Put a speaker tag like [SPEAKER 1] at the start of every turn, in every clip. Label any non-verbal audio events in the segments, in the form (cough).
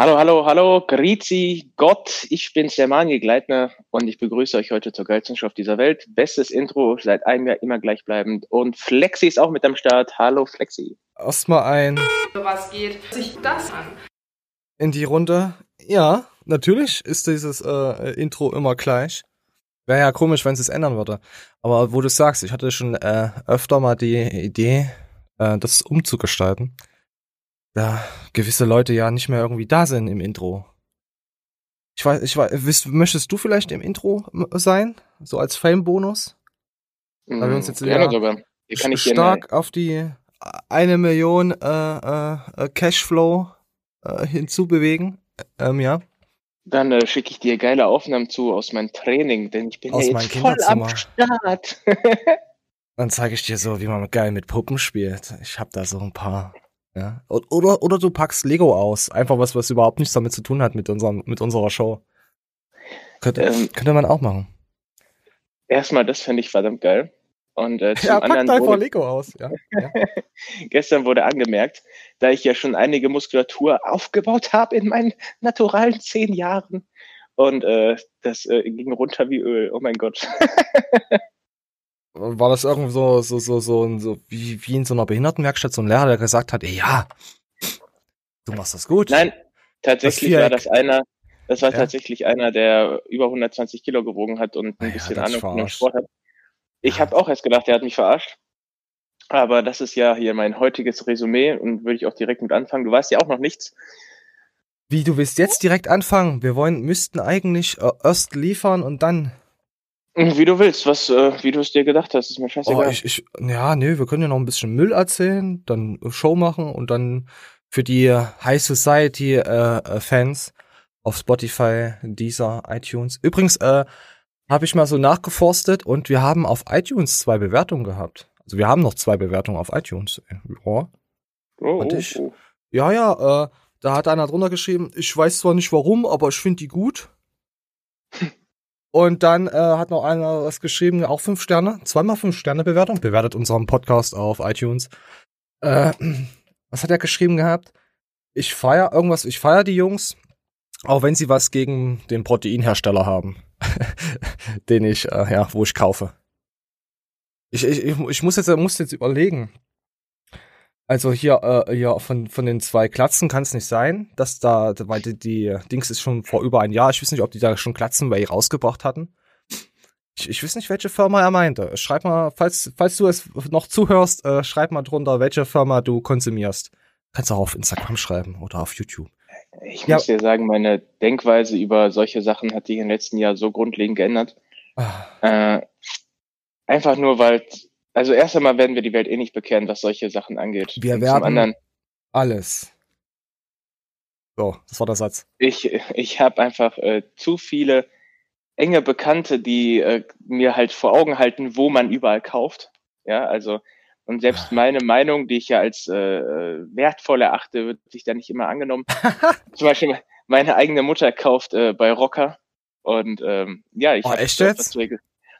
[SPEAKER 1] Hallo, hallo, hallo, Grüezi, Gott, ich bin's, der Manuel Gleitner und ich begrüße euch heute zur geilsten Show auf dieser Welt. Bestes Intro, seit einem Jahr immer gleichbleibend und Flexi ist auch mit am Start. Hallo, Flexi.
[SPEAKER 2] Erstmal ein...
[SPEAKER 3] Was geht sich das an?
[SPEAKER 2] In die Runde. Ja, natürlich ist dieses äh, Intro immer gleich. Wäre ja komisch, wenn es es ändern würde. Aber wo du sagst, ich hatte schon äh, öfter mal die Idee, äh, das umzugestalten da gewisse Leute ja nicht mehr irgendwie da sind im Intro. Ich weiß, ich weiß, wisst, möchtest du vielleicht im Intro sein? So als Fame-Bonus?
[SPEAKER 1] Weil wir uns jetzt gerne ja
[SPEAKER 2] stark auf die eine Million äh, äh, äh, Cashflow äh, hinzubewegen. Ähm, ja.
[SPEAKER 1] Dann äh, schicke ich dir geile Aufnahmen zu aus meinem Training, denn ich bin
[SPEAKER 2] aus
[SPEAKER 1] ja jetzt voll am Start. (laughs)
[SPEAKER 2] Dann zeige ich dir so, wie man geil mit Puppen spielt. Ich habe da so ein paar ja. Oder, oder du packst Lego aus. Einfach was, was überhaupt nichts damit zu tun hat mit, unserem, mit unserer Show. Könnte, ähm, könnte man auch machen.
[SPEAKER 1] Erstmal, das fände ich verdammt geil. Und äh, zum
[SPEAKER 2] ja, pack anderen einfach Lego aus. Ja, ja. (laughs)
[SPEAKER 1] gestern wurde angemerkt, da ich ja schon einige Muskulatur aufgebaut habe in meinen naturalen zehn Jahren. Und äh, das äh, ging runter wie Öl. Oh mein Gott. (laughs)
[SPEAKER 2] war das irgendwie so, so, so, so, so wie, wie in so einer Behindertenwerkstatt, so ein Lehrer, der gesagt hat, ey, ja, du machst das gut.
[SPEAKER 1] Nein, tatsächlich das war das einer, das war ja? tatsächlich einer, der über 120 Kilo gewogen hat und ein ja, bisschen Ahnung von dem Sport hat. Ich ja. habe auch erst gedacht, er hat mich verarscht. Aber das ist ja hier mein heutiges Resümee und würde ich auch direkt mit anfangen. Du weißt ja auch noch nichts.
[SPEAKER 2] Wie, du willst jetzt direkt anfangen? Wir wollen, müssten eigentlich äh, erst liefern und dann
[SPEAKER 1] wie du willst, was, äh, wie du es dir gedacht hast, ist mir scheißegal.
[SPEAKER 2] Oh, ich, ich, ja, nee, wir können ja noch ein bisschen Müll erzählen, dann Show machen und dann für die High Society äh, äh, Fans auf Spotify, Deezer, iTunes. Übrigens, äh, habe ich mal so nachgeforstet und wir haben auf iTunes zwei Bewertungen gehabt. Also wir haben noch zwei Bewertungen auf iTunes. Ja. Oh, und ich, oh. Ja, ja, äh, da hat einer drunter geschrieben, ich weiß zwar nicht warum, aber ich finde die gut. (laughs) Und dann äh, hat noch einer was geschrieben, auch fünf Sterne, zweimal fünf Sterne Bewertung, bewertet unseren Podcast auf iTunes. Äh, (clears throat) was hat er geschrieben gehabt? Ich feier irgendwas, ich feier die Jungs, auch wenn sie was gegen den Proteinhersteller haben, (laughs) den ich, äh, ja, wo ich kaufe. Ich, ich, ich muss jetzt, muss jetzt überlegen. Also hier, äh, hier von, von den zwei Klatzen kann es nicht sein, dass da, weil die, die Dings ist schon vor über ein Jahr, ich weiß nicht, ob die da schon Klatzen bei ihr rausgebracht hatten. Ich, ich weiß nicht, welche Firma er meinte. Schreib mal, falls, falls du es noch zuhörst, äh, schreib mal drunter, welche Firma du konsumierst. Kannst du auch auf Instagram schreiben oder auf YouTube.
[SPEAKER 1] Ich ja. muss dir sagen, meine Denkweise über solche Sachen hat sich im letzten Jahr so grundlegend geändert. Ah. Äh, einfach nur, weil also erst einmal werden wir die Welt eh nicht bekehren, was solche Sachen angeht.
[SPEAKER 2] Wir Und werden anderen, alles. So, das war der Satz.
[SPEAKER 1] Ich, ich habe einfach äh, zu viele enge Bekannte, die äh, mir halt vor Augen halten, wo man überall kauft. Ja, also und selbst ah. meine Meinung, die ich ja als äh, wertvoll erachte, wird sich da nicht immer angenommen. (laughs) Zum Beispiel meine eigene Mutter kauft äh, bei Rocker und ähm, ja, ich
[SPEAKER 2] oh, habe echt jetzt?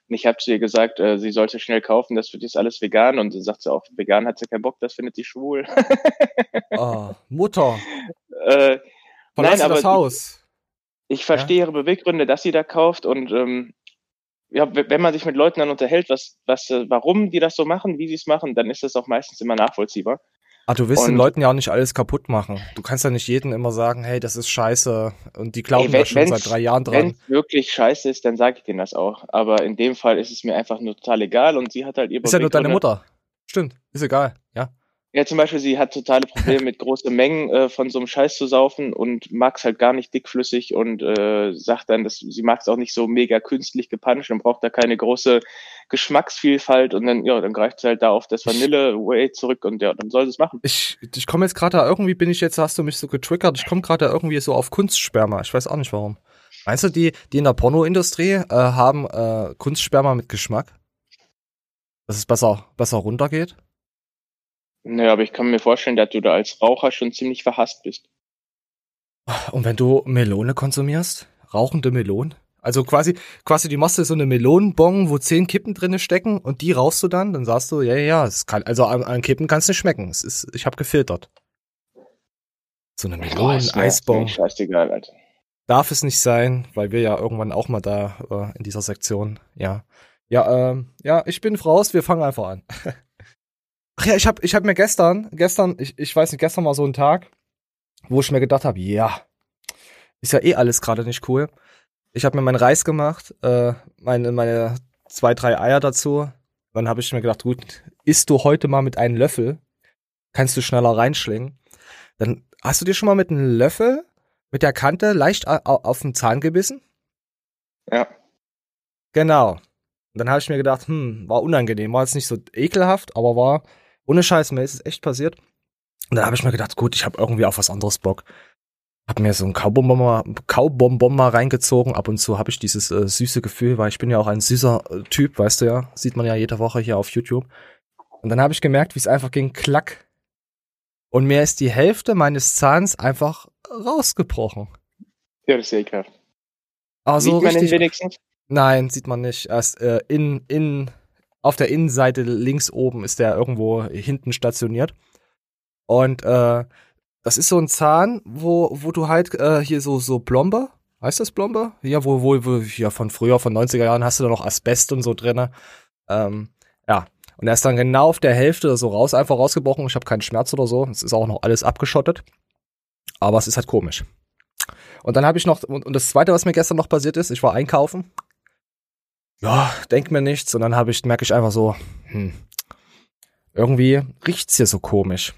[SPEAKER 1] Und ich habe zu ihr gesagt, äh, sie sollte schnell kaufen, das wird jetzt alles vegan. Und sie sagt sie auch, vegan hat sie keinen Bock, das findet sie schwul. (laughs)
[SPEAKER 2] oh, Mutter. Äh, Verlass nein, das Haus.
[SPEAKER 1] Ich, ich verstehe ja? ihre Beweggründe, dass sie da kauft. Und ähm, ja, wenn man sich mit Leuten dann unterhält, was, was, äh, warum die das so machen, wie sie es machen, dann ist das auch meistens immer nachvollziehbar.
[SPEAKER 2] Ah, du willst und, den Leuten ja auch nicht alles kaputt machen. Du kannst ja nicht jedem immer sagen, hey, das ist scheiße. Und die glauben da schon seit drei Jahren dran. Wenn
[SPEAKER 1] es wirklich scheiße ist, dann sage ich denen das auch. Aber in dem Fall ist es mir einfach nur total egal und sie hat halt ihr
[SPEAKER 2] Ist ja nur deine Mutter. Stimmt, ist egal, ja.
[SPEAKER 1] Ja, zum Beispiel, sie hat totale Probleme mit großen Mengen äh, von so einem Scheiß zu saufen und mag es halt gar nicht dickflüssig und äh, sagt dann, dass sie mag es auch nicht so mega künstlich gepanscht und braucht da keine große Geschmacksvielfalt und dann, ja, dann greift sie halt da auf das Vanille Way zurück und ja, dann soll sie es machen.
[SPEAKER 2] Ich, ich komme jetzt gerade da, irgendwie bin ich jetzt, hast du mich so getriggert, ich komme gerade irgendwie so auf Kunstsperma. Ich weiß auch nicht warum. Meinst du, die, die in der Pornoindustrie äh, haben äh, Kunstsperma mit Geschmack? Dass es besser, besser runtergeht?
[SPEAKER 1] Naja, aber ich kann mir vorstellen, dass du da als Raucher schon ziemlich verhasst bist.
[SPEAKER 2] Und wenn du Melone konsumierst? Rauchende Melonen? Also quasi, quasi, du machst dir so eine Melonenbong, wo zehn Kippen drinne stecken und die rauchst du dann, dann sagst du, ja, ja, es kann, also an, an Kippen kann es nicht schmecken. Es ist, ich habe gefiltert. So eine
[SPEAKER 1] Boah,
[SPEAKER 2] Melonen,
[SPEAKER 1] ist mir-
[SPEAKER 2] Eisbaum.
[SPEAKER 1] ist mir Scheißegal, Alter.
[SPEAKER 2] Darf es nicht sein, weil wir ja irgendwann auch mal da äh, in dieser Sektion, ja. Ja, ähm, ja, ich bin raus, wir fangen einfach an. (laughs) Ach ja, ich hab, ich hab mir gestern, gestern, ich, ich weiß nicht, gestern war so ein Tag, wo ich mir gedacht habe, ja, ist ja eh alles gerade nicht cool. Ich habe mir meinen Reis gemacht, äh, meine, meine zwei, drei Eier dazu. Dann habe ich mir gedacht, gut, isst du heute mal mit einem Löffel, kannst du schneller reinschlingen. Dann hast du dir schon mal mit einem Löffel mit der Kante leicht auf den Zahn gebissen?
[SPEAKER 1] Ja.
[SPEAKER 2] Genau. Und dann habe ich mir gedacht, hm, war unangenehm, war jetzt nicht so ekelhaft, aber war ohne Scheiß, mir ist es echt passiert. Und dann habe ich mir gedacht, gut, ich habe irgendwie auf was anderes Bock. Hab mir so ein Kaubonbon mal, Kaubonbon mal reingezogen. Ab und zu habe ich dieses äh, süße Gefühl, weil ich bin ja auch ein süßer äh, Typ, weißt du ja. Sieht man ja jede Woche hier auf YouTube. Und dann habe ich gemerkt, wie es einfach ging, klack. Und mir ist die Hälfte meines Zahns einfach rausgebrochen.
[SPEAKER 1] Ja, das ist ja ekelhaft.
[SPEAKER 2] Also
[SPEAKER 1] Sieht man den wenigstens?
[SPEAKER 2] Nein, sieht man nicht. Erst äh, in, in, auf der Innenseite links oben ist der irgendwo hinten stationiert. Und äh, das ist so ein Zahn, wo, wo du halt äh, hier so, so Blombe, heißt das Blombe? Ja, wo, wo, wo, ja, von früher, von 90er Jahren hast du da noch Asbest und so drinne. Ähm, ja. Und er ist dann genau auf der Hälfte so raus, einfach rausgebrochen. Ich habe keinen Schmerz oder so. Es ist auch noch alles abgeschottet. Aber es ist halt komisch. Und dann habe ich noch, und das zweite, was mir gestern noch passiert ist, ich war einkaufen ja, denk mir nichts. Und dann habe ich, merke ich einfach so, hm, irgendwie riecht's hier so komisch.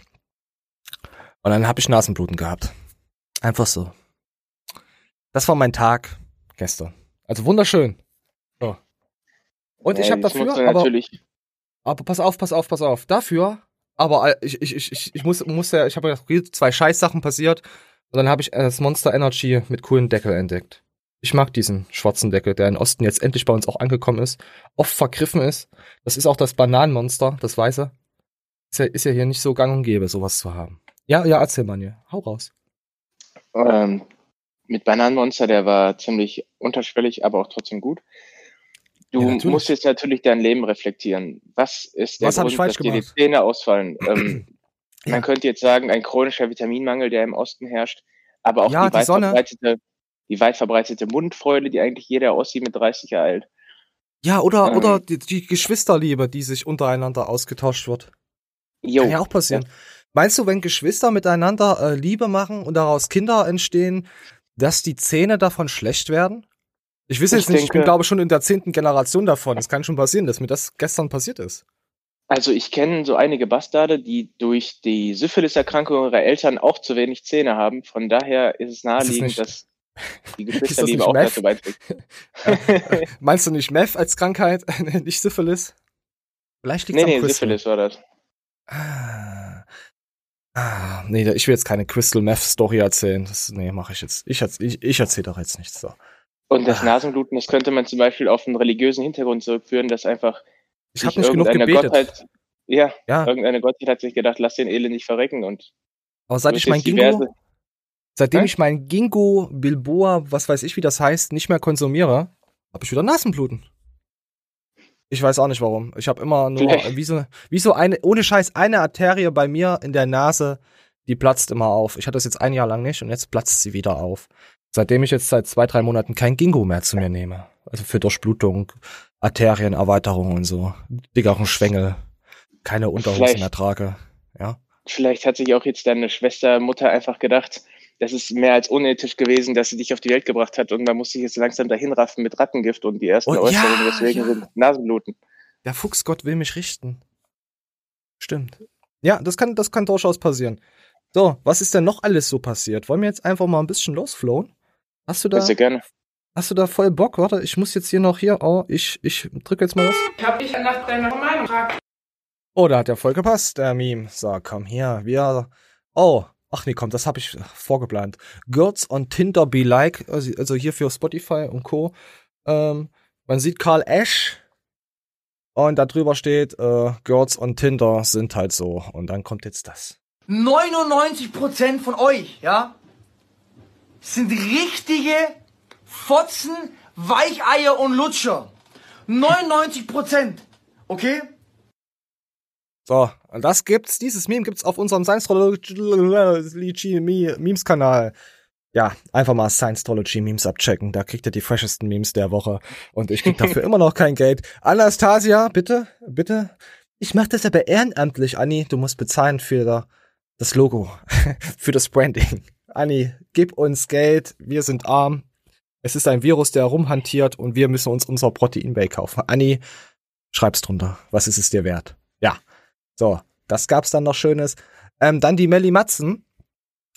[SPEAKER 2] Und dann habe ich Nasenbluten gehabt. Einfach so. Das war mein Tag gestern. Also wunderschön. So. Und ich
[SPEAKER 1] Ja,
[SPEAKER 2] habe
[SPEAKER 1] das
[SPEAKER 2] dafür, aber,
[SPEAKER 1] natürlich.
[SPEAKER 2] aber pass auf, pass auf, pass auf. Dafür, aber äh, ich, ich, ich, ich, ich muss, muss ja, ich habe okay, zwei Scheißsachen passiert. Und dann habe ich äh, das Monster Energy mit coolen Deckel entdeckt. Ich mag diesen schwarzen Deckel, der in Osten jetzt endlich bei uns auch angekommen ist, oft vergriffen ist. Das ist auch das Bananenmonster, das weiße. Ist ja, ist ja hier nicht so gang und gäbe, sowas zu haben. Ja, ja, erzähl mal hier. Hau raus.
[SPEAKER 1] Ähm, mit Bananenmonster, der war ziemlich unterschwellig, aber auch trotzdem gut. Du
[SPEAKER 2] Ja,
[SPEAKER 1] musst jetzt natürlich dein Leben reflektieren. Was ist der
[SPEAKER 2] Was
[SPEAKER 1] Grund, dass dir die? Zähne ausfallen? ähm, (clears throat)
[SPEAKER 2] Ja.
[SPEAKER 1] Man könnte jetzt sagen, ein chronischer Vitaminmangel, der im Osten herrscht, aber auch
[SPEAKER 2] Ja,
[SPEAKER 1] die,
[SPEAKER 2] die
[SPEAKER 1] weit
[SPEAKER 2] Sonne.
[SPEAKER 1] verbreitete, die weit verbreitete Mundfreude, die eigentlich jeder Ossi mit 30 ereilt.
[SPEAKER 2] Ja, oder,
[SPEAKER 1] Ähm.
[SPEAKER 2] oder die, die Geschwisterliebe, die sich untereinander ausgetauscht wird.
[SPEAKER 1] Jo,
[SPEAKER 2] Kann ja auch passieren. Meinst du, wenn Geschwister miteinander äh, Liebe machen und daraus Kinder entstehen, dass die Zähne davon schlecht werden? Ich weiß
[SPEAKER 1] Ich
[SPEAKER 2] jetzt nicht, ich bin
[SPEAKER 1] denke-
[SPEAKER 2] glaube schon in der zehnten Generation davon. Es kann schon passieren, dass mir das gestern passiert ist.
[SPEAKER 1] Also ich kenne so einige Bastarde, die durch die Syphilis-Erkrankung ihrer Eltern auch zu wenig Zähne haben. Von daher ist es naheliegend,
[SPEAKER 2] nicht-
[SPEAKER 1] dass die
[SPEAKER 2] das
[SPEAKER 1] Geschwisterliebe
[SPEAKER 2] nicht
[SPEAKER 1] auch
[SPEAKER 2] Meth?
[SPEAKER 1] dazu beiträgt.
[SPEAKER 2] Äh, Meinst du nicht Meth als Krankheit, (laughs) nicht Syphilis? Vielleicht liegt
[SPEAKER 1] nee,
[SPEAKER 2] am
[SPEAKER 1] nee,
[SPEAKER 2] Crystal.
[SPEAKER 1] Syphilis war das.
[SPEAKER 2] Ah. Ah, nee, ich will jetzt keine Crystal Meth Story erzählen. Das, nee, mache ich jetzt. Ich, ich, ich erzähle doch jetzt nichts. So.
[SPEAKER 1] Und das
[SPEAKER 2] Ah.
[SPEAKER 1] Nasenbluten, das könnte man zum Beispiel auf einen religiösen Hintergrund zurückführen, dass einfach
[SPEAKER 2] Ich habe nicht genug
[SPEAKER 1] irgendeine
[SPEAKER 2] gebetet.
[SPEAKER 1] Gottheit, ja,
[SPEAKER 2] Ja,
[SPEAKER 1] irgendeine Gottheit hat sich gedacht, lass den Elend nicht verrecken und
[SPEAKER 2] aber seit ich mein Gingo, seitdem
[SPEAKER 1] Hä?
[SPEAKER 2] ich mein Gingo Bilboa, was weiß ich, wie das heißt, nicht mehr konsumiere, habe ich wieder Nasenbluten. Ich weiß auch nicht warum. Ich habe immer nur
[SPEAKER 1] Vielleicht-
[SPEAKER 2] wie so, wie so eine, ohne Scheiß, eine Arterie bei mir in der Nase, die platzt immer auf. Ich hatte das jetzt ein Jahr lang nicht und jetzt platzt sie wieder auf. Seitdem ich jetzt seit zwei, drei Monaten kein Gingo mehr zu mir nehme. Also für Durchblutung, Arterienerweiterung und so. Dickeren Schwengel. Keine Unterhosen
[SPEAKER 1] Vielleicht-
[SPEAKER 2] mehr trage. Ja.
[SPEAKER 1] Vielleicht hat sich auch jetzt deine Schwester, Mutter einfach gedacht, das ist mehr als unethisch gewesen, dass sie dich auf die Welt gebracht hat und man muss sich jetzt langsam dahin raffen mit Rattengift und die ersten
[SPEAKER 2] Oh, ja,
[SPEAKER 1] Äußerungen deswegen
[SPEAKER 2] ja.
[SPEAKER 1] sind Nasenbluten.
[SPEAKER 2] Der Fuchsgott will mich richten. Stimmt. Ja, das kann, das kann durchaus passieren. So, was ist denn noch alles so passiert? Wollen wir jetzt einfach mal ein bisschen losflowen? Hast du da,
[SPEAKER 1] Sehr gerne.
[SPEAKER 2] hast du da voll Bock? Warte, ich muss jetzt hier noch hier, oh, ich, ich drücke jetzt mal was.
[SPEAKER 3] Ich habe dich nach deiner Meinung gefragt.
[SPEAKER 2] Oh, da hat ja voll gepasst, der Meme. So, komm hier, wir, oh, ach nee, komm, das habe ich vorgeplant. Girls on Tinder be like, also, also hier für Spotify und Co. Ähm, man sieht Karl Ash und da drüber steht, äh, Girls on Tinder sind halt so. Und dann kommt jetzt das.
[SPEAKER 4] 99% von euch, ja, sind richtige Fotzen, Weicheier und Lutscher. 99%, okay?
[SPEAKER 2] So, Und das gibt's, dieses Meme gibt's auf unserem Science-Trology Memes-Kanal. Ja, einfach mal Science-Trology Memes abchecken. Da kriegt ihr die freshesten Memes der Woche. Und ich krieg dafür (laughs) immer noch kein Geld. Anastasia, bitte, bitte. Ich mach das aber ehrenamtlich, Anni. Du musst bezahlen für das Logo, (laughs) für das Branding. Anni, gib uns Geld. Wir sind arm. Es ist ein Virus, der rumhantiert und wir müssen uns unser Proteinbay kaufen. Anni, schreib's drunter. Was ist es dir wert? So, das gab's dann noch Schönes. Ähm, dann die Melly Matzen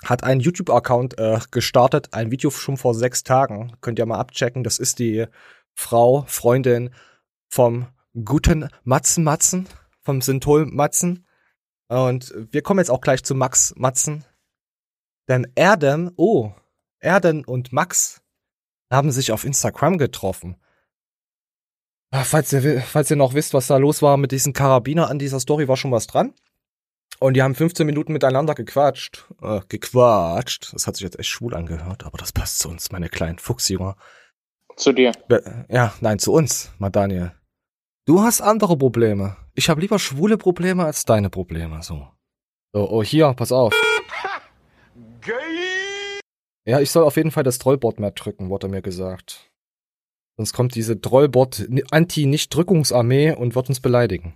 [SPEAKER 2] hat einen YouTube-Account äh, gestartet, ein Video schon vor sechs Tagen. Könnt ihr mal abchecken. Das ist die Frau, Freundin vom guten Matzen Matzen, vom Synthol Matzen. Und wir kommen jetzt auch gleich zu Max Matzen. Denn Erdem, oh, Erden und Max haben sich auf Instagram getroffen. Ah, falls ihr, falls ihr noch wisst, was da los war mit diesen Karabiner an dieser Story, war schon was dran. Und die haben 15 Minuten miteinander gequatscht. Äh, gequatscht. Das hat sich jetzt echt schwul angehört, aber das passt zu uns, meine kleinen Fuchsjünger.
[SPEAKER 1] Zu dir.
[SPEAKER 2] Ja, nein, zu uns, mal Daniel. Du hast andere Probleme. Ich habe lieber schwule Probleme als deine Probleme, so. So, oh, hier, pass auf. Ja, ich soll auf jeden Fall das Trollbot mehr drücken, wurde mir gesagt. Sonst kommt diese Trollbot-Anti-Nicht-Drückungsarmee und wird uns beleidigen.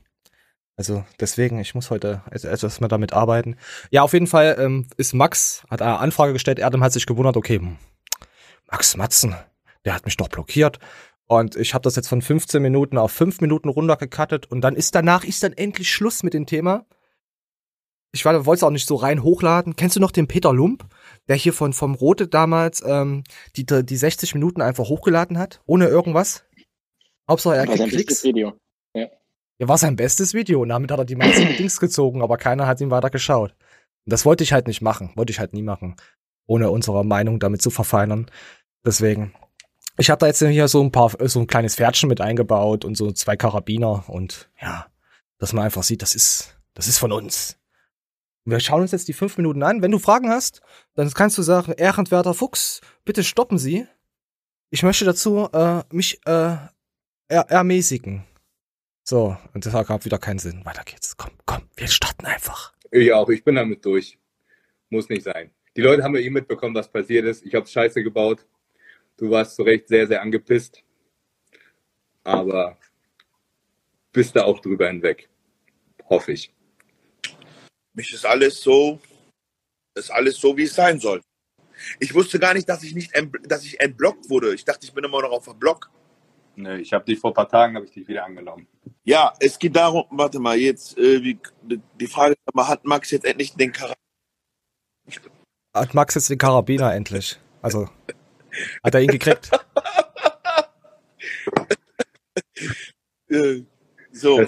[SPEAKER 2] Also deswegen, ich muss heute etwas mehr damit arbeiten. Ja, auf jeden Fall ähm, ist Max, hat eine Anfrage gestellt, Erdem hat sich gewundert, okay, hm, Max Matzen, der hat mich doch blockiert. Und ich habe das jetzt von 15 Minuten auf 5 Minuten runtergekattet und dann ist danach ist dann endlich Schluss mit dem Thema ich wollte es auch nicht so rein hochladen. Kennst du noch den Peter Lump, der hier von vom Rote damals ähm, die die 60 Minuten einfach hochgeladen hat, ohne irgendwas? Hauptsache er kriegt Klicks. Video. Ja. ja, war sein bestes Video und damit hat er die meisten (clears throat) Dings gezogen, aber keiner hat ihn weiter geschaut. Und das wollte ich halt nicht machen, wollte ich halt nie machen, ohne unsere Meinung damit zu verfeinern. Deswegen. Ich habe da jetzt hier so ein paar, so ein kleines Pferdchen mit eingebaut und so zwei Karabiner und ja, dass man einfach sieht, das ist, das ist von uns. Wir schauen uns jetzt die fünf Minuten an. Wenn du Fragen hast, dann kannst du sagen, Ehrenwerter Fuchs, bitte stoppen Sie. Ich möchte dazu äh, mich äh, er ermäßigen. So, und das gab wieder keinen Sinn. Weiter geht's. Komm, komm, wir starten einfach.
[SPEAKER 5] Ich auch, ich bin damit durch. Muss nicht sein. Die Leute haben ja eh mitbekommen, was passiert ist. Ich habe Scheiße gebaut. Du warst zu Recht sehr, sehr angepisst. Aber bist da auch drüber hinweg. Hoffe ich.
[SPEAKER 6] Mich ist alles so, ist alles so, wie es sein soll. Ich wusste gar nicht, dass ich nicht, dass ich entblockt wurde. Ich dachte, ich bin immer noch auf dem Block.
[SPEAKER 5] Nö, ich habe dich vor ein paar Tagen habe ich dich wieder angenommen.
[SPEAKER 6] Ja, es geht darum, warte mal, jetzt äh, wie, die Frage ist hat Max jetzt endlich den Karabiner?
[SPEAKER 2] Hat Max jetzt den Karabiner endlich? Also hat er ihn gekriegt? (laughs)
[SPEAKER 5] Äh, so.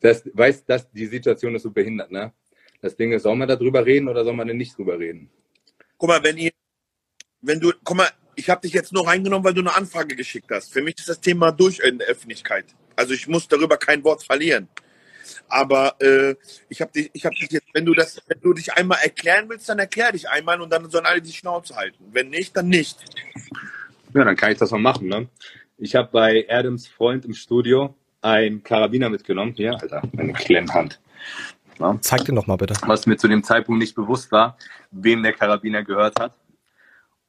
[SPEAKER 5] Das, weißt, dass die Situation ist so behindert, ne? Das Ding ist, soll man darüber reden oder soll man denn nicht drüber reden?
[SPEAKER 6] Guck mal, wenn ihr, wenn du, guck mal, ich habe dich jetzt nur reingenommen, weil du eine Anfrage geschickt hast. Für mich ist das Thema durch in der Öffentlichkeit. Also ich muss darüber kein Wort verlieren. Aber äh, ich habe dich, ich habe dich jetzt, wenn du das, wenn du dich einmal erklären willst, dann erklär dich einmal und dann sollen alle die Schnauze halten. Wenn nicht, dann nicht.
[SPEAKER 5] Ja, dann kann ich das mal machen. Ne? Ich habe bei Adams Freund im Studio ein Karabiner mitgenommen. Hier, Alter, meine Klemmhand.
[SPEAKER 2] Ja. Zeig den noch mal bitte.
[SPEAKER 5] Was mir zu dem Zeitpunkt nicht bewusst war, wem der Karabiner gehört hat.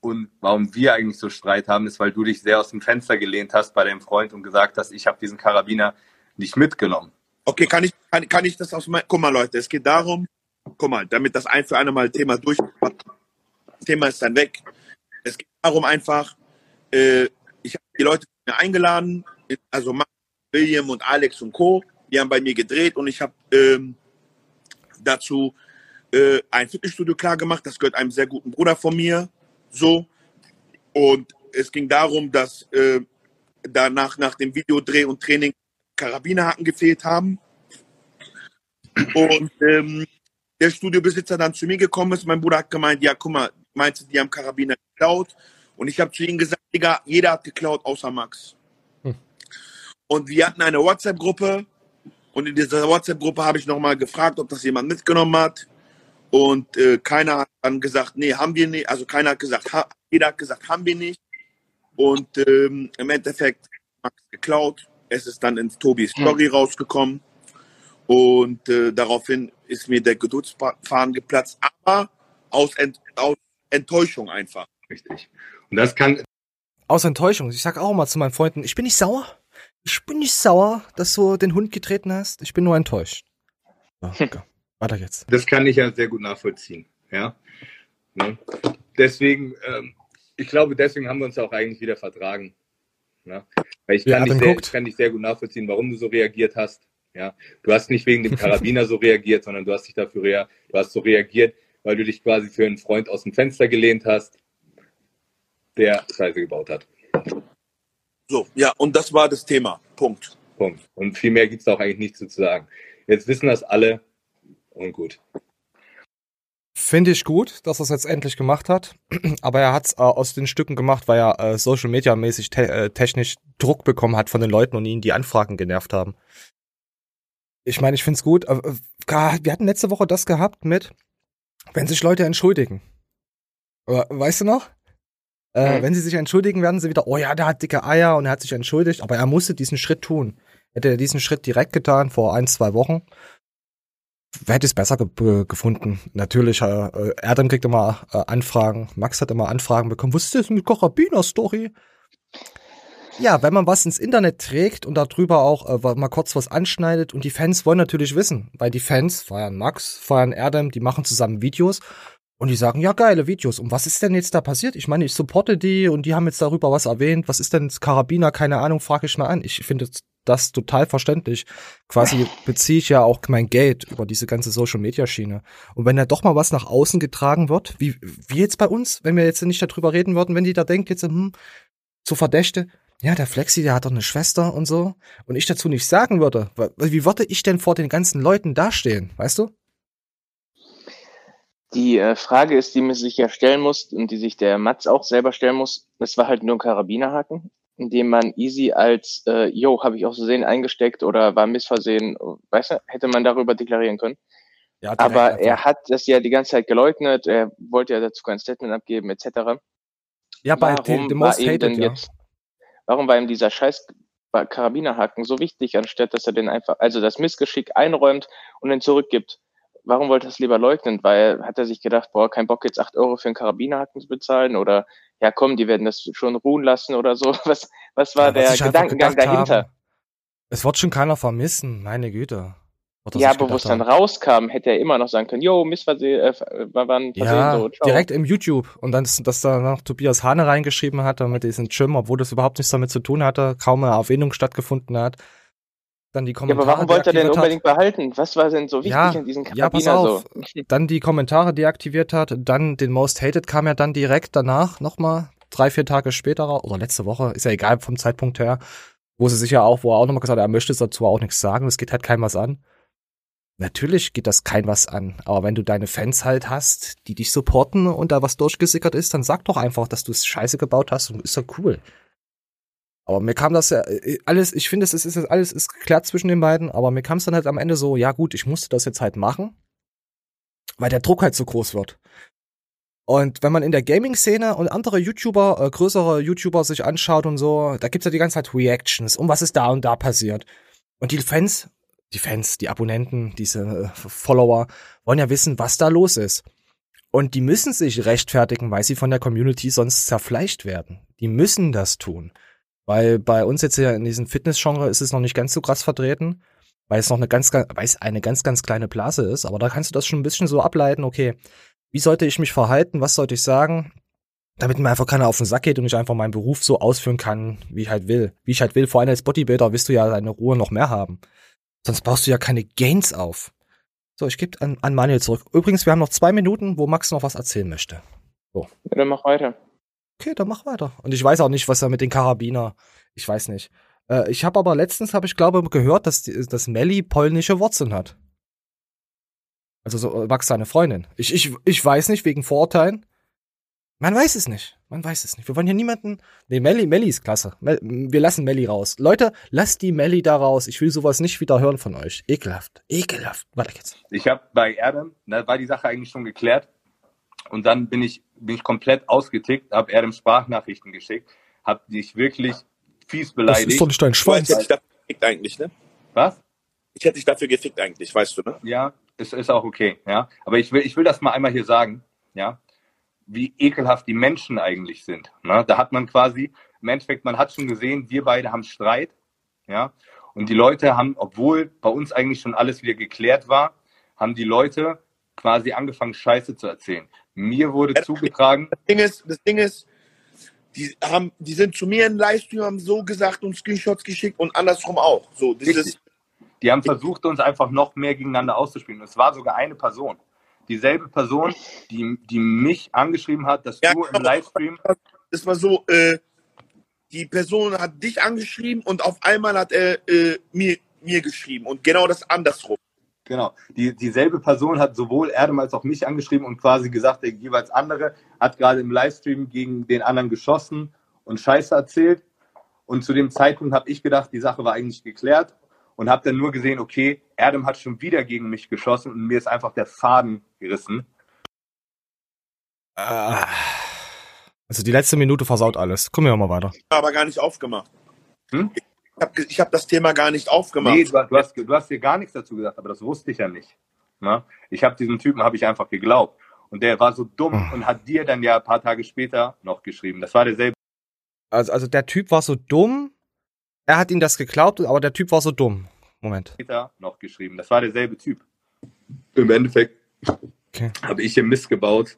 [SPEAKER 5] Und warum wir eigentlich so Streit haben, ist, weil du dich sehr aus dem Fenster gelehnt hast bei deinem Freund und gesagt hast, ich habe diesen Karabiner nicht mitgenommen.
[SPEAKER 6] Okay, kann ich, kann, kann ich das aus meinem... Guck mal, Leute, es geht darum, guck mal, damit das ein für eine Mal Thema durch... Thema ist dann weg. Es geht darum einfach, äh, ich habe die Leute eingeladen, also William und Alex und Co. Die haben bei mir gedreht und ich habe ähm, dazu äh, ein Fitnessstudio klar gemacht. Das gehört einem sehr guten Bruder von mir. So. Und es ging darum, dass äh, danach nach dem Videodreh und Training Karabinerhaken gefehlt haben. Und ähm, der Studiobesitzer dann zu mir gekommen ist. Mein Bruder hat gemeint, ja, guck mal, meinst du, die haben Karabiner geklaut? Und ich habe zu ihm gesagt, Digga, jeder hat geklaut, außer Max. Und wir hatten eine WhatsApp-Gruppe. Und in dieser WhatsApp-Gruppe habe ich nochmal gefragt, ob das jemand mitgenommen hat. Und äh, keiner hat dann gesagt, nee, haben wir nicht. Also keiner hat gesagt, ha, jeder hat gesagt, haben wir nicht. Und ähm, im Endeffekt Max geklaut. Es ist dann ins Tobis hm. Story hm. rausgekommen.
[SPEAKER 7] Und äh, daraufhin ist mir der Geduldsfaden geplatzt, aber aus, Ent aus Enttäuschung einfach.
[SPEAKER 5] Richtig. Und das kann,
[SPEAKER 2] Aus Enttäuschung. Ich sag auch mal zu meinen Freunden, ich bin nicht sauer. Ich bin nicht sauer, dass du den Hund getreten hast. Ich bin nur enttäuscht. So, okay. Weiter geht's.
[SPEAKER 5] das kann ich ja sehr gut nachvollziehen. Ja. Ne? Deswegen, ähm, ich glaube, deswegen haben wir uns auch eigentlich wieder vertragen. Ja? Weil ich
[SPEAKER 2] Ja,
[SPEAKER 5] kann, dich sehr, kann dich sehr gut nachvollziehen, warum du so reagiert hast. Ja, du hast nicht wegen dem Karabiner so reagiert, sondern du hast dich dafür rea du hast so reagiert, weil du dich quasi für einen Freund aus dem Fenster gelehnt hast, der Scheiße gebaut hat.
[SPEAKER 7] So, ja, und das war das Thema. Punkt.
[SPEAKER 5] Punkt. Und viel mehr gibt es auch eigentlich nichts zu sagen. Jetzt wissen das alle und gut.
[SPEAKER 2] Finde ich gut, dass er es jetzt endlich gemacht hat. (clears throat) Aber er hat es äh, aus den Stücken gemacht, weil er äh, Social Media mäßig te äh, technisch Druck bekommen hat von den Leuten und ihn die Anfragen genervt haben. Ich meine, ich finde es gut. Äh, äh, gar- wir hatten letzte Woche das gehabt mit, wenn sich Leute entschuldigen. Äh, Weißt du noch? Äh,
[SPEAKER 1] Mhm.
[SPEAKER 2] Wenn sie sich entschuldigen, werden sie wieder, oh ja, der hat dicke Eier und er hat sich entschuldigt, aber er musste diesen Schritt tun. Hätte er diesen Schritt direkt getan vor ein, zwei Wochen, hätte ich es besser ge ge- gefunden. Natürlich, äh, äh, Erdem kriegt immer äh, Anfragen, Max hat immer Anfragen bekommen. Was ist das mit Karabiner-Story? Ja, wenn man was ins Internet trägt und darüber auch äh, mal kurz was anschneidet und die Fans wollen natürlich wissen, weil die Fans feiern Max, feiern Erdem, die machen zusammen Videos und die sagen, ja, geile Videos. Und was ist denn jetzt da passiert? Ich meine, ich supporte die und die haben jetzt darüber was erwähnt. Was ist denn das Karabiner? Keine Ahnung, frage ich mal an. Ich finde das total verständlich. Quasi beziehe ich ja auch mein Geld über diese ganze Social Media Schiene. Und wenn da doch mal was nach außen getragen wird, wie, wie jetzt bei uns, wenn wir jetzt nicht darüber reden würden, wenn die da denkt, jetzt, hm, so Verdächte, ja, der Flexi, der hat doch eine Schwester und so, und ich dazu nicht sagen würde, wie würde ich denn vor den ganzen Leuten dastehen, weißt du?
[SPEAKER 1] Die äh, Frage ist, die man sich ja stellen muss und die sich der Mats auch selber stellen muss, das war halt nur ein Karabinerhaken, in dem man easy als, äh, yo, habe ich auch so sehen eingesteckt oder war missversehen, weißt du, hätte man darüber deklarieren können.
[SPEAKER 2] Ja,
[SPEAKER 1] Aber er hat das ja die ganze Zeit geleugnet, er wollte ja dazu kein Statement abgeben, etc.
[SPEAKER 2] ja, bei
[SPEAKER 1] warum
[SPEAKER 2] dem, Most Hated,
[SPEAKER 1] denn
[SPEAKER 2] ja.
[SPEAKER 1] jetzt, warum war ihm dieser scheiß Karabinerhaken so wichtig, anstatt dass er den einfach, also das Missgeschick einräumt und den zurückgibt? Warum wollte er es lieber leugnen? Weil hat er sich gedacht, boah, kein Bock jetzt acht Euro für einen Karabinerhaken zu bezahlen oder ja komm, die werden das schon ruhen lassen oder so. (laughs) Was, was war
[SPEAKER 2] Ja, was
[SPEAKER 1] der Gedankengang dahinter?
[SPEAKER 2] haben, Es wird schon keiner vermissen, meine Güte.
[SPEAKER 1] Ja, aber wo es dann rauskam, hätte er immer noch sagen können, yo, Missversehen, äh, war, war ein Versehen,
[SPEAKER 2] Ja,
[SPEAKER 1] so, ciao.
[SPEAKER 2] direkt im YouTube. Und dann, dass da noch Tobias Hane reingeschrieben hat, mit diesem Gym, obwohl das überhaupt nichts damit zu tun hatte, kaum eine Erwähnung stattgefunden hat. Dann die
[SPEAKER 1] Ja,
[SPEAKER 2] Kommentare.
[SPEAKER 1] aber warum wollte er den
[SPEAKER 2] deaktiviert hat.
[SPEAKER 1] unbedingt behalten? Was war denn so wichtig
[SPEAKER 2] Ja,
[SPEAKER 1] an diesem
[SPEAKER 2] ja, pass
[SPEAKER 1] Karabiner
[SPEAKER 2] auf.
[SPEAKER 1] so?
[SPEAKER 2] Dann die Kommentare deaktiviert hat, dann den Most Hated kam ja dann direkt danach nochmal, drei, vier Tage später, raus, oder letzte Woche, ist ja egal vom Zeitpunkt her, wo sie sich ja auch, wo er auch nochmal gesagt hat, er möchte dazu auch nichts sagen, es geht halt keinem was an. Natürlich geht das kein was an, aber wenn du deine Fans halt hast, die dich supporten und da was durchgesickert ist, dann sag doch einfach, dass du es scheiße gebaut hast und ist doch cool. Aber mir kam das ja äh, alles, ich finde, es ist, es alles ist geklärt zwischen den beiden, aber mir kam es dann halt am Ende so, ja gut, ich musste das jetzt halt machen, weil der Druck halt so groß wird. Und wenn man in der Gaming-Szene und andere YouTuber, äh, größere YouTuber sich anschaut und so, da gibt's ja die ganze Zeit Reactions, um was ist da und da passiert. Und die Fans, die Fans, die Abonnenten, diese äh, Follower, wollen ja wissen, was da los ist. Und die müssen sich rechtfertigen, weil sie von der Community sonst zerfleischt werden. Die müssen das tun. Weil bei uns jetzt hier in diesem Fitness-Genre ist es noch nicht ganz so krass vertreten, weil es noch eine ganz, ganz, weil es eine ganz, ganz kleine Blase ist. Aber da kannst du das schon ein bisschen so ableiten, okay, wie sollte ich mich verhalten, was sollte ich sagen, damit mir einfach keiner auf den Sack geht und ich einfach meinen Beruf so ausführen kann, wie ich halt will. Wie ich halt will. Vor allem als Bodybuilder willst du ja deine Ruhe noch mehr haben. Sonst baust du ja keine Gains auf. So, ich gebe an, an Manuel zurück. Übrigens, wir haben noch zwei Minuten, wo Max noch was erzählen möchte.
[SPEAKER 1] Ja, dann mach weiter.
[SPEAKER 2] Okay, dann mach weiter. Und ich weiß auch nicht, was er mit den Karabiner. Ich weiß nicht. Äh, ich habe aber letztens, habe ich glaube gehört, dass, die, dass Melly polnische Wurzeln hat. Also so äh, Max seine Freundin. Ich, ich, ich weiß nicht, wegen Vorurteilen. Man weiß es nicht. Man weiß es nicht. Wir wollen hier niemanden. Nee, Melly, Melly ist klasse. Mel, wir lassen Melly raus. Leute, lasst die Melly da raus. Ich will sowas nicht wieder hören von euch. Ekelhaft. Ekelhaft. Warte jetzt.
[SPEAKER 5] Ich habe bei Erdem, da war die Sache eigentlich schon geklärt. Und dann bin ich, bin ich komplett ausgetickt, habe Erdem Sprachnachrichten geschickt, habe dich wirklich fies
[SPEAKER 2] Das
[SPEAKER 5] beleidigt.
[SPEAKER 2] ist doch nicht dein
[SPEAKER 7] Du
[SPEAKER 2] Schwein.
[SPEAKER 7] weißt ja nicht, das eigentlich, ne?
[SPEAKER 5] Was?
[SPEAKER 7] Ich hätte dich dafür gefickt eigentlich, weißt du, ne?
[SPEAKER 5] Ja, ist, ist auch okay, ja. Aber ich will, ich will das mal einmal hier sagen, ja, wie ekelhaft die Menschen eigentlich sind. Ne? Da hat man quasi, im Endeffekt, man hat schon gesehen, wir beide haben Streit, ja. Und die Leute haben, obwohl bei uns eigentlich schon alles wieder geklärt war, haben die Leute quasi angefangen, Scheiße zu erzählen. Mir wurde
[SPEAKER 7] Ja,
[SPEAKER 5] zugetragen,
[SPEAKER 7] Das Ding ist, das Ding ist, die haben, die sind zu mir im Livestream, haben so gesagt und Screenshots geschickt und andersrum auch. So, ist,
[SPEAKER 5] Die haben versucht, uns einfach noch mehr gegeneinander auszuspielen. Und es war sogar eine Person. Dieselbe Person, die, die mich angeschrieben hat, dass
[SPEAKER 7] Ja,
[SPEAKER 5] du im
[SPEAKER 7] genau.
[SPEAKER 5] Livestream,
[SPEAKER 7] das war so, äh, die Person hat dich angeschrieben und auf einmal hat er äh, mir, mir geschrieben und genau das andersrum.
[SPEAKER 5] Genau, die, dieselbe Person hat sowohl Erdem als auch mich angeschrieben und quasi gesagt, der jeweils andere hat gerade im Livestream gegen den anderen geschossen und Scheiße erzählt. Und zu dem Zeitpunkt habe ich gedacht, die Sache war eigentlich geklärt und habe dann nur gesehen, okay, Erdem hat schon wieder gegen mich geschossen und mir ist einfach der Faden gerissen.
[SPEAKER 2] Ah. Also die letzte Minute versaut alles. Kommen wir mal weiter.
[SPEAKER 7] Aber gar nicht aufgemacht.
[SPEAKER 5] Hm?
[SPEAKER 7] Ich habe ich hab das Thema gar nicht aufgemacht.
[SPEAKER 5] Nee, du, du, hast, du hast dir gar nichts dazu gesagt, aber das wusste ich ja nicht. Ne? Ich habe diesen Typen, habe ich einfach geglaubt. Und der war so dumm und hat dir dann ja ein paar Tage später noch geschrieben. Das war derselbe
[SPEAKER 2] Also, also der Typ war so dumm. Er hat ihm das geglaubt, aber der Typ war so dumm. Moment.
[SPEAKER 5] später noch geschrieben. Das war derselbe Typ. Im Endeffekt
[SPEAKER 2] Okay.
[SPEAKER 5] habe ich hier Mist gebaut.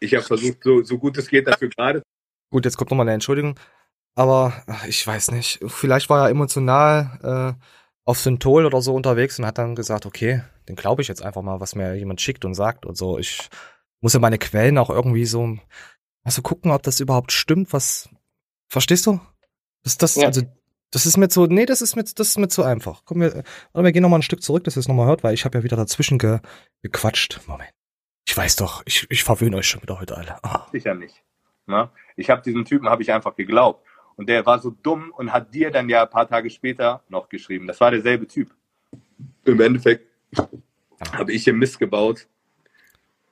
[SPEAKER 5] Ich habe versucht, so, so gut es geht, dafür gerade
[SPEAKER 2] Gut, jetzt kommt nochmal eine Entschuldigung. Aber ich weiß nicht. Vielleicht war er emotional äh, auf Synthol oder so unterwegs und hat dann gesagt, okay, den glaube ich jetzt einfach mal, was mir jemand schickt und sagt und so. Ich muss ja meine Quellen auch irgendwie so, also gucken, ob das überhaupt stimmt, was. Verstehst du? Das, das,
[SPEAKER 1] Ja.
[SPEAKER 2] also, das ist mir zu, nee, das ist mir, das ist mir zu einfach. Komm, wir, oder wir gehen nochmal ein Stück zurück, dass ihr es nochmal hört, weil ich habe ja wieder dazwischen ge, gequatscht. Moment. Ich weiß doch, ich, ich verwöhne euch schon wieder heute alle. Ah.
[SPEAKER 5] sicher nicht. Ne? Ich habe diesen Typen, habe ich einfach geglaubt. Und der war so dumm und hat dir dann ja ein paar Tage später noch geschrieben. Das war derselbe Typ. Im Endeffekt habe ich hier Mist gebaut.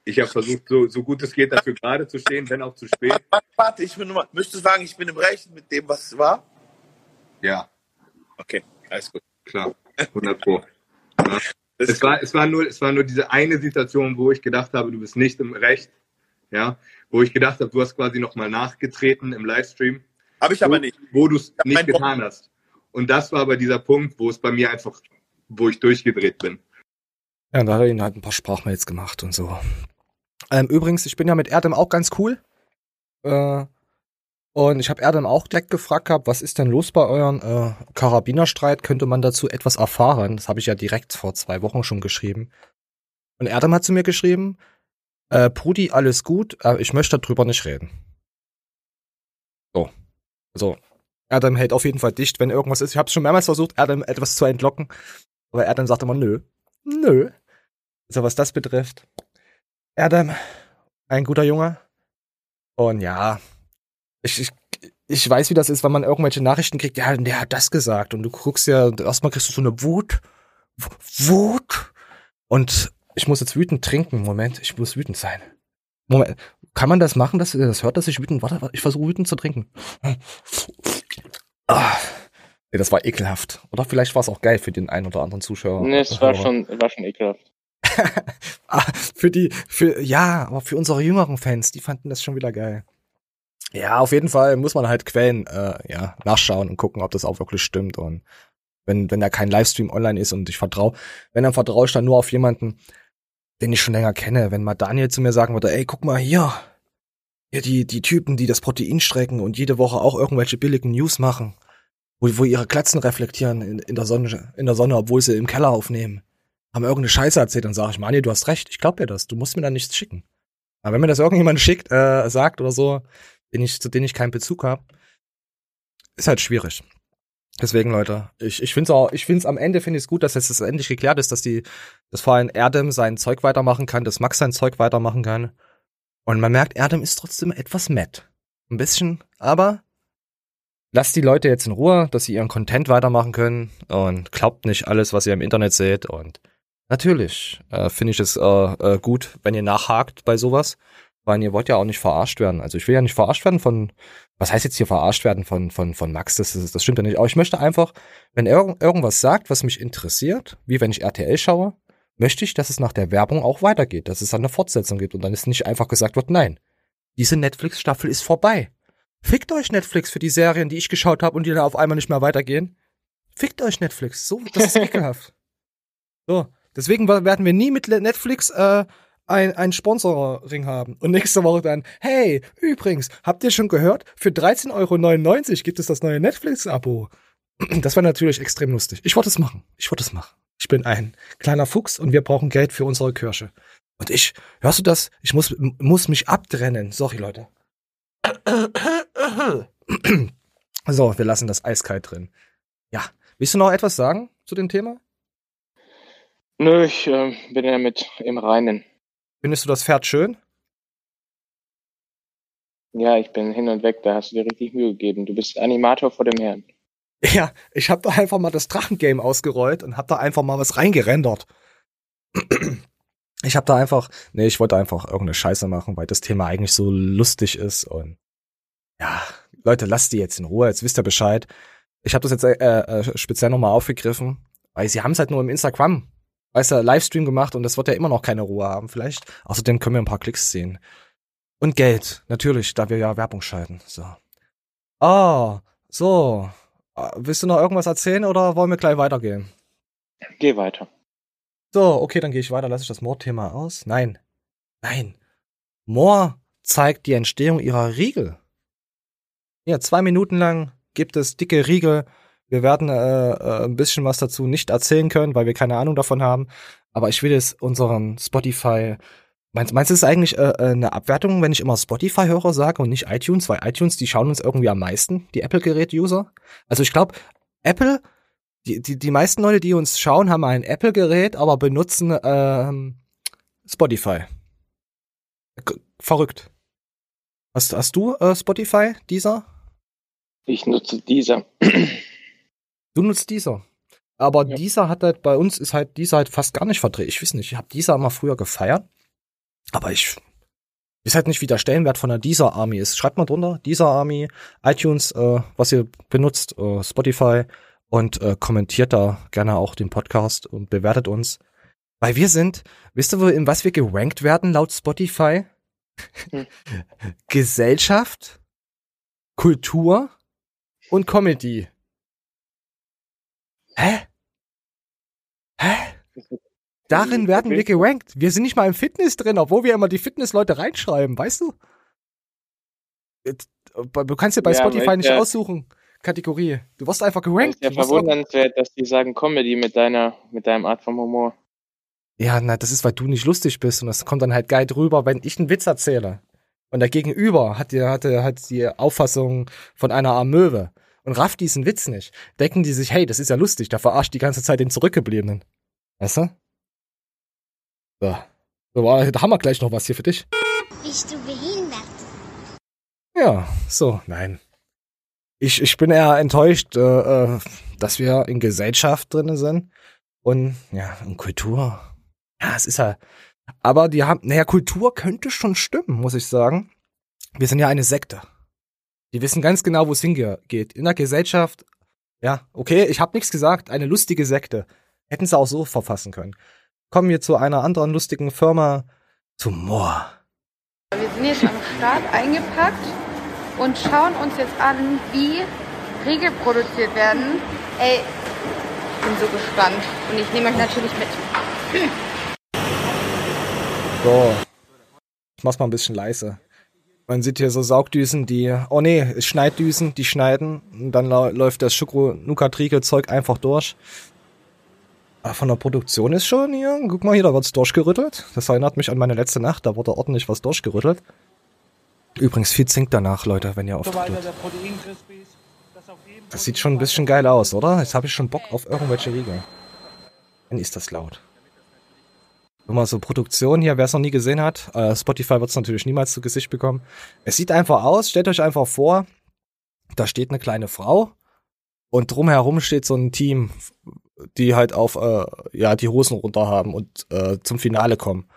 [SPEAKER 5] Ich habe versucht, so, so gut es geht, dafür gerade zu stehen, wenn auch zu spät.
[SPEAKER 7] Warte, ich bin nur mal, müsstest du sagen, ich bin im Recht mit dem, was war?
[SPEAKER 5] Ja,
[SPEAKER 7] Okay, alles gut.
[SPEAKER 5] klar. 100 Pro.
[SPEAKER 7] Das
[SPEAKER 5] Es war, es, war nur, es war nur diese eine Situation, wo ich gedacht habe, du bist nicht im Recht. Ja, wo ich gedacht habe, du hast quasi nochmal nachgetreten im Livestream,
[SPEAKER 7] Habe ich aber nicht.
[SPEAKER 5] wo du es nicht getan hast. Und das war aber dieser Punkt, wo es bei mir einfach, wo ich durchgedreht bin.
[SPEAKER 2] Ja, und da hat er ihn halt ein paar Sprachmails gemacht und so. Ähm, übrigens, ich bin ja mit Erdem auch ganz cool. Äh, und ich habe Erdem auch direkt gefragt gehabt, was ist denn los bei euren äh, Karabinerstreit? Könnte man dazu etwas erfahren? Das habe ich ja direkt vor zwei Wochen schon geschrieben. Und Erdem hat zu mir geschrieben, äh, Pudi, alles gut, äh, ich möchte darüber nicht reden. So. Also, Erdem hält auf jeden Fall dicht, wenn irgendwas ist. Ich habe schon mehrmals versucht, Erdem etwas zu entlocken. Aber Erdem sagt immer, nö. Nö. Also was das betrifft. Erdem, ein guter Junge. Und ja, ich, ich, ich weiß, wie das ist, wenn man irgendwelche Nachrichten kriegt, ja, der hat das gesagt. Und du guckst ja, erstmal kriegst du so eine Wut. Wut. Und ich muss jetzt wütend trinken. Moment, ich muss wütend sein. Moment, kann man das machen, dass ihr das hört, dass ich wütend, warte, ich versuche wütend zu trinken. Ah, nee, das war ekelhaft. Oder vielleicht war es auch geil für den einen oder anderen Zuschauer.
[SPEAKER 1] Nee, es war schon, war schon ekelhaft. (laughs)
[SPEAKER 2] Ah, für die, für, ja, aber für unsere jüngeren Fans, die fanden das schon wieder geil. Ja, auf jeden Fall muss man halt Quellen, äh, ja, nachschauen und gucken, ob das auch wirklich stimmt und wenn, wenn da kein Livestream online ist und ich vertraue, wenn dann vertraue ich dann nur auf jemanden, den ich schon länger kenne. Wenn mal Daniel zu mir sagen würde, ey, guck mal hier, hier die, die Typen, die das Protein strecken und jede Woche auch irgendwelche billigen News machen, wo, wo ihre Glatzen reflektieren in, in der Sonne, in der Sonne, obwohl sie im Keller aufnehmen haben irgendeine Scheiße erzählt, dann sage ich, Mani, du hast recht, ich glaube dir das, du musst mir da nichts schicken. Aber wenn mir das irgendjemand schickt, äh, sagt oder so, den ich, zu denen ich keinen Bezug habe, ist halt schwierig. Deswegen, Leute, ich, ich finde es auch, ich finde am Ende finde ich es gut, dass jetzt das endlich geklärt ist, dass die, dass vor allem Erdem sein Zeug weitermachen kann, dass Max sein Zeug weitermachen kann. Und man merkt, Erdem ist trotzdem etwas matt. Ein bisschen, aber lasst die Leute jetzt in Ruhe, dass sie ihren Content weitermachen können und glaubt nicht alles, was ihr im Internet seht und Natürlich äh, finde ich es äh, äh, gut, wenn ihr nachhakt bei sowas. Weil ihr wollt ja auch nicht verarscht werden. Also ich will ja nicht verarscht werden von, was heißt jetzt hier verarscht werden von, von, von Max? Das, ist, das stimmt ja nicht. Aber ich möchte einfach, wenn er irgendwas sagt, was mich interessiert, wie wenn ich RTL schaue, möchte ich, dass es nach der Werbung auch weitergeht, dass es dann eine Fortsetzung gibt und dann ist nicht einfach gesagt wird, nein, diese Netflix-Staffel ist vorbei. Fickt euch Netflix für die Serien, die ich geschaut habe und die dann auf einmal nicht mehr weitergehen. Fickt euch Netflix. So, das ist (laughs) ekelhaft. So, deswegen werden wir nie mit Netflix äh, ein, ein Sponsoring haben. Und nächste Woche dann, hey, übrigens, habt ihr schon gehört? Für 13,99 Euro gibt es das neue Netflix-Abo. (clears throat) Das wäre natürlich extrem lustig. Ich wollte es machen. Ich wollte es machen. Ich bin ein kleiner Fuchs und wir brauchen Geld für unsere Kirche. Und ich, hörst du das? Ich muss, muss mich abtrennen. Sorry, Leute. (clears throat) So, wir lassen das eiskalt drin. Ja, willst du noch etwas sagen zu dem Thema?
[SPEAKER 1] Nö, ich äh, bin ja mit im Reinen.
[SPEAKER 2] Findest du das Pferd schön?
[SPEAKER 1] Ja, ich bin hin und weg, da hast du dir richtig Mühe gegeben. Du bist Animator vor dem Herrn. (laughs)
[SPEAKER 2] Ja, ich habe da einfach mal das Drachengame ausgerollt und habe da einfach mal was reingerendert. (clears throat) Ich habe da einfach, nee, ich wollte einfach irgendeine Scheiße machen, weil das Thema eigentlich so lustig ist und ja, Leute, lasst die jetzt in Ruhe, jetzt wisst ihr Bescheid. Ich habe das jetzt äh, äh, speziell nochmal aufgegriffen, weil sie haben es halt nur im Instagram, weißt du, Livestream gemacht und das wird ja immer noch keine Ruhe haben. Vielleicht, außerdem können wir ein paar Klicks sehen. Und Geld, natürlich, da wir ja Werbung schalten. So. Ah, so. Äh, willst du noch irgendwas erzählen oder wollen wir gleich weitergehen?
[SPEAKER 1] Geh weiter.
[SPEAKER 2] So, okay, dann gehe ich weiter. Lasse ich das Moor-Thema aus? Nein. Nein. Moor zeigt die Entstehung ihrer Riegel. Ja, zwei Minuten lang gibt es dicke Riegel. Wir werden äh, äh, ein bisschen was dazu nicht erzählen können, weil wir keine Ahnung davon haben. Aber ich will es unseren Spotify. Meinst, meinst du, es ist eigentlich äh, äh, eine Abwertung, wenn ich immer Spotify-Hörer sage und nicht iTunes? Weil iTunes, die schauen uns irgendwie am meisten, die Apple-Gerät-User. Also ich glaube, Apple die, die, die meisten Leute, die uns schauen, haben ein Apple-Gerät, aber benutzen ähm, Spotify. G verrückt. Hast, hast du äh, Spotify, dieser?
[SPEAKER 1] Ich nutze dieser.
[SPEAKER 2] Du nutzt dieser. Aber ja. dieser hat halt, bei uns ist halt dieser halt fast gar nicht verdreht. Ich weiß nicht, ich habe dieser mal früher gefeiert. Aber ich weiß halt nicht, wie der Stellenwert von der dieser Army ist. Schreibt mal drunter, dieser Army, iTunes, äh, was ihr benutzt, äh, Spotify und äh, kommentiert da gerne auch den Podcast und bewertet uns. Weil wir sind, wisst ihr, in was wir gerankt werden laut Spotify? Hm. (laughs) Gesellschaft, Kultur und Comedy. Hä? Hä? Darin werden wir gerankt. Wir sind nicht mal im Fitness drin, obwohl wir immer die Fitnessleute reinschreiben, weißt du? Du kannst dir bei ja, Spotify nicht ja. aussuchen. Kategorie. Du wirst einfach gerankt.
[SPEAKER 1] Das ist ja verwundernswert, dass die sagen Comedy mit deiner, mit deinem Art von Humor.
[SPEAKER 2] Ja, na, das ist, weil du nicht lustig bist und das kommt dann halt geil drüber, wenn ich einen Witz erzähle. Und der Gegenüber hat die, hatte, hat die Auffassung von einer Amöwe und rafft diesen Witz nicht. Denken die sich, hey, das ist ja lustig, der verarscht die ganze Zeit den Zurückgebliebenen. Weißt du? So. so da haben wir gleich noch was hier für dich. Bist du behindert? Ja, so, nein ich, ich bin eher enttäuscht, äh, äh, dass wir in Gesellschaft drin sind und ja, in Kultur. Ja, es ist ja. Aber die haben, naja, Kultur könnte schon stimmen, muss ich sagen. Wir sind ja eine Sekte. Die wissen ganz genau, wo es hingeht. In der Gesellschaft, ja, okay, ich habe nichts gesagt, eine lustige Sekte. Hätten sie auch so verfassen können. Kommen wir zu einer anderen lustigen Firma, zu Moor.
[SPEAKER 8] Wir sind jetzt am Start eingepackt und schauen uns jetzt an, wie Riegel produziert werden. Ey, ich bin so gespannt und ich nehme euch natürlich mit.
[SPEAKER 2] So, ich mach's mal ein bisschen leise. Man sieht hier so Saugdüsen, die, oh nee, Schneiddüsen, die schneiden und dann läuft das Schoko-Nuka-Triegel-Zeug einfach durch. Aber von der Produktion ist schon hier, guck mal hier, da wird's durchgerüttelt. Das erinnert mich an meine letzte Nacht, da wurde ordentlich was durchgerüttelt. Übrigens viel Zink danach, Leute, wenn ihr auftritt. Das sieht schon ein bisschen geil aus, oder? Jetzt habe ich schon Bock auf irgendwelche Riegel. Dann ist das laut. Mal, so Produktion hier, wer es noch nie gesehen hat, äh, Spotify wird es natürlich niemals zu Gesicht bekommen. Es sieht einfach aus, stellt euch einfach vor, da steht eine kleine Frau und drumherum steht so ein Team, die halt auf, äh, ja, die Hosen runter haben und äh, zum Finale kommen.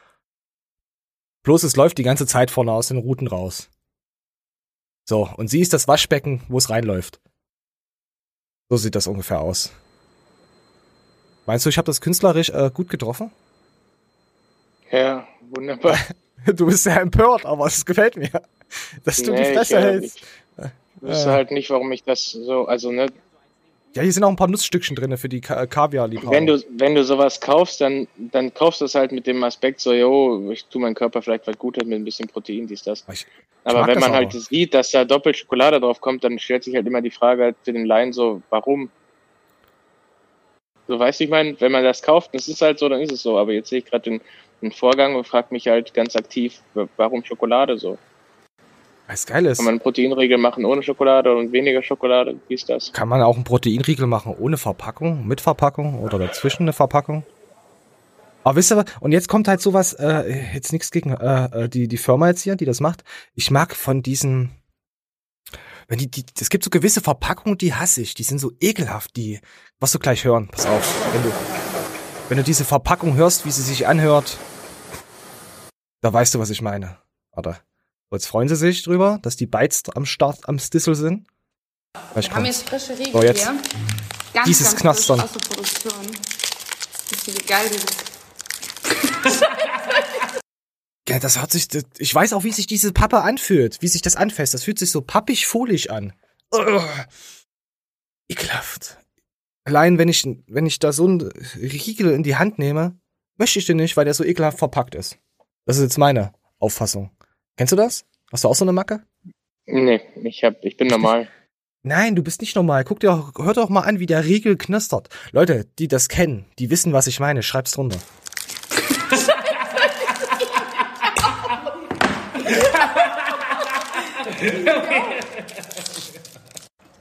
[SPEAKER 2] Bloß es läuft die ganze Zeit vorne aus den Routen raus. So, und sie ist das Waschbecken, wo es reinläuft. So sieht das ungefähr aus. Meinst du, ich habe das künstlerisch äh, gut getroffen?
[SPEAKER 1] Ja, wunderbar. (laughs)
[SPEAKER 2] Du bist sehr empört, aber es gefällt mir. Dass du die
[SPEAKER 1] Nee, ich,
[SPEAKER 2] Fresse
[SPEAKER 1] äh,
[SPEAKER 2] hältst.
[SPEAKER 1] Ich wüsste
[SPEAKER 2] Äh.
[SPEAKER 1] halt nicht, warum ich das so, also ne,
[SPEAKER 2] Ja, hier sind auch ein paar Nussstückchen drin für die Ka Kaviar-Liebhaber.
[SPEAKER 1] wenn du, wenn du sowas kaufst, dann, dann kaufst du es halt mit dem Aspekt so, jo, ich tue meinem Körper vielleicht was Gutes mit ein bisschen Protein, dies, das.
[SPEAKER 2] Ich-
[SPEAKER 1] Aber wenn man halt sieht, dass da doppelt Schokolade drauf kommt, dann stellt sich halt immer die Frage halt für den Laien so, warum? So, weißt du, ich meine, wenn man das kauft, das ist halt so, dann ist es so. Aber jetzt sehe ich gerade den, den Vorgang und frage mich halt ganz aktiv, wa- warum Schokolade so?
[SPEAKER 2] Was geil ist,
[SPEAKER 1] Kann man einen Proteinriegel machen ohne Schokolade und weniger Schokolade? Wie ist das?
[SPEAKER 2] kann man auch einen Proteinriegel machen ohne Verpackung, mit Verpackung oder dazwischen eine Verpackung. Aber wisst ihr was? Und jetzt kommt halt sowas, äh, jetzt nichts gegen äh, äh, die, die Firma jetzt hier, die das macht. Ich mag von diesen, wenn die, die, es gibt so gewisse Verpackungen, die hasse ich, die sind so ekelhaft, die, was du gleich hören, pass auf, wenn du, wenn du diese Verpackung hörst, wie sie sich anhört, da weißt du, was ich meine. Warte. Jetzt freuen sie sich drüber, dass die Bytes am Start, am Stissel sind.
[SPEAKER 8] Wir haben jetzt frische Riegel
[SPEAKER 2] So, jetzt
[SPEAKER 8] hier. Ganz,
[SPEAKER 2] dieses
[SPEAKER 8] ganz
[SPEAKER 2] Knastern.
[SPEAKER 8] frisch aus der Produktion. Wisst ihr, wie geil dieses (laughs)
[SPEAKER 2] Ja, das hört sich, ich weiß auch, wie sich diese Pappe anfühlt, wie sich das anfasst. Das fühlt sich so pappig-folig an. Ugh. Ekelhaft. Allein wenn ich, wenn ich da so einen Riegel in die Hand nehme, möchte ich den nicht, weil der so ekelhaft verpackt ist. Das ist jetzt meine Auffassung. Kennst du das? Hast du auch so eine Macke?
[SPEAKER 1] Nee, ich hab, ich bin normal.
[SPEAKER 2] Nein, du bist nicht normal. Guck dir, hör doch mal an, wie der Riegel knistert. Leute, die das kennen, die wissen, was ich meine. Schreib's drunter.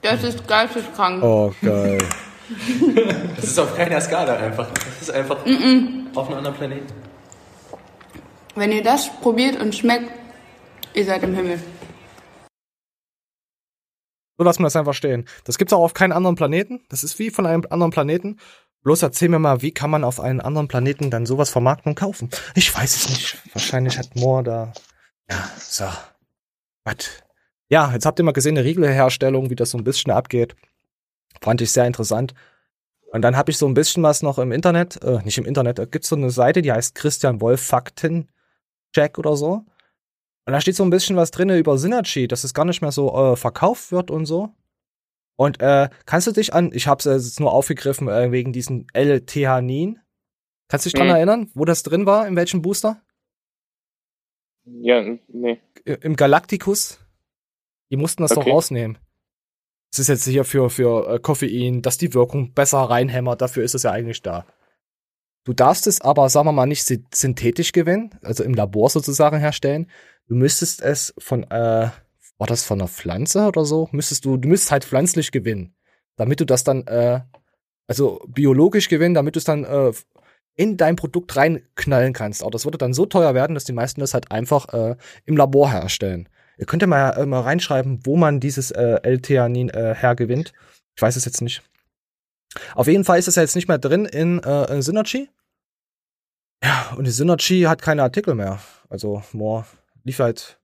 [SPEAKER 8] Das ist geisteskrank.
[SPEAKER 2] Oh, geil.
[SPEAKER 9] Das ist auf keiner Skala einfach. Das ist einfach auf einem anderen Planeten.
[SPEAKER 8] Wenn ihr das probiert und schmeckt, ihr seid im Himmel.
[SPEAKER 2] So lassen wir das einfach stehen. Das gibt's auch auf keinen anderen Planeten. Das ist wie von einem anderen Planeten. Bloß erzähl mir mal, wie kann man auf einen anderen Planeten dann sowas vermarkten und kaufen? Ich weiß es nicht. Wahrscheinlich hat Moore da. Ja, so. Was? Ja, jetzt habt ihr mal gesehen, eine Riegelherstellung, wie das so ein bisschen abgeht. Fand ich sehr interessant. Und dann habe ich so ein bisschen was noch im Internet, äh, nicht im Internet, da gibt's so eine Seite, die heißt Christian Wolf Fakten Check oder so. Und da steht so ein bisschen was drinne über Synergy, dass es gar nicht mehr so äh, verkauft wird und so. Und äh, kannst du dich an, ich habe es jetzt nur aufgegriffen äh, wegen diesen L-Theanin. Kannst du dich dran
[SPEAKER 1] Mhm.
[SPEAKER 2] erinnern, wo das drin war, in welchem Booster?
[SPEAKER 1] Ja, nee.
[SPEAKER 2] Im Galacticus. Die mussten das doch
[SPEAKER 1] Okay.
[SPEAKER 2] rausnehmen. Es ist jetzt hier für, für äh, Koffein, dass die Wirkung besser reinhämmert, dafür ist es ja eigentlich da. Du darfst es aber, sagen wir mal, nicht sy- synthetisch gewinnen, also im Labor sozusagen herstellen. Du müsstest es von, äh, war das von einer Pflanze oder so? Müsstest du, du müsstest halt pflanzlich gewinnen. Damit du das dann, äh, also biologisch gewinnen, damit du es dann äh, in dein Produkt reinknallen kannst. Aber das würde dann so teuer werden, dass die meisten das halt einfach äh, im Labor herstellen. Ihr könnt ja mal, äh, mal reinschreiben, wo man dieses äh, L-Theanin äh, hergewinnt. Ich weiß es jetzt nicht. Auf jeden Fall ist es ja jetzt nicht mehr drin in äh, Synergy. Ja, und die Synergy hat keine Artikel mehr. Also, more lief halt.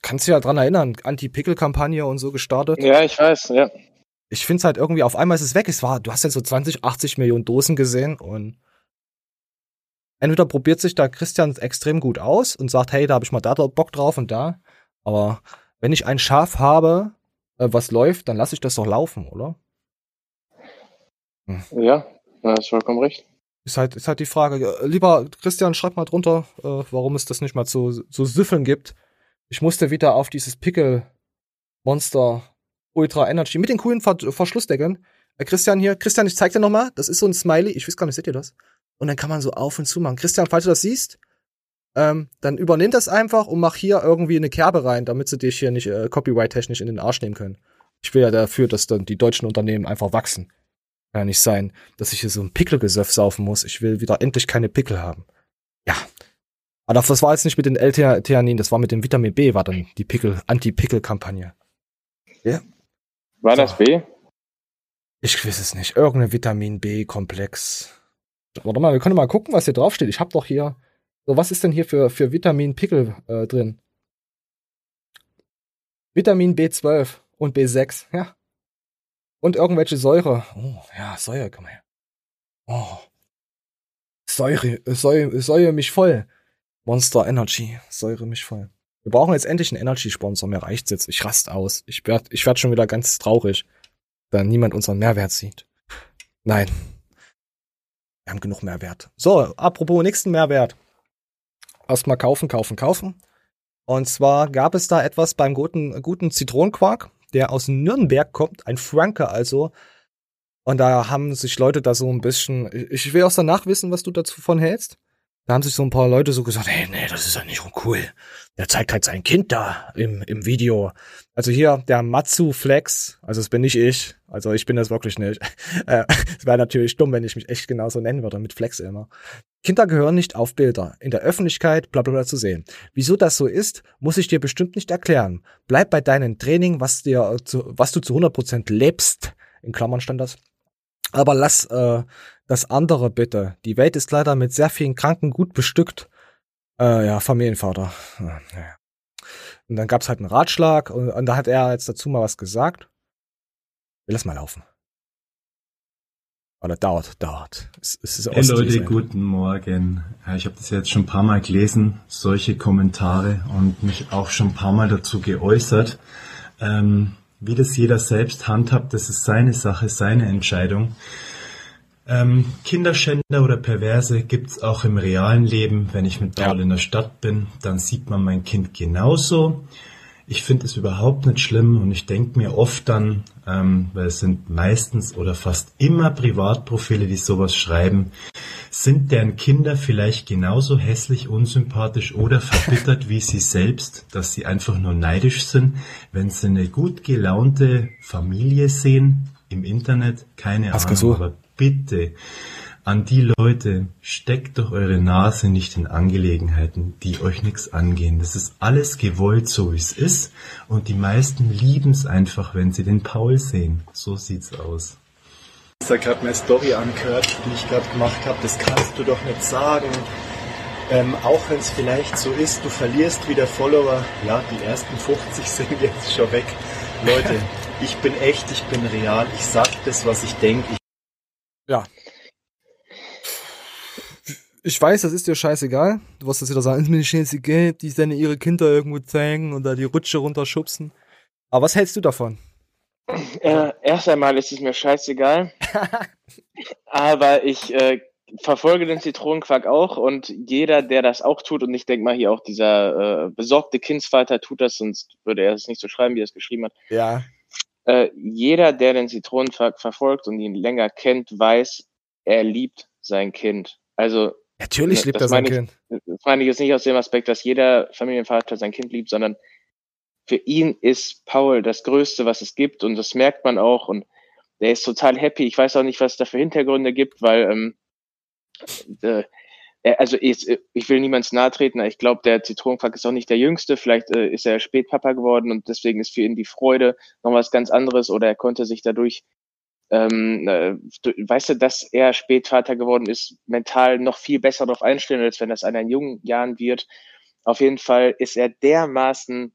[SPEAKER 2] Kannst du ja dran erinnern, Anti-Pickel-Kampagne und so gestartet.
[SPEAKER 1] Ja, ich weiß, ja.
[SPEAKER 2] Ich finde es halt irgendwie, auf einmal ist es weg. Es war, du hast ja so 20, 80 Millionen Dosen gesehen und entweder probiert sich da Christian extrem gut aus und sagt, hey, da habe ich mal da Bock drauf und da. Aber wenn ich ein Schaf habe, äh, was läuft, dann lasse ich das doch laufen, oder?
[SPEAKER 1] Ja, da hast vollkommen recht.
[SPEAKER 2] Ist halt, ist halt die Frage. Lieber Christian, schreib mal drunter, äh, warum es das nicht mal zu, zu süffeln gibt. Ich musste wieder auf dieses Pickel Monster Ultra Energy mit den coolen Ver Verschlussdeckeln. Äh, Christian hier, Christian, ich zeig dir noch mal. Das ist so ein Smiley. Ich weiß gar nicht, seht ihr das? Und dann kann man so auf und zu machen. Christian, falls du das siehst, ähm, dann übernimm das einfach und mach hier irgendwie eine Kerbe rein, damit sie dich hier nicht äh, copyright-technisch in den Arsch nehmen können. Ich will ja dafür, dass dann die deutschen Unternehmen einfach wachsen. Kann ja nicht sein, dass ich hier so ein Pickelgesöff saufen muss. Ich will wieder endlich keine Pickel haben. Ja. Aber das war jetzt nicht mit den L-Theanin, das war mit dem Vitamin B, war dann die Pickel, Anti-Pickel-Kampagne. Ja.
[SPEAKER 1] War das B?
[SPEAKER 2] Ich weiß es nicht. Irgendein Vitamin B-Komplex. Warte mal, wir können mal gucken, was hier draufsteht. Ich hab doch hier So, was ist denn hier für, für Vitamin Pickel äh, drin? Vitamin B12 und B6, ja. Und irgendwelche Säure. Oh, ja, Säure, komm mal her. Oh. Säure, äh, Säure, Säure mich voll. Monster Energy, Säure mich voll. Wir brauchen jetzt endlich einen Energy-Sponsor, mir reicht's jetzt. Ich rast aus. Ich werd, ich werd schon wieder ganz traurig, da niemand unseren Mehrwert sieht. Nein. Wir haben genug Mehrwert. So, apropos nächsten Mehrwert. Erstmal kaufen, kaufen, kaufen. Und zwar gab es da etwas beim guten, guten Zitronenquark, der aus Nürnberg kommt, ein Franke also. Und da haben sich Leute da so ein bisschen, ich will auch danach wissen, was du dazu von hältst. Da haben sich so ein paar Leute so gesagt, hey, nee, das ist ja nicht cool. Der zeigt halt sein Kind da im, im Video. Also hier, der Matsu Flex, also das bin nicht ich, also ich bin das wirklich nicht. (laughs) Äh, es wäre natürlich dumm, wenn ich mich echt genauso nennen würde, mit Flex immer. Kinder gehören nicht auf Bilder, in der Öffentlichkeit, bla bla bla zu sehen. Wieso das so ist, muss ich dir bestimmt nicht erklären. Bleib bei deinem Training, was dir zu, was du zu 100% lebst. In Klammern stand das. Aber lass äh, das andere bitte. Die Welt ist leider mit sehr vielen Kranken gut bestückt. Äh, ja, Familienvater. Ja. Und dann gab's halt einen Ratschlag und, und da hat er jetzt dazu mal was gesagt. Wir lassen mal laufen. Oder dauert, dauert. Es, es ist
[SPEAKER 10] hey Leute, guten Morgen. Ich habe das jetzt schon ein paar Mal gelesen, solche Kommentare und mich auch schon ein paar Mal dazu geäußert. Ähm, wie das jeder selbst handhabt, das ist seine Sache, seine Entscheidung. Ähm, Kinderschänder oder Perverse gibt's auch im realen Leben. Wenn ich mit Paul ja. in der Stadt bin, dann sieht man mein Kind genauso. Ich finde es überhaupt nicht schlimm und ich denke mir oft dann, ähm, weil es sind meistens oder fast immer Privatprofile, die sowas schreiben, sind deren Kinder vielleicht genauso hässlich, unsympathisch oder verbittert wie sie selbst, dass sie einfach nur neidisch sind, wenn sie eine gut gelaunte Familie sehen im Internet? Keine
[SPEAKER 2] Ahnung,
[SPEAKER 10] aber bitte an die Leute, steckt doch eure Nase nicht in Angelegenheiten, die euch nichts angehen. Das ist alles gewollt, so wie es ist. Und die meisten lieben es einfach, wenn sie den Paul sehen. So sieht's aus.
[SPEAKER 11] Ich habe gerade meine Story angehört, die ich gerade gemacht habe. Das kannst du doch nicht sagen. Ähm, auch wenn es vielleicht so ist, du verlierst wieder Follower. Ja, die ersten 50 (laughs) sind jetzt schon weg. Leute, (laughs) ich bin echt, ich bin real. Ich sag das, was ich denke.
[SPEAKER 2] Ja, ich weiß, das ist dir scheißegal. Du wirst das wieder sagen, ist mir nicht scheißegal, die seine ihre Kinder irgendwo zeigen und da die Rutsche runterschubsen. Aber was hältst du davon?
[SPEAKER 1] Äh, erst einmal ist es mir scheißegal. (laughs) aber ich äh, verfolge den Zitronenquark auch und jeder, der das auch tut, und ich denke mal hier auch dieser äh, besorgte Kindsvater tut das, sonst würde er es nicht so schreiben, wie er es geschrieben hat.
[SPEAKER 2] Ja.
[SPEAKER 1] Äh, jeder, der den Zitronenquark verfolgt und ihn länger kennt, weiß, er liebt sein Kind. Also
[SPEAKER 2] Natürlich liebt er sein
[SPEAKER 1] ich,
[SPEAKER 2] Kind.
[SPEAKER 1] Das meine ich jetzt nicht aus dem Aspekt, dass jeder Familienvater sein Kind liebt, sondern für ihn ist Paul das Größte, was es gibt und das merkt man auch und der ist total happy. Ich weiß auch nicht, was es da für Hintergründe gibt, weil ähm, äh, also ich, ich will niemands nahe treten, ich glaube, der Zitronenquark ist auch nicht der Jüngste, vielleicht äh, ist er spät Papa geworden und deswegen ist für ihn die Freude noch was ganz anderes oder er konnte sich dadurch ähm, äh, weißt du, dass er Spätvater geworden ist, mental noch viel besser darauf einstellen, als wenn das einer in jungen Jahren wird. Auf jeden Fall ist er dermaßen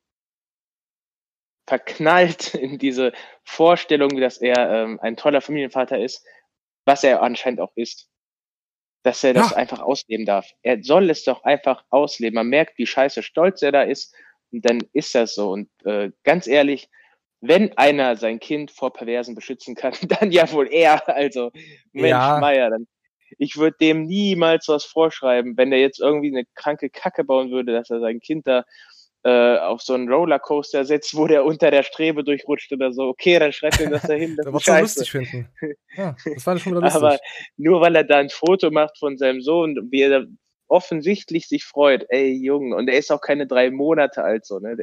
[SPEAKER 1] verknallt (laughs) in diese Vorstellung, dass er ähm, ein toller Familienvater ist, was er anscheinend auch ist. Dass er das ja. einfach ausleben darf. Er soll es doch einfach ausleben. Man merkt, wie scheiße stolz er da ist. Und dann ist das so. Und äh, ganz ehrlich, wenn einer sein Kind vor Perversen beschützen kann, (laughs) dann ja wohl er. Also, Mensch, ja. Meier, dann. Ich würde dem niemals was vorschreiben, wenn der jetzt irgendwie eine kranke Kacke bauen würde, dass er sein Kind da äh, auf so einen Rollercoaster setzt, wo der unter der Strebe durchrutscht oder so. Okay, dann schreibt ihm das dahin. Das (laughs)
[SPEAKER 2] ist lustig finden. (laughs) Ja, das war schon wieder lustig.
[SPEAKER 1] Aber nur weil er da ein Foto macht von seinem Sohn, wie er offensichtlich sich freut, ey Junge, und er ist auch keine drei Monate alt so, ne?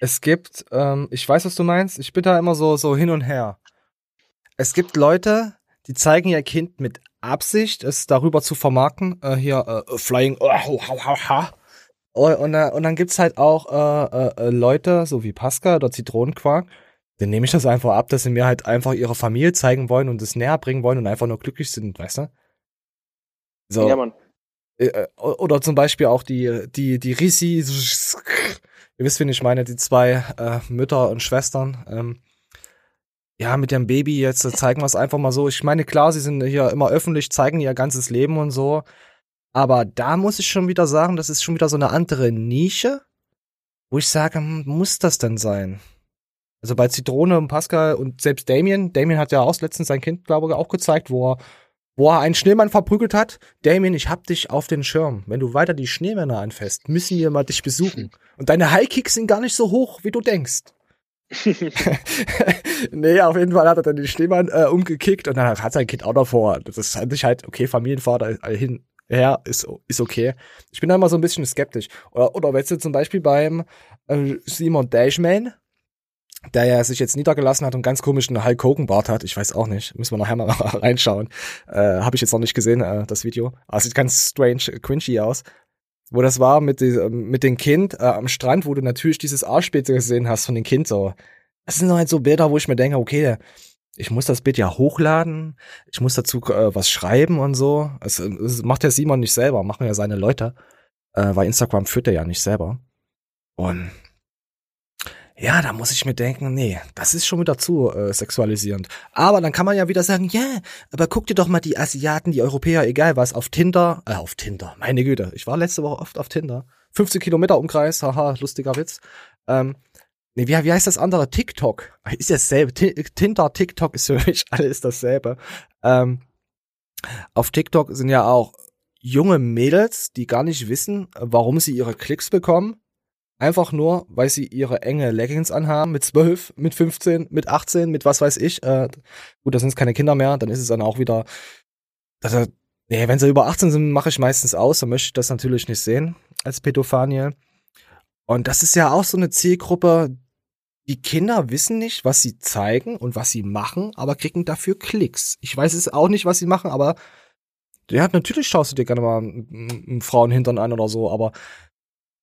[SPEAKER 2] Es gibt, ähm, ich weiß, was du meinst, ich bin da immer so, so hin und her. Es gibt Leute, die zeigen ihr Kind mit Absicht, es darüber zu vermarkten, äh, hier, äh, Flying, oh, ha, ha, ha. Und, und, äh, und dann gibt's halt auch äh, äh, Leute, so wie Pascal oder Zitronenquark, dann nehme ich das einfach ab, dass sie mir halt einfach ihre Familie zeigen wollen und es näher bringen wollen und einfach nur glücklich sind, weißt du?
[SPEAKER 1] So. Ja, Mann.
[SPEAKER 2] Äh, oder zum Beispiel auch die, die, die Risi, ihr wisst, wen ich meine, die zwei äh, Mütter und Schwestern, ähm, ja, mit dem Baby jetzt äh, zeigen wir es einfach mal so. Ich meine, klar, sie sind hier immer öffentlich, zeigen ihr ganzes Leben und so. Aber da muss ich schon wieder sagen, das ist schon wieder so eine andere Nische, wo ich sage, hm, muss das denn sein? Also bei Zitrone und Pascal und selbst Damien, Damien hat ja auch letztens sein Kind, glaube ich, auch gezeigt, wo er, wo er einen Schneemann verprügelt hat. Damien, ich hab dich auf den Schirm. Wenn du weiter die Schneemänner anfasst, müssen wir mal dich besuchen. Und deine Highkicks sind gar nicht so hoch, wie du denkst. (laughs) (laughs) nee, auf jeden Fall hat er dann den Schneemann äh, umgekickt und dann hat sein Kind auch davor. Das fand ich halt, okay, Familienvater äh, hin, her, ist, ist okay. Ich bin da immer so ein bisschen skeptisch. Oder, oder wenn du zum Beispiel beim äh, Simon Dashman, der ja sich jetzt niedergelassen hat und ganz komischen Hulk Hogan Bart hat, ich weiß auch nicht, müssen wir nachher mal (laughs) reinschauen. Äh, Habe ich jetzt noch nicht gesehen, äh, das Video. Aber es sieht ganz strange, cringy aus wo das war mit, die, mit dem Kind äh, am Strand, wo du natürlich dieses Arschbild gesehen hast von dem Kind so. Das sind halt so Bilder, wo ich mir denke, okay, ich muss das Bild ja hochladen, ich muss dazu äh, was schreiben und so. Es, es macht der Simon nicht selber, machen ja seine Leute, äh, weil Instagram führt er ja nicht selber. Und ja, da muss ich mir denken, nee, das ist schon wieder zu äh, sexualisierend. Aber dann kann man ja wieder sagen, ja, yeah, aber guck dir doch mal die Asiaten, die Europäer, egal was, auf Tinder, äh, auf Tinder, meine Güte, ich war letzte Woche oft auf Tinder. 15 Kilometer Umkreis, haha, lustiger Witz. Ähm, nee, wie, wie heißt das andere? TikTok. Ist dasselbe. T Tinder, TikTok ist für mich (laughs) alles dasselbe. Ähm, auf TikTok sind ja auch junge Mädels, die gar nicht wissen, warum sie ihre Klicks bekommen Einfach nur, weil sie ihre enge Leggings anhaben, mit 12, mit 15, mit 18, mit was weiß ich. Äh, gut, da sind es keine Kinder mehr, dann ist es dann auch wieder. Also, nee, wenn sie über 18 sind, mache ich meistens aus, dann möchte ich das natürlich nicht sehen als Pädophanie. Und das ist ja auch so eine Zielgruppe, die Kinder wissen nicht, was sie zeigen und was sie machen, aber kriegen dafür Klicks. Ich weiß es auch nicht, was sie machen, aber ja, natürlich schaust du dir gerne mal einen Frauenhintern an oder so, aber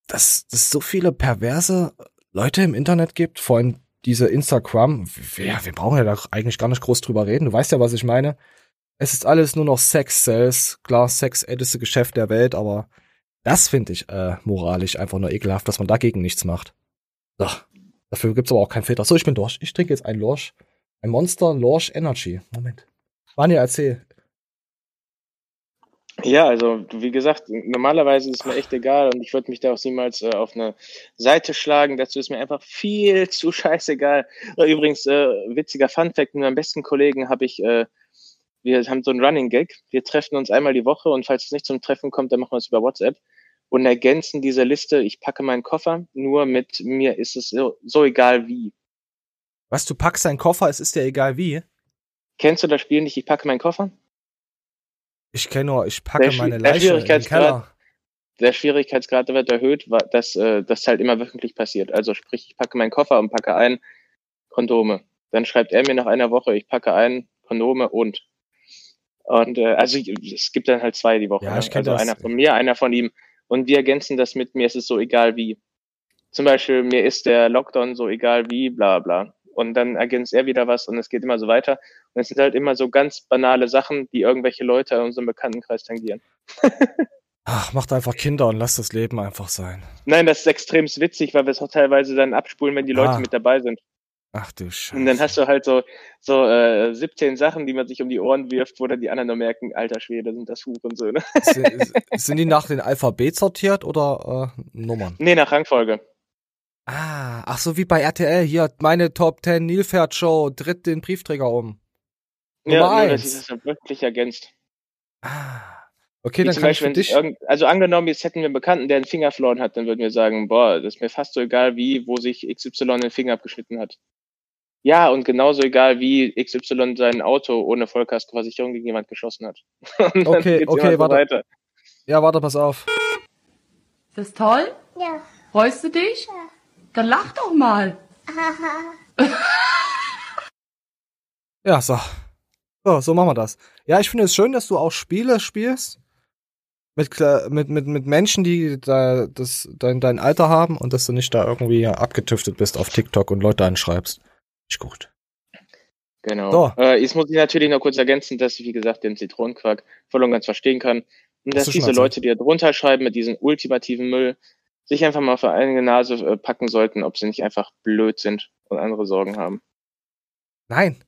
[SPEAKER 2] dass es so viele perverse Leute im Internet gibt, vor allem diese Instagram, ja, wir brauchen ja da eigentlich gar nicht groß drüber reden. Du weißt ja, was ich meine. Es ist alles nur noch Sex Sales. Klar, Sex älteste Geschäft der Welt, aber das finde ich äh, moralisch einfach nur ekelhaft, dass man dagegen nichts macht. So, dafür gibt's aber auch keinen Filter. So, ich bin durch. Ich trinke jetzt ein Lorsch. Ein Monster Lorsch Energy. Moment. Vanja, erzähl.
[SPEAKER 1] Ja, also wie gesagt, normalerweise ist es mir echt egal und ich würde mich da auch niemals äh, auf eine Seite schlagen. Dazu ist mir einfach viel (laughs) zu scheißegal. Übrigens, äh, witziger Funfact, mit meinem besten Kollegen habe ich, äh, wir haben so einen Running Gag. Wir treffen uns einmal die Woche und falls es nicht zum Treffen kommt, dann machen wir es über WhatsApp und ergänzen diese Liste, ich packe meinen Koffer, nur mit mir ist es so, so egal wie.
[SPEAKER 2] Was, du packst deinen Koffer, es ist dir egal wie?
[SPEAKER 1] Kennst du das Spiel nicht, ich packe meinen Koffer?
[SPEAKER 2] Ich kenne nur, ich packe der meine Leiche in den Keller.
[SPEAKER 1] Der Schwierigkeitsgrad wird erhöht, dass äh, das halt immer wöchentlich passiert. Also sprich, ich packe meinen Koffer und packe ein Kondome. Dann schreibt er mir nach einer Woche, ich packe ein Kondome und. Und äh, also es gibt dann halt zwei die Woche.
[SPEAKER 2] Ja, ich
[SPEAKER 1] ne? Also
[SPEAKER 2] das.
[SPEAKER 1] einer von mir, einer von ihm. Und wir ergänzen das mit mir ist es so egal wie. Zum Beispiel, mir ist der Lockdown so egal wie, bla bla und dann ergänzt er wieder was und es geht immer so weiter. Und es sind halt immer so ganz banale Sachen, die irgendwelche Leute in unserem Bekanntenkreis tangieren. (laughs)
[SPEAKER 2] Ach, macht einfach Kinder und lasst das Leben einfach sein.
[SPEAKER 1] Nein, das ist extrem witzig, weil wir es auch teilweise dann abspulen, wenn die Leute ah. mit dabei sind.
[SPEAKER 2] Ach du Scheiße.
[SPEAKER 1] Und dann hast du halt so, so äh, 17 Sachen, die man sich um die Ohren wirft, wo dann die anderen nur merken, alter Schwede, sind das Huch und so. Ne?
[SPEAKER 2] Sind, sind die nach dem Alphabet sortiert oder äh, Nummern?
[SPEAKER 1] Nee, nach Rangfolge.
[SPEAKER 2] Ah, ach so wie bei RTL hier, meine Top 10 Nilpferd Show tritt den Briefträger um.
[SPEAKER 1] Nummer ja, nur, dass ich das wirklich ergänzt.
[SPEAKER 2] Ah. Okay,
[SPEAKER 1] wie
[SPEAKER 2] dann kann Beispiel, ich für
[SPEAKER 1] dich... Also angenommen, jetzt hätten wir einen Bekannten, der einen Finger verloren hat, dann würden wir sagen, boah, das ist mir fast so egal wie, wo sich XY den Finger abgeschnitten hat. Ja, und genauso egal wie XY sein Auto ohne Vollkaskoversicherung gegen jemand geschossen hat. (laughs)
[SPEAKER 2] okay, okay, warte. Weiter. Ja, warte, pass auf.
[SPEAKER 3] Ist das toll?
[SPEAKER 8] Ja.
[SPEAKER 3] Freust du dich? Ja. Dann lach doch mal. (laughs)
[SPEAKER 2] ja, so. so. So machen wir das. Ja, ich finde es schön, dass du auch Spiele spielst. Mit, mit, mit, mit Menschen, die da, das, dein, dein Alter haben und dass du nicht da irgendwie abgetüftet bist auf TikTok und Leute anschreibst. Ist gut.
[SPEAKER 1] Genau. So. Äh, jetzt muss ich natürlich noch kurz ergänzen, dass ich, wie gesagt, den Zitronenquark voll und ganz verstehen kann. Und dass diese. Leute, die da drunter schreiben mit diesem ultimativen Müll, sich einfach mal für eine Nase äh, packen sollten, ob sie nicht einfach blöd sind und andere Sorgen haben.
[SPEAKER 2] Nein.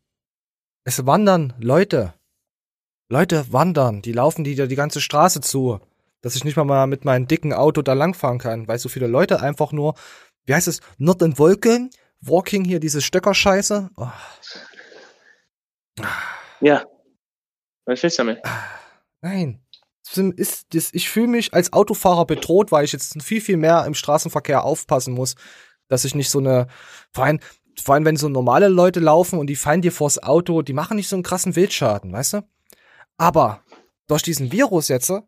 [SPEAKER 2] Es wandern Leute. Leute wandern. Die laufen die, die ganze Straße zu. Dass ich nicht mal, mal mit meinem dicken Auto da langfahren kann, weil so viele Leute einfach nur, wie heißt es, Nord in Wolken, Walking hier, diese Stöckerscheiße. Oh,
[SPEAKER 1] Ja. Was willst du damit?
[SPEAKER 2] nein. Ist, das, ich fühle mich als Autofahrer bedroht, weil ich jetzt viel, viel mehr im Straßenverkehr aufpassen muss, dass ich nicht so eine, vor allem, vor allem wenn so normale Leute laufen und die fallen dir vors Auto, die machen nicht so einen krassen Wildschaden, weißt du? Aber durch diesen Virus jetzt äh,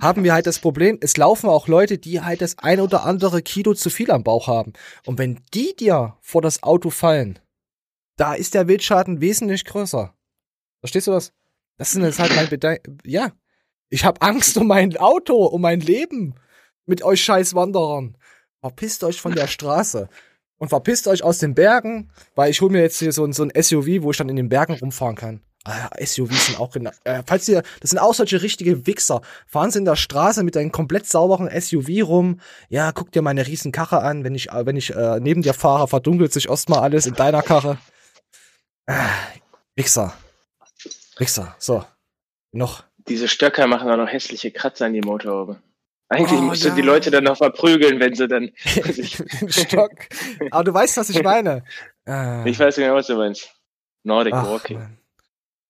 [SPEAKER 2] haben wir halt das Problem, es laufen auch Leute, die halt das ein oder andere Kilo zu viel am Bauch haben. Und wenn die dir vor das Auto fallen, da ist der Wildschaden wesentlich größer. Verstehst du das? Das sind jetzt halt mein Bedenken. Ja. Ich habe Angst um mein Auto, um mein Leben mit euch scheiß Wanderern. Verpisst euch von der (laughs) Straße. Und verpisst euch aus den Bergen, weil ich hole mir jetzt hier so ein, so ein SUV, wo ich dann in den Bergen rumfahren kann. Ah, SUVs sind auch genau. Äh, falls ihr, das sind auch solche richtige Wichser. Fahren sie in der Straße mit einem komplett sauberen SUV rum. Ja, guck dir meine riesen Karre an. Wenn ich, äh, wenn ich äh, neben dir fahre, verdunkelt sich erstmal alles in deiner Karre. Ah, Wichser. Wichser. So. Noch.
[SPEAKER 1] Diese Stöcker machen auch noch hässliche Kratzer an die Motorhaube. Eigentlich
[SPEAKER 2] Oh,
[SPEAKER 1] musst du
[SPEAKER 2] ja.
[SPEAKER 1] die Leute dann noch verprügeln, wenn sie dann (laughs)
[SPEAKER 2] Stock. Aber du weißt, was ich (laughs) meine. Ah.
[SPEAKER 1] Ich weiß genau, was du meinst. Nordic
[SPEAKER 2] Ach,
[SPEAKER 1] Walking.
[SPEAKER 2] Mann.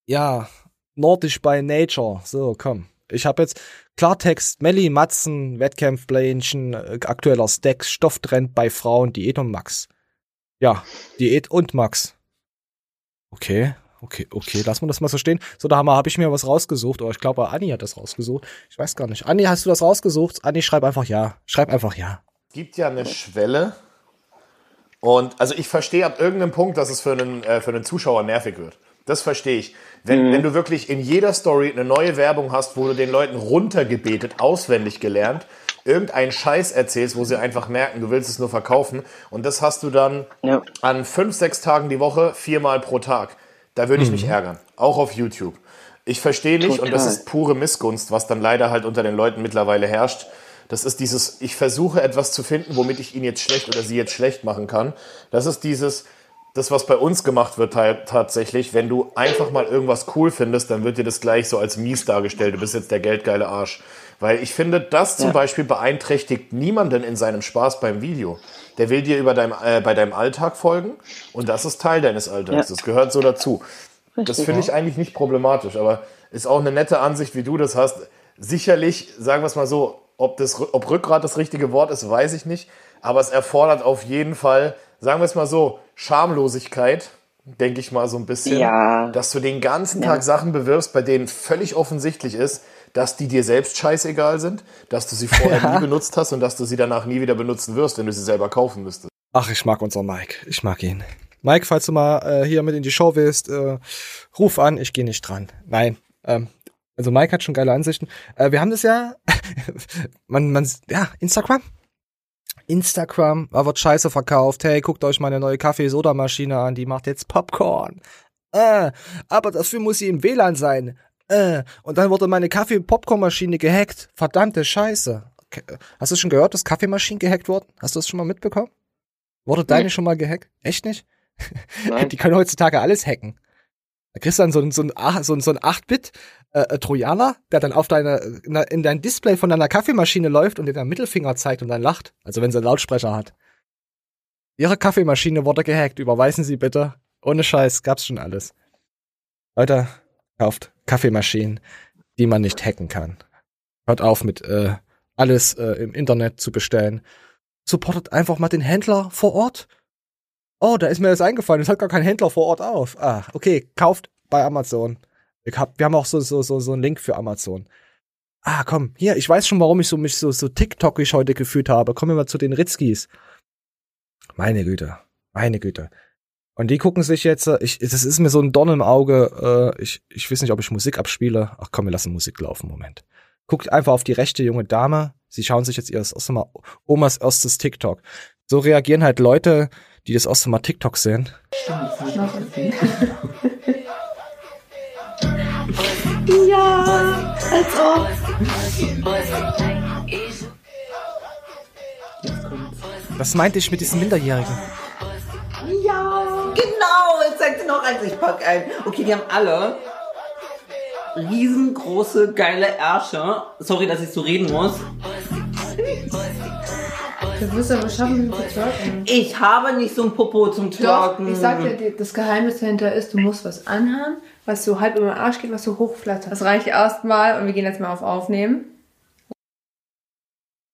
[SPEAKER 2] Ja, nordisch by nature. So, komm. Ich habe jetzt Klartext, Melli, Matzen, Wettkampfplänchen, äh, aktueller Stacks, Stofftrend bei Frauen, Diät und Max. Ja, Diät und Max. Okay, okay, okay, lassen wir das mal so stehen. So, da habe hab ich mir was rausgesucht, oder ich glaube, Anni hat das rausgesucht. Ich weiß gar nicht. Anni, hast du das rausgesucht? Anni, schreib einfach ja. Schreib einfach ja.
[SPEAKER 6] Es gibt ja eine Schwelle. Und also ich verstehe ab irgendeinem Punkt, dass es für einen, äh, für einen Zuschauer nervig wird. Das verstehe ich. Wenn, wenn du wirklich in jeder Story eine neue Werbung hast, wo du den Leuten runtergebetet, auswendig gelernt, irgendeinen Scheiß erzählst, wo sie einfach merken, du willst es nur verkaufen. Und das hast du dann
[SPEAKER 1] Ja.
[SPEAKER 6] an fünf, sechs Tagen die Woche, viermal pro Tag. Da würde ich mich ärgern. Auch auf YouTube. Ich verstehe nicht, und das
[SPEAKER 1] Total.
[SPEAKER 6] ist pure Missgunst, was dann leider halt unter den Leuten mittlerweile herrscht. Das ist dieses, ich versuche etwas zu finden, womit ich ihn jetzt schlecht oder sie jetzt schlecht machen kann. Das ist dieses, das, was bei uns gemacht wird ta- tatsächlich, wenn du einfach mal irgendwas cool findest, dann wird dir das gleich so als mies dargestellt. Du bist jetzt der geldgeile Arsch. Weil ich finde, das zum
[SPEAKER 1] Ja.
[SPEAKER 6] Beispiel beeinträchtigt niemanden in seinem Spaß beim Video. Der will dir über deinem, äh, bei deinem Alltag folgen und das ist Teil deines Alltags.
[SPEAKER 1] Ja.
[SPEAKER 6] Das gehört so dazu. Das
[SPEAKER 1] Richtig,
[SPEAKER 6] finde ich eigentlich nicht problematisch, aber ist auch eine nette Ansicht, wie du das hast. Sicherlich, sagen wir es mal so, ob, das, ob Rückgrat das richtige Wort ist, weiß ich nicht. Aber es erfordert auf jeden Fall, sagen wir es mal so, Schamlosigkeit, denke ich mal so ein bisschen.
[SPEAKER 1] Ja.
[SPEAKER 6] Dass du den ganzen
[SPEAKER 1] Ja.
[SPEAKER 6] Tag Sachen bewirbst, bei denen völlig offensichtlich ist, dass die dir selbst scheißegal sind, dass du sie vorher
[SPEAKER 2] Ja.
[SPEAKER 6] nie benutzt hast und dass du sie danach nie wieder benutzen wirst, wenn du sie selber kaufen müsstest.
[SPEAKER 2] Ach, ich mag unseren Mike. Ich mag ihn. Mike, falls du mal äh, hier mit in die Show willst, äh, ruf an, ich gehe nicht dran. Nein. Ähm, also Mike hat schon geile Ansichten. Äh, wir haben das ja, (laughs) man, man, ja, Instagram. Instagram, da wird Scheiße verkauft. Hey, guckt euch meine neue Kaffee-Soda-Maschine an, die macht jetzt Popcorn. Äh, aber dafür muss sie im WLAN sein. Äh, und dann wurde meine Kaffee-Popcorn-Maschine gehackt. Verdammte Scheiße. Okay. Hast du schon gehört, dass Kaffeemaschinen gehackt wurden? Hast du das schon mal mitbekommen? Wurde deine
[SPEAKER 1] Nee.
[SPEAKER 2] schon mal gehackt? Echt nicht? (laughs)
[SPEAKER 1] Nein.
[SPEAKER 2] Die können heutzutage alles hacken. Da kriegst du dann so ein, so ein, so ein, so ein 8-Bit-Trojaner, der dann auf deine, in in dein Display von deiner Kaffeemaschine läuft und dir den Mittelfinger zeigt und dann lacht. Also wenn sie einen Lautsprecher hat. Ihre Kaffeemaschine wurde gehackt. Überweisen Sie bitte. Ohne Scheiß, gab's schon alles. Leute, kauft Kaffeemaschinen, die man nicht hacken kann. Hört auf mit äh, alles äh, im Internet zu bestellen. Supportet einfach mal den Händler vor Ort. Oh, da ist mir das eingefallen. Es hat gar kein Händler vor Ort auf. Ah, okay, kauft bei Amazon. Hab, wir haben auch so, so, so, so einen Link für Amazon. Ah, komm, hier, ich weiß schon, warum ich so, mich so, so TikTokig heute gefühlt habe. Kommen wir mal zu den Ritzkis. Meine Güte, meine Güte. Und die gucken sich jetzt, äh, ich, das ist mir so ein Dorn im Auge, äh, ich, ich weiß nicht, ob ich Musik abspiele. Ach komm, wir lassen Musik laufen, Moment. Guckt einfach auf die rechte junge Dame. Sie schauen sich jetzt ihr erste Mal Omas erstes TikTok. So reagieren halt Leute, die das erste Mal TikTok sehen.
[SPEAKER 12] Ja, als ob.
[SPEAKER 2] Was meinte ich mit diesen Minderjährigen?
[SPEAKER 12] Ja. Genau, jetzt sagt sie noch eins, ich pack ein. Okay, die haben alle riesengroße, geile Ärsche. Sorry, dass ich so reden muss.
[SPEAKER 13] Du wirst aber schaffen, zu twerken.
[SPEAKER 12] Ich habe nicht so ein Popo zum
[SPEAKER 13] Doch,
[SPEAKER 12] Twerken.
[SPEAKER 13] ich sag dir, das Geheimnis dahinter ist, du musst was anhaben, was so halb über den Arsch geht, was so hochflattert. Das reicht erstmal und wir gehen jetzt mal auf Aufnehmen.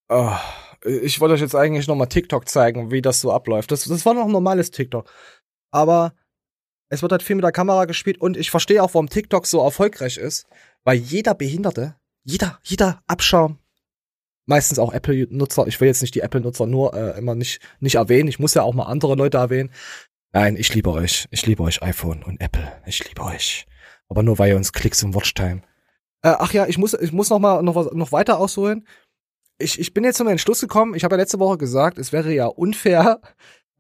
[SPEAKER 2] Oh, ich wollte euch jetzt eigentlich nochmal TikTok zeigen, wie das so abläuft. Das, das war noch ein normales TikTok. Aber es wird halt viel mit der Kamera gespielt und ich verstehe auch, warum TikTok so erfolgreich ist, weil jeder Behinderte, jeder, jeder Abschaum, meistens auch Apple-Nutzer, ich will jetzt nicht die Apple-Nutzer nur äh, immer nicht, nicht erwähnen, ich muss ja auch mal andere Leute erwähnen. Nein, ich liebe euch. Ich liebe euch iPhone und Apple. Ich liebe euch. Aber nur weil ihr uns Klicks im Watchtime. Äh, ach ja, ich muss, ich muss noch mal noch, was- noch weiter ausholen ich, ich bin jetzt zu dem Entschluss gekommen, ich habe ja letzte Woche gesagt, es wäre ja unfair,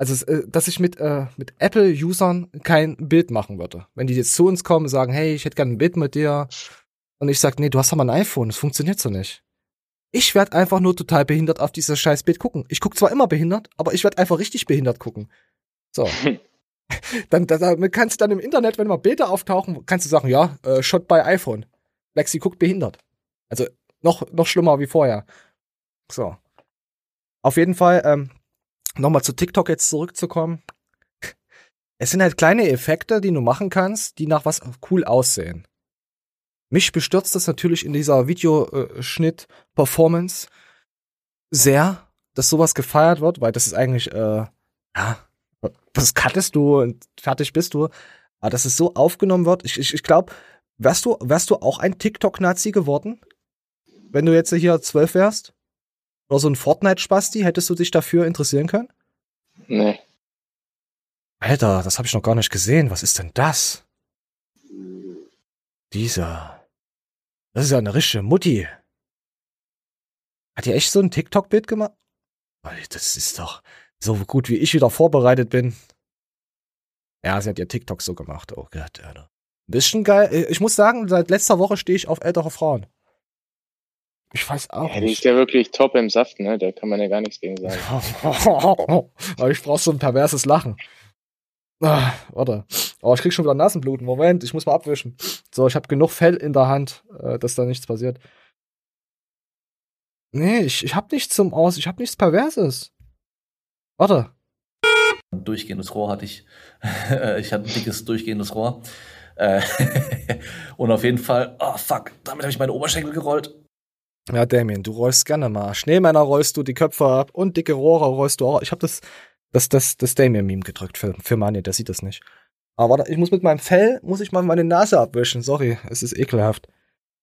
[SPEAKER 2] also äh, dass ich mit, äh, mit Apple-Usern kein Bild machen würde. Wenn die jetzt zu uns kommen und sagen, hey, ich hätte gerne ein Bild mit dir, und ich sag, nee, du hast doch mal ein iPhone, das funktioniert so nicht. Ich werde einfach nur total behindert auf dieses scheiß Bild gucken. Ich guck zwar immer behindert, aber ich werde einfach richtig behindert gucken. So. (laughs) dann, dann, dann kannst du dann im Internet, wenn mal Bilder auftauchen, kannst du sagen, ja, äh, Shot bei iPhone. Lexi guckt behindert. Also noch, noch schlimmer wie vorher. So. Auf jeden Fall, ähm, nochmal zu TikTok jetzt zurückzukommen. Es sind halt kleine Effekte, die du machen kannst, die nach was cool aussehen. Mich bestürzt das natürlich in dieser Videoschnitt-Performance sehr, dass sowas gefeiert wird, weil das ist eigentlich, äh, ja, das cuttest du und fertig bist du. Aber dass es so aufgenommen wird, ich, ich, ich glaube, wärst du, wärst du auch ein TikTok-Nazi geworden? Wenn du jetzt hier zwölf wärst? Oder so ein Fortnite-Spasti, hättest du dich dafür interessieren können?
[SPEAKER 1] Nee.
[SPEAKER 2] Alter, das habe ich noch gar nicht gesehen. Was ist denn das? Dieser. Das ist ja eine richtige Mutti. Hat die echt so ein TikTok-Bild gemacht? Das ist doch so gut, wie ich wieder vorbereitet bin. Ja, sie hat ihr TikTok so gemacht. Oh Gott, Alter. Bisschen geil. Ich muss sagen, seit letzter Woche stehe ich auf ältere Frauen. Ich weiß auch
[SPEAKER 1] Ja, die
[SPEAKER 2] nicht.
[SPEAKER 1] ist ja wirklich top im Saft, ne? Da kann man ja gar nichts gegen sagen. (laughs)
[SPEAKER 2] Aber ich brauch so ein perverses Lachen. Ah, warte. Oh, ich krieg schon wieder Nasenbluten. Moment, ich muss mal abwischen. So, ich habe genug Fell in der Hand, äh, dass da nichts passiert. Nee, ich, ich hab nichts zum Aus. Ich hab nichts Perverses. Warte.
[SPEAKER 14] Ein durchgehendes Rohr hatte ich. (laughs) ich hatte ein dickes durchgehendes Rohr. Äh, (laughs) Und auf jeden Fall, oh fuck, damit habe ich meine Oberschenkel gerollt.
[SPEAKER 2] Ja, Damien, du rollst gerne mal. Schneemänner rollst du die Köpfe ab und dicke Rohre rollst du auch. Ich habe das, das, das, das Damien-Meme gedrückt für, für Mani, der sieht das nicht. Aber warte, ich muss mit meinem Fell, muss ich mal meine Nase abwischen. Sorry, es ist ekelhaft.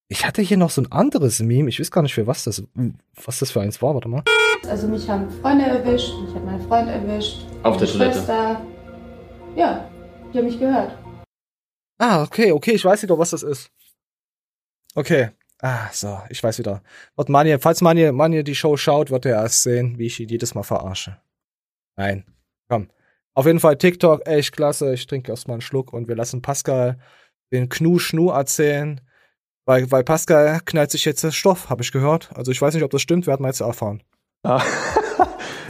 [SPEAKER 2] Ich hatte hier noch so ein anderes Meme. Ich weiß gar nicht, für was das, was das für eins war. Warte mal.
[SPEAKER 13] Also mich haben Freunde erwischt, mich hat mein Freund erwischt.
[SPEAKER 9] Auf der Toilette.
[SPEAKER 13] Schwester. Ja, die haben mich gehört.
[SPEAKER 2] Ah, okay, okay, ich weiß wieder, was das ist. Okay. Ah, so, ich weiß wieder. Und Manje, falls Manje, Manje die Show schaut, wird er erst sehen, wie ich ihn jedes Mal verarsche. Nein. Komm. Auf jeden Fall TikTok, echt klasse. Ich trinke erstmal einen Schluck und wir lassen Pascal den Knu-Schnu erzählen. Weil, weil Pascal knallt sich jetzt das Stoff, habe ich gehört. Also ich weiß nicht, ob das stimmt, werden wir jetzt erfahren. (laughs)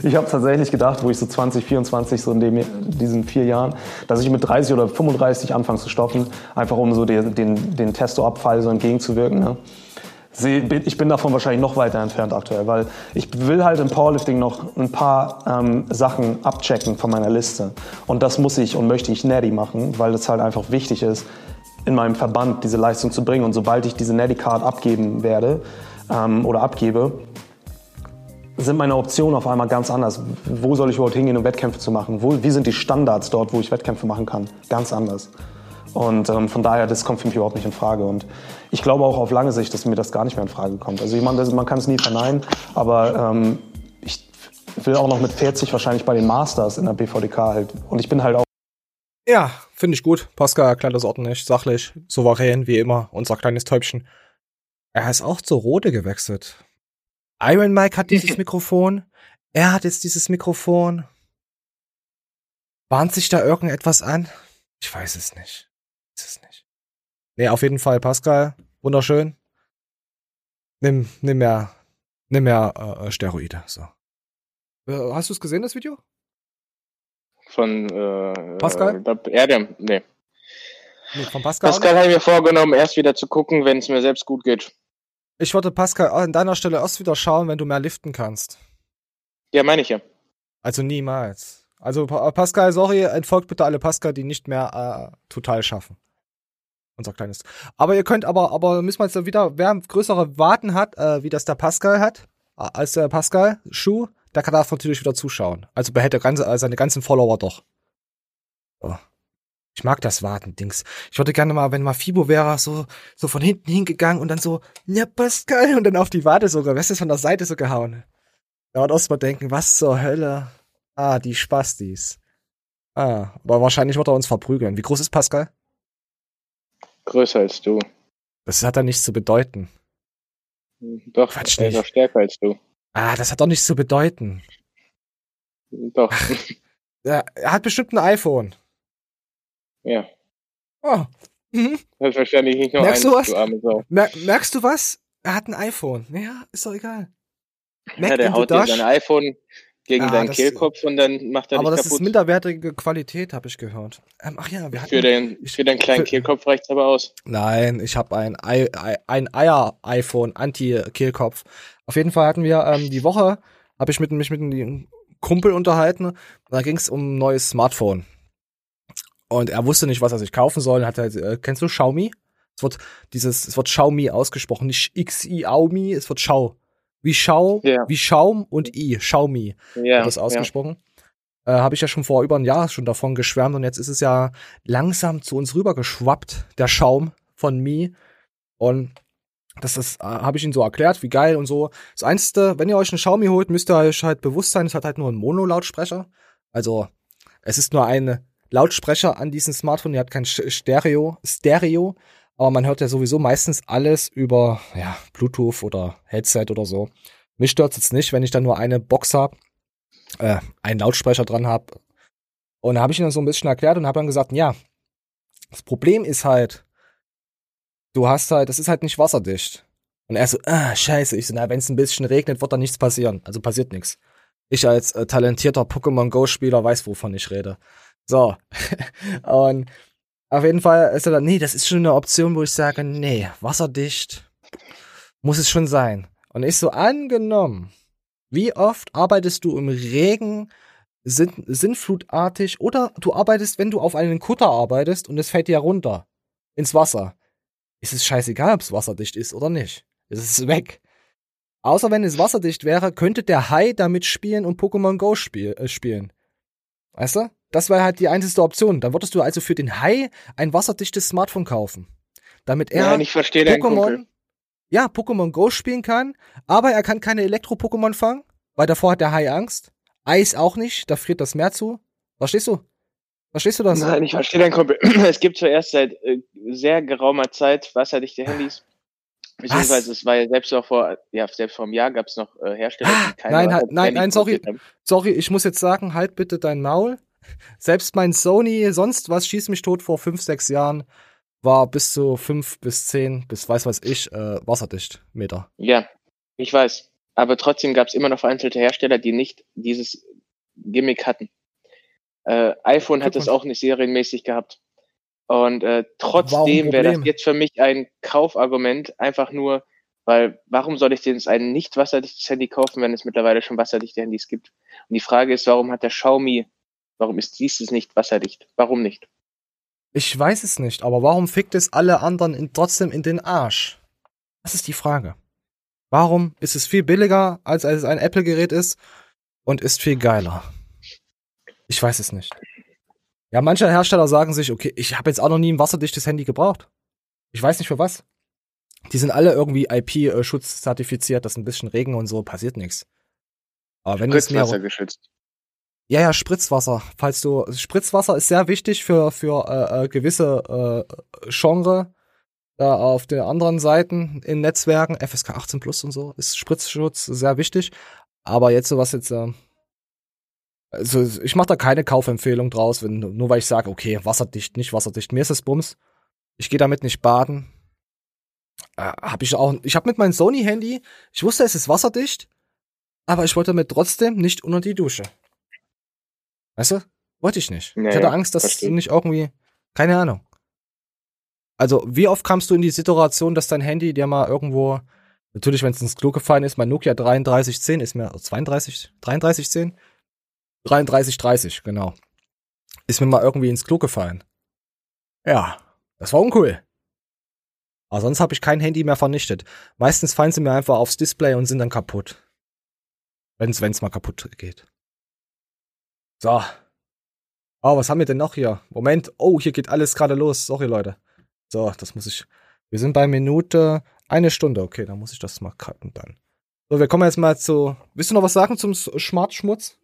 [SPEAKER 15] Ich habe tatsächlich gedacht, wo ich so 20, 24, so in dem, diesen vier Jahren, dass ich mit 30 oder 35 anfange zu stoppen, einfach um so den, den, den Testo-Abfall so entgegenzuwirken. Ne? Ich bin davon wahrscheinlich noch weiter entfernt aktuell, weil ich will halt im Powerlifting noch ein paar ähm, Sachen abchecken von meiner Liste. Und das muss ich und möchte ich natty machen, weil das halt einfach wichtig ist, in meinem Verband diese Leistung zu bringen. Und sobald ich diese natty Card abgeben werde ähm, oder abgebe, sind meine Optionen auf einmal ganz anders. Wo soll ich überhaupt hingehen, um Wettkämpfe zu machen? Wo, wie sind die Standards dort, wo ich Wettkämpfe machen kann? Ganz anders. Und ähm, von daher, das kommt für mich überhaupt nicht in Frage. Und ich glaube auch auf lange Sicht, dass mir das gar nicht mehr in Frage kommt. Also ich meine, man kann es nie verneinen, aber ähm, ich will auch noch mit 40 wahrscheinlich bei den Masters in der BVDK halt. Und ich bin halt auch
[SPEAKER 2] Ja, finde ich gut. Pascal erklärt das ordentlich, sachlich, souverän, wie immer, unser kleines Täubchen. Er ist auch zur Rode gewechselt. Iron Mike hat dieses (laughs) Mikrofon. Er hat jetzt dieses Mikrofon. Bahnt sich da irgendetwas an? Ich weiß es nicht. Ich weiß es nicht. Nee, auf jeden Fall, Pascal. Wunderschön. Nimm, nimm mehr, nimm mehr äh, Steroide. So. Äh, hast du es gesehen, das Video?
[SPEAKER 1] Von äh,
[SPEAKER 2] Pascal?
[SPEAKER 1] Äh, Erdem, nee.
[SPEAKER 2] Nee, von Pascal.
[SPEAKER 1] Pascal habe ich mir vorgenommen, erst wieder zu gucken, wenn es mir selbst gut geht.
[SPEAKER 2] Ich würde Pascal an deiner Stelle erst wieder schauen, wenn du mehr liften kannst.
[SPEAKER 1] Ja, meine ich ja.
[SPEAKER 2] Also niemals. Also Pa- Pascal, sorry, entfolgt bitte alle Pascal, die nicht mehr äh, total schaffen. Unser kleines. Aber ihr könnt aber, aber müssen wir jetzt wieder, wer größere Warten hat, äh, wie das der Pascal hat, äh, als der Pascal Schuh, der kann darf natürlich wieder zuschauen. Also behält er ganze, äh, seine ganzen Follower doch. So. Ich mag das Warten-Dings. Ich würde gerne mal, wenn mal Fibo wäre, so, so von hinten hingegangen und dann so, ja, Pascal, und dann auf die Warte sogar, weißt du, von der Seite so gehauen. Da wird erst mal denken, was zur Hölle? Ah, die Spastis. Ah, aber wahrscheinlich wird er uns verprügeln. Wie groß ist Pascal?
[SPEAKER 1] Größer als du.
[SPEAKER 2] Das hat er nichts zu bedeuten.
[SPEAKER 1] Doch,
[SPEAKER 2] Quatsch
[SPEAKER 1] er ist auch stärker als du.
[SPEAKER 2] Ah, das hat doch nichts zu bedeuten.
[SPEAKER 1] Doch.
[SPEAKER 2] Er, er hat bestimmt ein iPhone.
[SPEAKER 1] Ja.
[SPEAKER 2] Oh. Mhm.
[SPEAKER 1] Das ist wahrscheinlich nicht nur
[SPEAKER 2] Merkst du was?
[SPEAKER 1] du.
[SPEAKER 2] Mer merkst du was? Er hat ein iPhone. Ja, ist doch egal.
[SPEAKER 1] Ja, der haut dir sein iPhone gegen
[SPEAKER 2] Ah,
[SPEAKER 1] deinen Kehlkopf und dann macht er
[SPEAKER 2] Aber das ist
[SPEAKER 1] kaputt.
[SPEAKER 2] minderwertige Qualität, habe ich gehört. Ähm, ach ja, wir hatten.
[SPEAKER 1] Für, den, für deinen kleinen
[SPEAKER 2] für-
[SPEAKER 1] Kehlkopf reicht's aber aus.
[SPEAKER 2] Nein, ich habe ein, Ei- Ei- ein Eier-iPhone, Anti-Kehlkopf. Auf jeden Fall hatten wir ähm, die Woche, habe ich mit, mich mit einem Kumpel unterhalten. Da ging es um ein neues Smartphone. Und er wusste nicht, was er sich kaufen soll. Hat halt, äh, kennst du Xiaomi? Es wird dieses, es wird Xiaomi ausgesprochen, nicht X-I-Aumi, es wird Schau. Wie Schau,
[SPEAKER 1] Ja.
[SPEAKER 2] wie Schaum und I, Xiaomi
[SPEAKER 1] Ja,
[SPEAKER 2] wird das ausgesprochen. Äh, Habe ich ja schon vor über ein Jahr schon davon geschwärmt und jetzt ist es ja langsam zu uns rübergeschwappt, der Schaum von Mi. Und das ist, äh, habe ich ihnen so erklärt, wie geil und so. Das Einzige, wenn ihr euch einen Xiaomi holt, müsst ihr euch halt bewusst sein, es hat halt nur einen Mono-Lautsprecher. Also, es ist nur ein Lautsprecher an diesem Smartphone, ihr habt kein Stereo, Stereo, aber man hört ja sowieso meistens alles über, ja, Bluetooth oder Headset oder so. Mich stört's jetzt nicht, wenn ich dann nur eine Box hab, äh, einen Lautsprecher dran hab. Und da habe ich ihnen das so ein bisschen erklärt und habe dann gesagt, ja, das Problem ist halt, du hast halt, das ist halt nicht wasserdicht. Und er so, ah, scheiße. Ich so, na, wenn es ein bisschen regnet, wird da nichts passieren. Also passiert nichts. Ich als äh, talentierter Pokémon Go-Spieler weiß, wovon ich rede. So. (laughs) und auf jeden Fall ist er dann, nee, das ist schon eine Option, wo ich sage, nee, wasserdicht muss es schon sein. Und ich so, angenommen, wie oft arbeitest du im Regen, sind, sinnflutartig, oder du arbeitest, wenn du auf einen Kutter arbeitest und es fällt dir runter ins Wasser. Ist es scheißegal, ob es wasserdicht ist oder nicht. Es ist weg. Außer wenn es wasserdicht wäre, könnte der Hai damit spielen und Pokémon Go spiel, äh, spielen. Weißt du? Das wäre halt die einzige Option. Dann würdest du also für den Hai ein wasserdichtes Smartphone kaufen. Damit er
[SPEAKER 1] deinen Kumpel.
[SPEAKER 2] ja, Pokémon Go spielen kann, aber er kann keine Elektro-Pokémon fangen, weil davor hat der Hai Angst. Eis auch nicht, da friert das Meer zu. Verstehst du? Verstehst du das?
[SPEAKER 1] Nein, ich verstehe deinen Kumpel. (clears throat) Es gibt zuerst seit äh, sehr geraumer Zeit wasserdichte Handys. Beziehungsweise es war ja selbst auch vor, ja, selbst vor einem Jahr gab es noch äh, Hersteller, die keine
[SPEAKER 2] Nein, halt, nein, nein, sorry. Sorry, ich muss jetzt sagen, halt bitte dein Maul. Selbst mein Sony, sonst was, schieß mich tot vor fünf, sechs Jahren, war bis zu fünf bis zehn, bis weiß was ich, äh, wasserdicht Meter.
[SPEAKER 1] Ja, ich weiß. Aber trotzdem gab es immer noch vereinzelte Hersteller, die nicht dieses Gimmick hatten. Äh, iPhone hat es auch nicht serienmäßig gehabt. Und äh, trotzdem wäre das jetzt für mich ein Kaufargument, einfach nur, weil warum soll ich denn jetzt ein nicht wasserdichtes Handy kaufen, wenn es mittlerweile schon wasserdichte Handys gibt? Und die Frage ist, warum hat der Xiaomi, warum ist dieses nicht wasserdicht? Warum nicht?
[SPEAKER 2] Ich weiß es nicht, aber warum fickt es alle anderen in, trotzdem in den Arsch? Das ist die Frage. Warum ist es viel billiger, als es ein Apple-Gerät ist und ist viel geiler? Ich weiß es nicht. Ja, manche Hersteller sagen sich, okay, ich habe jetzt auch noch nie ein wasserdichtes Handy gebraucht. Ich weiß nicht für was. Die sind alle irgendwie IP-Schutz zertifiziert, dass ein bisschen Regen und so passiert nichts. Aber wenn es
[SPEAKER 1] Spritzwasser geschützt.
[SPEAKER 2] Ja, ja, Spritzwasser. Falls du Spritzwasser ist sehr wichtig für für äh, äh, gewisse äh, Genre da auf den anderen Seiten in Netzwerken FSK 18 Plus und so ist Spritzschutz sehr wichtig. Aber jetzt sowas jetzt äh, also ich mache da keine Kaufempfehlung draus, wenn nur weil ich sage, okay, wasserdicht, nicht wasserdicht. Mir ist es Bums. Ich gehe damit nicht baden. äh, habe ich auch, ich habe mit meinem Sony-Handy, ich wusste, es ist wasserdicht, aber ich wollte damit trotzdem nicht unter die Dusche. Weißt du? Wollte ich nicht.
[SPEAKER 1] Ja,
[SPEAKER 2] ich hatte Angst, dass
[SPEAKER 1] verstehe.
[SPEAKER 2] nicht irgendwie, keine Ahnung. Also, wie oft kamst du in die Situation, dass dein Handy dir mal irgendwo, natürlich, wenn es ins Klo gefallen ist, mein Nokia 3310 ist mir, 32, 3310? 3330, genau. Ist mir mal irgendwie ins Klo gefallen. Ja, das war uncool. Aber sonst habe ich kein Handy mehr vernichtet. Meistens fallen sie mir einfach aufs Display und sind dann kaputt. Wenn's, wenn's mal kaputt geht. So. Oh, was haben wir denn noch hier? Moment. Oh, hier geht alles gerade los. Sorry, Leute. So, das muss ich. Wir sind bei Minute eine Stunde. Okay, dann muss ich das mal cutten dann. So, wir kommen jetzt mal zu. Willst du noch was sagen zum Schmarzschmutz?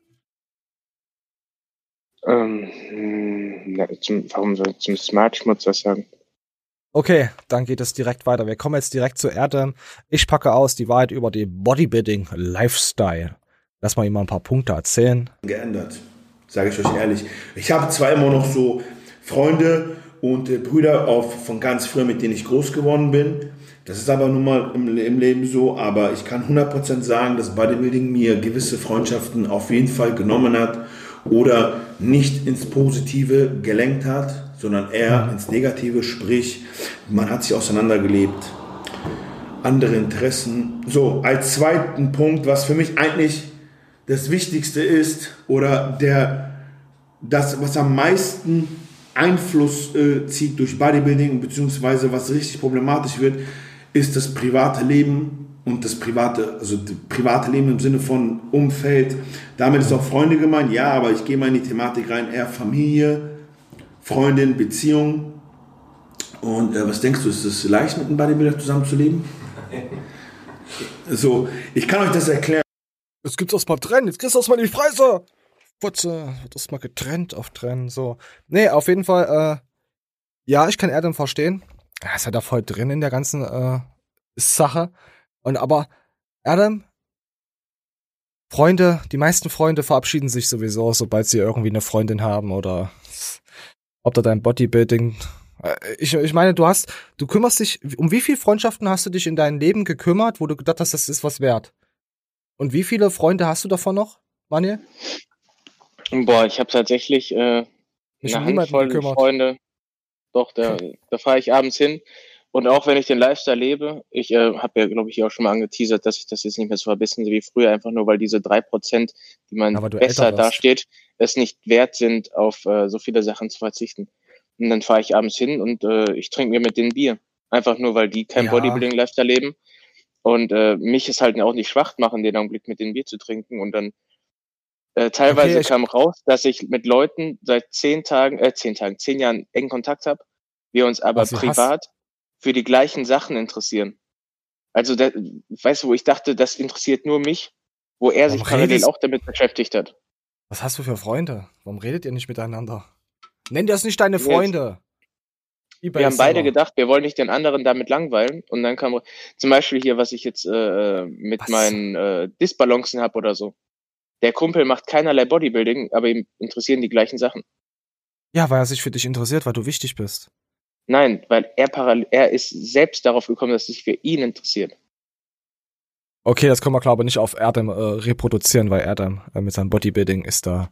[SPEAKER 1] Ähm, hm, na, zum, warum soll ich zum Smart-Schmutz was sagen?
[SPEAKER 2] Okay, dann geht es direkt weiter. Wir kommen jetzt direkt zu Erdem. Ich packe aus die Wahrheit über die Bodybuilding Lifestyle. Lass mal ihm mal ein paar Punkte erzählen.
[SPEAKER 6] geändert, sage ich euch ehrlich. Ich habe zwar immer noch so Freunde und äh, Brüder auf, von ganz früher, mit denen ich groß geworden bin. Das ist aber nun mal im, im Leben so, aber ich kann 100% sagen, dass Bodybuilding mir gewisse Freundschaften auf jeden Fall genommen hat oder nicht ins Positive gelenkt hat, sondern eher ins Negative, sprich, man hat sich auseinandergelebt andere Interessen. So, als zweiten Punkt, was für mich eigentlich das Wichtigste ist oder der, das, was am meisten Einfluss äh, zieht durch Bodybuilding, beziehungsweise was richtig problematisch wird, ist das private Leben und das private, also das private Leben im Sinne von Umfeld. Damit ist auch Freunde gemeint, ja, aber ich gehe mal in die Thematik rein, eher Familie, Freundin, Beziehung. Und äh, was denkst du, ist es leicht mit einem Bodybuilder zusammenzuleben? (laughs) So, ich kann euch das erklären.
[SPEAKER 2] Jetzt gibt's erstmal trennen, jetzt kriegst du erstmal die Preise. Putze, wird erstmal getrennt auf trennen, so. Nee, auf jeden Fall, äh, ja, ich kann Erdem verstehen. Er ist ja da voll drin in der ganzen, äh, Sache. Und aber, Adam, Freunde, die meisten Freunde verabschieden sich sowieso, sobald sie irgendwie eine Freundin haben oder ob da dein Bodybuilding. Äh, Ich, ich meine, du hast, du kümmerst dich, um wie viele Freundschaften hast du dich in deinem Leben gekümmert, wo du gedacht hast, das ist was wert? Und wie viele Freunde hast du davon noch, Manuel?
[SPEAKER 1] Boah, ich habe tatsächlich äh,
[SPEAKER 2] Mich
[SPEAKER 1] eine Handvoll. Freunde. Doch, da, da fahre ich abends hin. Und auch wenn ich den Lifestyle lebe, ich äh, habe ja, glaube ich, auch schon mal angeteasert, dass ich das jetzt nicht mehr so verbissen wie früher, einfach nur weil diese drei Prozent, die man besser dasteht, es nicht wert sind, auf äh, so viele Sachen zu verzichten. Und dann fahre ich abends hin und äh, ich trinke mir mit denen Bier. Einfach nur, weil die kein
[SPEAKER 2] Ja.
[SPEAKER 1] Bodybuilding-Lifestyle leben. Und äh, mich ist halt auch nicht schwach machen, den Augenblick mit dem Bier zu trinken. Und dann äh, teilweise
[SPEAKER 2] Okay,
[SPEAKER 1] kam raus, dass ich mit Leuten seit zehn Tagen, äh, zehn Tagen, zehn Jahren engen Kontakt habe, wir uns aber
[SPEAKER 2] du hast-
[SPEAKER 1] privat für die gleichen Sachen interessieren. Also, da, weißt du, wo ich dachte, das interessiert nur mich, wo er sich
[SPEAKER 2] Warum
[SPEAKER 1] parallel
[SPEAKER 2] redest-
[SPEAKER 1] auch damit beschäftigt hat.
[SPEAKER 2] Was hast du für Freunde? Warum redet ihr nicht miteinander? Nenn das nicht deine Freunde.
[SPEAKER 1] Wir haben beide gedacht, wir wollen nicht den anderen damit langweilen. Und dann kam zum Beispiel hier, was ich jetzt äh, mit meinen äh, Disbalancen habe oder so. Der Kumpel macht keinerlei Bodybuilding, aber ihm interessieren die gleichen Sachen.
[SPEAKER 2] Ja, weil er sich für dich interessiert, weil du wichtig bist.
[SPEAKER 1] Nein, weil er parallel, er ist selbst darauf gekommen, dass es sich für ihn interessiert.
[SPEAKER 2] Okay, das können wir glaube ich nicht auf Erdem äh, reproduzieren, weil Erdem äh, mit seinem Bodybuilding ist da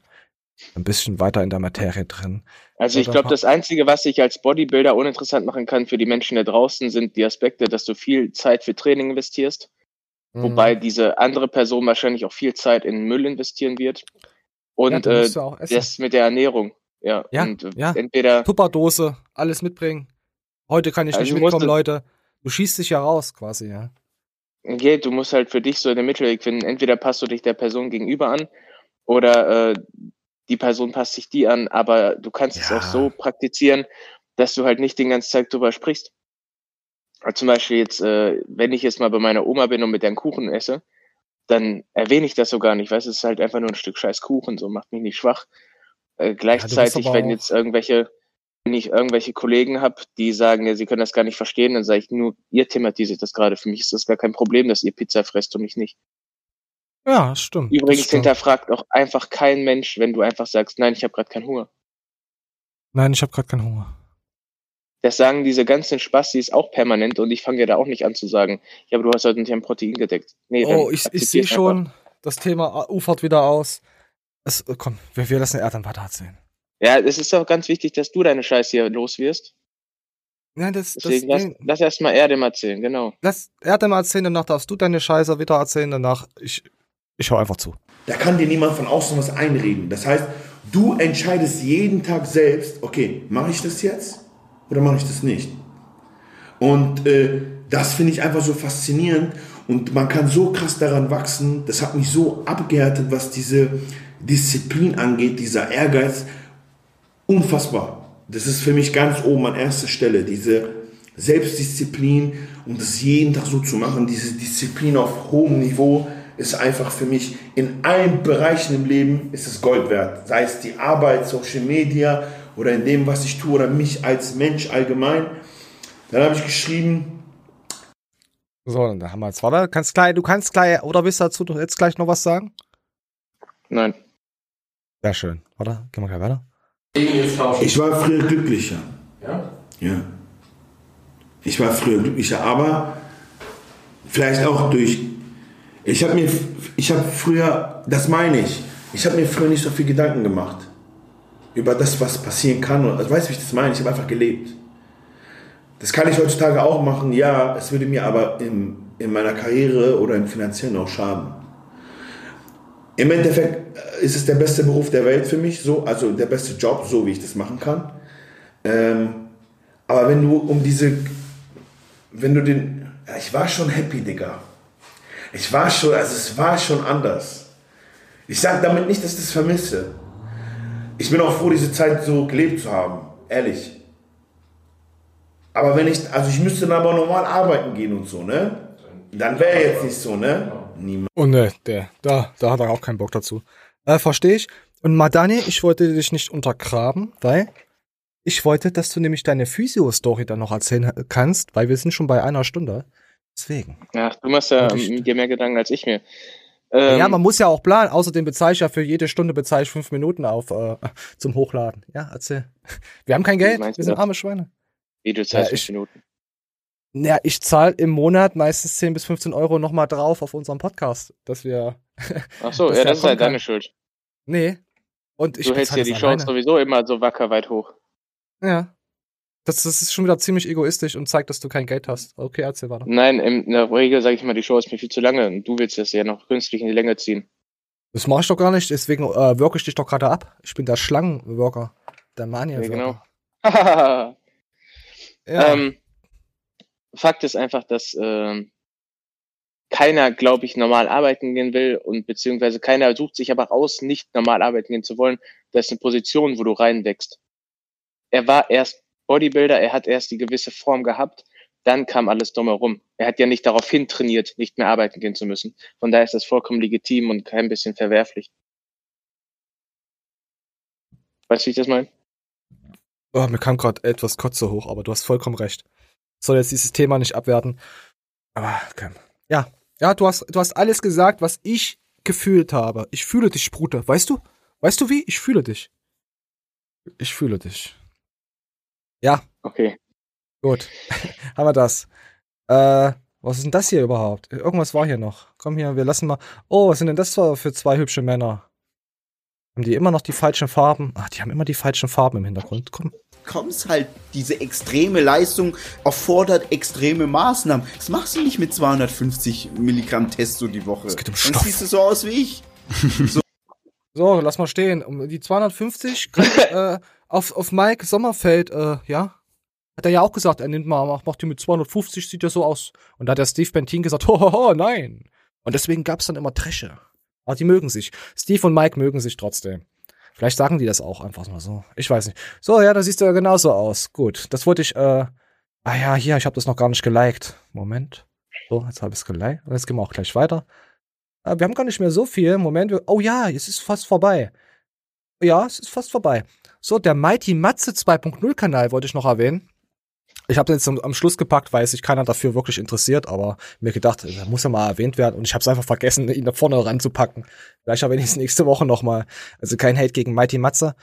[SPEAKER 2] ein bisschen weiter in der Materie drin.
[SPEAKER 1] Also ich glaube, das Einzige, was ich als Bodybuilder uninteressant machen kann für die Menschen da draußen, sind die Aspekte, dass du viel Zeit für Training investierst,
[SPEAKER 2] Mhm.
[SPEAKER 1] wobei diese andere Person wahrscheinlich auch viel Zeit in Müll investieren wird. Und äh,
[SPEAKER 2] ja essen.
[SPEAKER 1] das mit der Ernährung. Ja,
[SPEAKER 2] Ja,
[SPEAKER 1] und äh,
[SPEAKER 2] ja.
[SPEAKER 1] entweder
[SPEAKER 2] Tupperdose, alles mitbringen. Heute kann ich
[SPEAKER 1] Also
[SPEAKER 2] nicht mitkommen, Leute. Du schießt dich ja raus, quasi, ja.
[SPEAKER 1] Okay, du musst halt für dich so den Mittelweg finden. Entweder passt du dich der Person gegenüber an oder äh, die Person passt sich die an, aber du kannst es auch so praktizieren, dass du halt nicht den ganzen Tag drüber sprichst. Also zum Beispiel jetzt, äh, wenn ich jetzt mal bei meiner Oma bin und mit deren Kuchen esse, dann erwähne ich das so gar nicht, weißt du, es ist halt einfach nur ein Stück scheiß Kuchen, so macht mich nicht schwach. Äh, gleichzeitig,
[SPEAKER 2] aber
[SPEAKER 1] wenn jetzt irgendwelche, wenn ich irgendwelche Kollegen habe, die sagen, ja, sie können das gar nicht verstehen, dann sage ich nur, ihr thematisiert das gerade. Für mich ist das gar kein Problem, dass ihr Pizza fresst und ich nicht.
[SPEAKER 2] Ja, das stimmt.
[SPEAKER 1] Übrigens
[SPEAKER 2] das stimmt.
[SPEAKER 1] hinterfragt auch einfach kein Mensch, wenn du einfach sagst, nein, ich habe gerade keinen Hunger.
[SPEAKER 2] Nein, ich habe gerade keinen Hunger.
[SPEAKER 1] Das sagen diese ganzen Spastis auch permanent und ich fange ja da auch nicht an zu sagen, ja, aber du hast heute nicht ein Protein gedeckt. Nee,
[SPEAKER 2] Oh, ich, ich sehe schon, das Thema ufert wieder aus. Es, äh, komm, wir, wir lassen Erd dann weiter erzählen.
[SPEAKER 1] Ja, es ist doch ganz wichtig, dass du deine Scheiße hier los wirst.
[SPEAKER 2] Nein, das, das,
[SPEAKER 1] Deswegen lass,
[SPEAKER 2] nee,
[SPEAKER 1] lass erst mal Erdem erzählen, genau.
[SPEAKER 2] lass Erd mal erzählen, danach darfst du deine Scheiße wieder erzählen, danach, ich, ich hau einfach zu.
[SPEAKER 6] Da kann dir niemand von außen was einreden. Das heißt, du entscheidest jeden Tag selbst, okay, mache ich das jetzt oder mache ich das nicht? Und äh, das finde ich einfach so faszinierend und man kann so krass daran wachsen. Das hat mich so abgehärtet, was diese Disziplin angeht, dieser Ehrgeiz. Unfassbar. Das ist für mich ganz oben an erster Stelle, diese Selbstdisziplin und das jeden Tag so zu machen, diese Disziplin auf hohem Niveau ist einfach für mich in allen Bereichen im Leben ist es Gold wert. Sei es die Arbeit, Social Media oder in dem, was ich tue oder mich als Mensch allgemein. Dann habe ich geschrieben,
[SPEAKER 2] So, dann haben wir jetzt, warte, kannst gleich, du kannst gleich, oder willst du dazu doch jetzt gleich noch was sagen?
[SPEAKER 1] Nein.
[SPEAKER 2] Sehr schön, warte, gehen wir gleich weiter.
[SPEAKER 6] ich war früher glücklicher.
[SPEAKER 16] Ja?
[SPEAKER 6] Ja. Ich war früher glücklicher, aber vielleicht auch durch. Ich habe mir, ich habe früher, das meine ich, ich habe mir früher nicht so viel Gedanken gemacht über das, was passieren kann. Also, weißt du, wie ich das meine? Ich habe einfach gelebt. Das kann ich heutzutage auch machen, ja, es würde mir aber im, in meiner Karriere oder im finanziellen auch schaden. Im Endeffekt äh, ist es der beste Beruf der Welt für mich, so, also der beste Job, so wie ich das machen kann. Ähm, aber wenn du um diese, wenn du den, ja, ich war schon happy, Digga. Ich war schon, also es war schon anders. Ich sage damit nicht, dass ich das vermisse. Ich bin auch froh, diese Zeit so gelebt zu haben, ehrlich. Aber wenn ich, also ich müsste dann aber normal arbeiten gehen und so, ne? Dann wäre jetzt nicht so, ne? Niemand.
[SPEAKER 2] Oh ne, der, da, da hat er auch keinen Bock dazu. Äh, verstehe ich. Und Madani, ich wollte dich nicht untergraben, weil ich wollte, dass du nämlich deine Physio-Story dann noch erzählen kannst, weil wir sind schon bei einer Stunde. Deswegen.
[SPEAKER 1] Ach, du machst ja dir mehr Gedanken als ich mir. Ähm,
[SPEAKER 2] ja, man muss ja auch planen. Außerdem bezahle ich ja für jede Stunde bezahle ich fünf Minuten auf äh, (laughs) zum Hochladen. Ja, erzähl. (laughs) Wir haben kein Geld. Wir sind arme Schweine.
[SPEAKER 1] Wie du zahlst
[SPEAKER 2] Ja,
[SPEAKER 1] fünf
[SPEAKER 2] ich-
[SPEAKER 1] Minuten.
[SPEAKER 2] Ja, ich zahle im Monat meistens 10 bis 15 Euro nochmal drauf auf unserem Podcast, dass wir. (laughs)
[SPEAKER 1] Ach so, ja, das ist halt
[SPEAKER 2] kann.
[SPEAKER 1] deine Schuld.
[SPEAKER 2] Nee. Und ich
[SPEAKER 1] du hältst ja die Chance sowieso immer so wacker weit hoch.
[SPEAKER 2] Ja. Das, das ist schon wieder ziemlich egoistisch und zeigt, dass du kein Geld hast. Okay, erzähl weiter.
[SPEAKER 1] Nein, in der Regel sage ich mal, die Show ist mir viel zu lange und du willst das ja noch künstlich in die Länge ziehen.
[SPEAKER 2] Das mache ich doch gar nicht, deswegen äh, work ich dich doch gerade ab. Ich bin der Schlangenworker. Der mania
[SPEAKER 1] Ja, genau. (laughs)
[SPEAKER 2] Ja.
[SPEAKER 1] Ähm, Fakt ist einfach, dass ähm, keiner, glaube ich, normal arbeiten gehen will und beziehungsweise keiner sucht sich aber aus, nicht normal arbeiten gehen zu wollen. Das ist eine Position, wo du reinwächst. Er war erst Bodybuilder, er hat erst die gewisse Form gehabt, dann kam alles drumherum. Er hat ja nicht darauf hin trainiert, nicht mehr arbeiten gehen zu müssen. Von daher ist das vollkommen legitim und kein bisschen verwerflich. Weißt du, wie ich das meine?
[SPEAKER 2] Oh, mir kam gerade etwas Kotze hoch, aber du hast vollkommen recht. Soll jetzt dieses Thema nicht abwerten. Aber, okay. Ja, ja, du hast, du hast alles gesagt, was ich gefühlt habe. Ich fühle dich, Bruder. Weißt du? Weißt du wie? Ich fühle dich. Ich fühle dich. Ja.
[SPEAKER 1] Okay.
[SPEAKER 2] Gut. (laughs) Haben wir das. Äh, was ist denn das hier überhaupt? Irgendwas war hier noch. Komm hier, wir lassen mal. Oh, was sind denn das für zwei hübsche Männer? Haben die immer noch die falschen Farben? Ach, die haben immer die falschen Farben im Hintergrund. Komm.
[SPEAKER 17] kommst halt, diese extreme Leistung erfordert extreme Maßnahmen. Das machst du nicht mit 250 Milligramm Testo die Woche. Es geht um Dann
[SPEAKER 2] Stoff.
[SPEAKER 17] siehst du so aus wie ich. (laughs)
[SPEAKER 2] So, lass mal stehen. Um die 250 kriegt, (laughs) äh, auf, auf Mike Sommerfeld, äh, ja. Hat er ja auch gesagt, er nimmt mal, macht, die mit 250, sieht ja so aus. Und da hat der Steve Bentin gesagt, (laughs) hohoho, nein. Und deswegen gab's dann immer Tresche. Aber die mögen sich. Steve und Mike mögen sich trotzdem. Vielleicht sagen die das auch einfach mal so. Ich weiß nicht. So, ja, da siehst du ja genauso aus. Gut, das wollte ich, äh, ah ja, hier, ich habe das noch gar nicht geliked. Moment. So, jetzt habe ich es geliked. Und jetzt gehen wir auch gleich weiter. Äh, wir haben gar nicht mehr so viel. Moment. wir- Oh ja, es ist fast vorbei. Ja, es ist fast vorbei. So, der Mighty Matze 2.0 Kanal wollte ich noch erwähnen. Ich habe den jetzt am, am Schluss gepackt, weil sich keiner dafür wirklich interessiert, aber mir gedacht, der muss ja mal erwähnt werden und ich habe es einfach vergessen, ihn da vorne ranzupacken. Vielleicht erwähne ich es nächste Woche noch mal. Also kein Hate gegen Mighty Matze.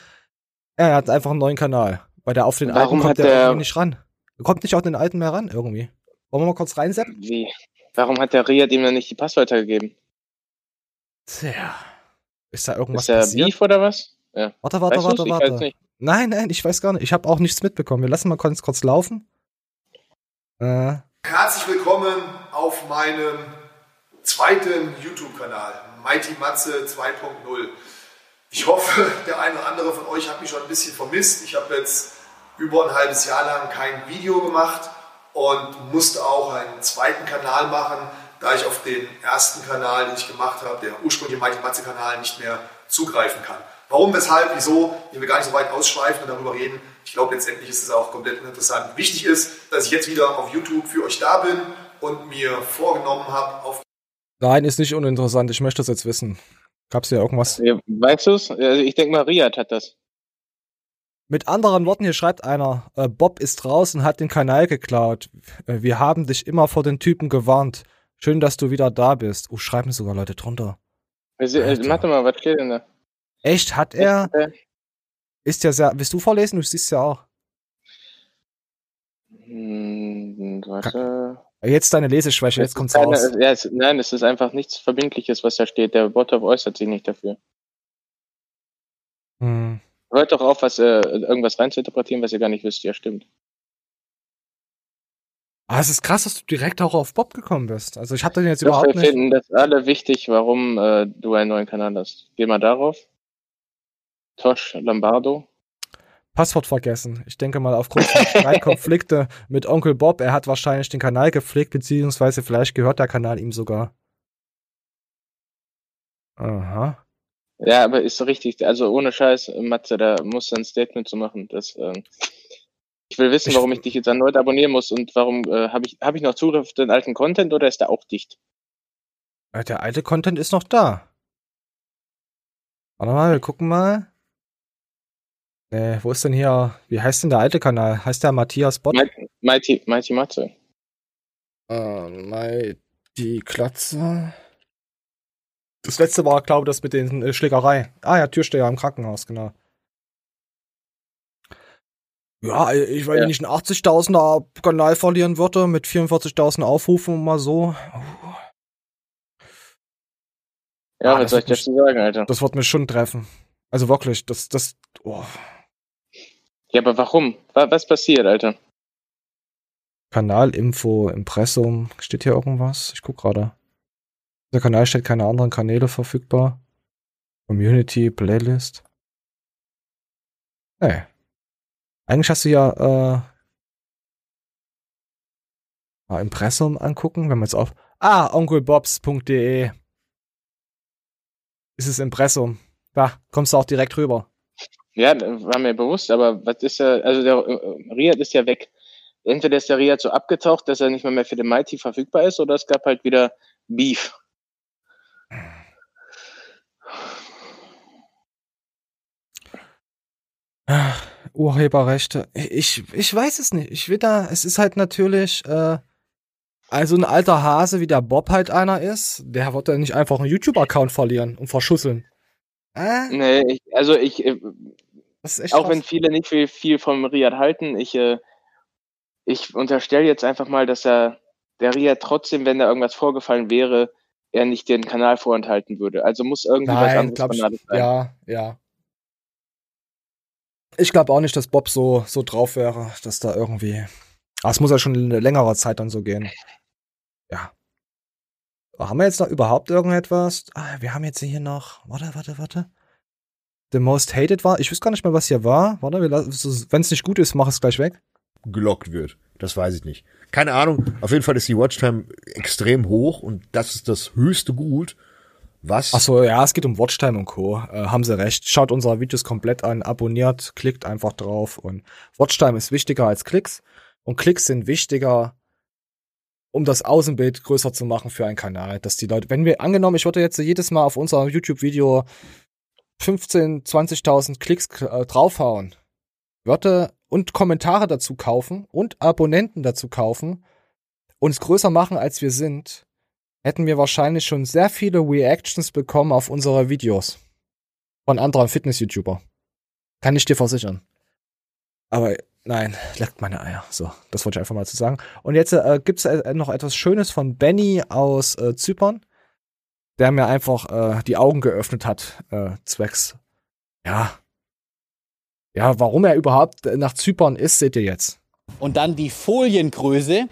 [SPEAKER 2] Er hat einfach einen neuen Kanal, weil der auf den
[SPEAKER 1] Warum
[SPEAKER 2] alten kommt der nicht ran. Kommt nicht auf den alten mehr ran, irgendwie. Wollen wir mal kurz reinsetzen?
[SPEAKER 1] Wie? Warum hat der Riyad ihm dann nicht die Passwörter gegeben?
[SPEAKER 2] Tja. Ist da irgendwas
[SPEAKER 1] Ist der
[SPEAKER 2] passiert?
[SPEAKER 1] Beef oder was? Ja.
[SPEAKER 2] Warte, warte,
[SPEAKER 1] Weißt
[SPEAKER 2] warte, warte. Nein, nein, ich weiß gar nicht. Ich habe auch nichts mitbekommen. Wir lassen mal kurz, kurz laufen. Äh,
[SPEAKER 18] Herzlich willkommen auf meinem zweiten YouTube-Kanal, Mighty Matze 2.0. Ich hoffe, der eine oder andere von euch hat mich schon ein bisschen vermisst. Ich habe jetzt über ein halbes Jahr lang kein Video gemacht und musste auch einen zweiten Kanal machen, da ich auf den ersten Kanal, den ich gemacht habe, der ursprüngliche Mighty Matze Kanal, nicht mehr zugreifen kann. Warum, weshalb, wieso, ich will gar nicht so weit ausschweifen und darüber reden. Ich glaube, letztendlich ist es auch komplett uninteressant. Wichtig ist, dass ich jetzt wieder auf YouTube für euch da bin und mir vorgenommen habe, auf
[SPEAKER 2] nein, ist nicht uninteressant. Ich möchte das jetzt wissen. Gab's hier irgendwas?
[SPEAKER 1] Ja, weißt du's? Also ich denke mal, Riyad hat das.
[SPEAKER 2] Mit anderen Worten, hier schreibt einer, äh, Bob ist raus und hat den Kanal geklaut. Äh, wir haben dich immer vor den Typen gewarnt. Schön, dass du wieder da bist. Oh, schreiben sogar Leute drunter.
[SPEAKER 1] Also, äh, warte mal, was steht denn da?
[SPEAKER 2] Echt? Hat er? Ist ja sehr. Willst du vorlesen? Du siehst ja auch.
[SPEAKER 1] hm, warte.
[SPEAKER 2] Jetzt deine Leseschwäche, jetzt kommt's
[SPEAKER 1] Keine,
[SPEAKER 2] raus.
[SPEAKER 1] ja, es, nein, es ist einfach nichts Verbindliches, was da steht. Der Botov äußert sich nicht dafür.
[SPEAKER 2] Hm.
[SPEAKER 1] Hört doch auf, was äh, irgendwas reinzuinterpretieren, was ihr gar nicht wisst. Ja, stimmt.
[SPEAKER 2] Ah, es ist krass, dass du direkt auch auf Bob gekommen bist. Also ich hatte den jetzt
[SPEAKER 1] Doch,
[SPEAKER 2] überhaupt
[SPEAKER 1] wir
[SPEAKER 2] nicht.
[SPEAKER 1] finden das alle wichtig, warum äh, du einen neuen Kanal hast. Geh mal darauf. Tosh Lombardo.
[SPEAKER 2] Passwort vergessen. Ich denke mal aufgrund von Streitkonflikte (laughs) mit Onkel Bob, er hat wahrscheinlich den Kanal gepflegt, beziehungsweise vielleicht gehört der Kanal ihm sogar. Aha.
[SPEAKER 1] Ja, aber ist so richtig. Also ohne Scheiß, Matze, da musst du ein Statement zu machen. Das, ähm, ich will wissen, warum ich dich jetzt erneut abonnieren muss und warum äh, habe ich, hab ich noch Zugriff auf den alten Content oder ist der auch dicht?
[SPEAKER 2] Äh, Der alte Content ist noch da. Warte mal, wir gucken mal. Äh, wo ist denn hier, wie heißt denn der alte Kanal? Heißt der Matthias Bot?
[SPEAKER 1] Mighty, Mighty, Mighty Matze.
[SPEAKER 2] Äh, Mighty Klatze. Das letzte war, glaube ich, das mit den äh, Schlägerei. Ah ja, Türsteher im Krankenhaus, genau. Ja, äh, ich, weil wenn ich einen 80.000er Kanal verlieren würde mit 44.000 Aufrufen mal so.
[SPEAKER 1] Ja,
[SPEAKER 2] Ah,
[SPEAKER 1] was soll ich dazu sagen, Alter?
[SPEAKER 2] Das wird mich schon treffen. Also wirklich, das, das, oh.
[SPEAKER 1] Ja, aber warum? Wa- Was passiert, Alter?
[SPEAKER 2] Kanalinfo, Impressum, steht hier irgendwas? Ich guck gerade. Der Kanal stellt keine anderen Kanäle verfügbar. Community, Playlist. Nee. Eigentlich hast du ja, äh, mal Impressum angucken, wenn wir jetzt auf, ah, onkelbobs.de. Ist es Impressum. Da, kommst du auch direkt rüber.
[SPEAKER 1] Ja, war mir bewusst, aber was ist ja, also der äh, Riyad ist ja weg. Entweder ist der Riyad so abgetaucht, dass er nicht mehr, mehr für den Mighty verfügbar ist, oder es gab halt wieder Beef.
[SPEAKER 2] Ach, Urheberrechte. Ich, ich weiß es nicht. Ich will da, es ist halt natürlich, äh, also ein alter Hase, wie der Bob halt einer ist, der wird ja nicht einfach einen YouTube-Account verlieren und verschusseln. Äh?
[SPEAKER 1] Nee, ich, also ich, auch
[SPEAKER 2] krass.
[SPEAKER 1] wenn viele nicht viel, viel vom Riyad halten, ich, äh, ich unterstelle jetzt einfach mal, dass er, der Riyad trotzdem, wenn da irgendwas vorgefallen wäre, er nicht den Kanal vorenthalten würde. Also muss irgendwie was
[SPEAKER 2] Nein,
[SPEAKER 1] anderes
[SPEAKER 2] glaub ich,
[SPEAKER 1] Banales sein.
[SPEAKER 2] ja, ja. Ich glaube auch nicht, dass Bob so, so drauf wäre, dass da irgendwie. Aber es muss ja schon eine längere Zeit dann so gehen. Ja. Haben wir jetzt noch überhaupt irgendetwas? Ah, wir haben jetzt hier noch. Warte, warte, warte. The Most Hated war. Ich weiß gar nicht mehr, was hier war. Warte, wenn es nicht gut ist, mach es gleich weg.
[SPEAKER 19] gelockt wird. Das weiß ich nicht. Keine Ahnung. Auf jeden Fall ist die Watchtime extrem hoch und das ist das höchste Gut. Was?
[SPEAKER 2] Ach so, ja, es geht um Watchtime und Co. Äh, haben sie recht. Schaut unsere Videos komplett an, abonniert, klickt einfach drauf und Watchtime ist wichtiger als Klicks und Klicks sind wichtiger, um das Außenbild größer zu machen für einen Kanal, dass die Leute, wenn wir angenommen, ich würde jetzt jedes Mal auf unser YouTube-Video 15, 20.000 Klicks äh, draufhauen, würde und Kommentare dazu kaufen und Abonnenten dazu kaufen, uns größer machen, als wir sind, hätten wir wahrscheinlich schon sehr viele Reactions bekommen auf unsere Videos. Von anderen Fitness-YouTuber. Kann ich dir versichern. Aber Nein, leckt meine Eier. So, das wollte ich einfach mal zu sagen. Und jetzt äh, gibt es äh, noch etwas Schönes von Benny aus äh, Zypern, der mir einfach äh, die Augen geöffnet hat, äh, zwecks, ja, ja, warum er überhaupt nach Zypern ist, seht ihr jetzt.
[SPEAKER 20] Und dann die Foliengröße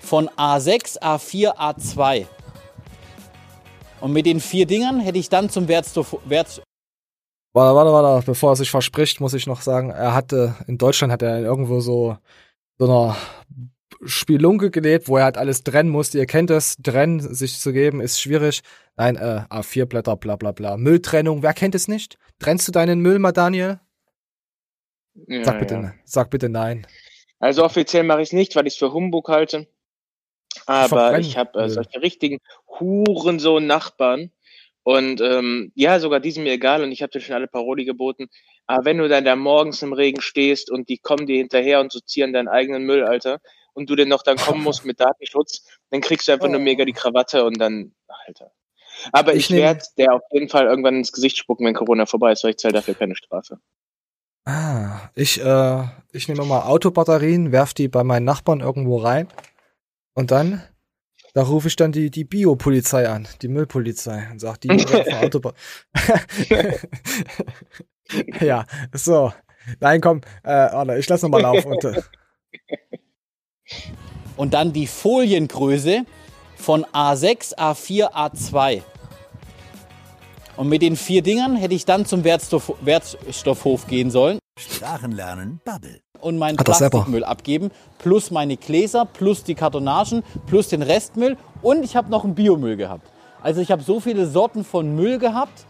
[SPEAKER 20] von A6, A4, A2. Und mit den vier Dingern hätte ich dann zum Wert,
[SPEAKER 2] Warte, warte, warte, bevor er sich verspricht, muss ich noch sagen, er hatte, in Deutschland hat er irgendwo so, so einer Spielunke gelebt, wo er halt alles trennen musste. Ihr kennt es, trennen sich zu geben ist schwierig. Nein, äh, A4 Blätter, bla bla bla. Mülltrennung, wer kennt es nicht? Trennst du deinen Müll mal, Daniel?
[SPEAKER 1] Ja,
[SPEAKER 2] Sag bitte,
[SPEAKER 1] ja.
[SPEAKER 2] sag bitte nein.
[SPEAKER 1] Also offiziell mache ich es nicht, weil ich es für Humbug halte. Aber ich habe äh, solche richtigen Hurensohn-Nachbarn. Und ähm, ja, sogar die sind mir egal und ich habe dir schon alle Paroli geboten. Aber wenn du dann da morgens im Regen stehst und die kommen dir hinterher und sortieren deinen eigenen Müll, Alter, und du denn noch dann kommen (laughs) musst mit Datenschutz, dann kriegst du einfach nur mega die Krawatte und dann, Alter. Aber ich,
[SPEAKER 2] Ich
[SPEAKER 1] werde der auf jeden Fall irgendwann ins Gesicht spucken, wenn Corona vorbei ist, weil ich zahle dafür keine Strafe.
[SPEAKER 2] Ah, ich, äh, ich nehme mal Autobatterien, werf die bei meinen Nachbarn irgendwo rein und dann, da rufe ich dann die, die Biopolizei an, die Müllpolizei und sag, die (laughs) werfen Autoba (laughs) Ja, so. Nein, komm, äh, Arne, ich lass nochmal laufen. Und, äh,
[SPEAKER 20] und dann die Foliengröße von A6, A4, A2. Und mit den vier Dingern hätte ich dann zum Wertstoff, Wertstoffhof gehen sollen.
[SPEAKER 21] Sprachen lernen, Bubble.
[SPEAKER 20] Und meinen
[SPEAKER 2] Hat.
[SPEAKER 20] Plastikmüll abgeben, plus meine Gläser, plus die Kartonagen, plus den Restmüll. Und ich habe noch einen Biomüll gehabt. Also ich habe so viele Sorten von Müll gehabt,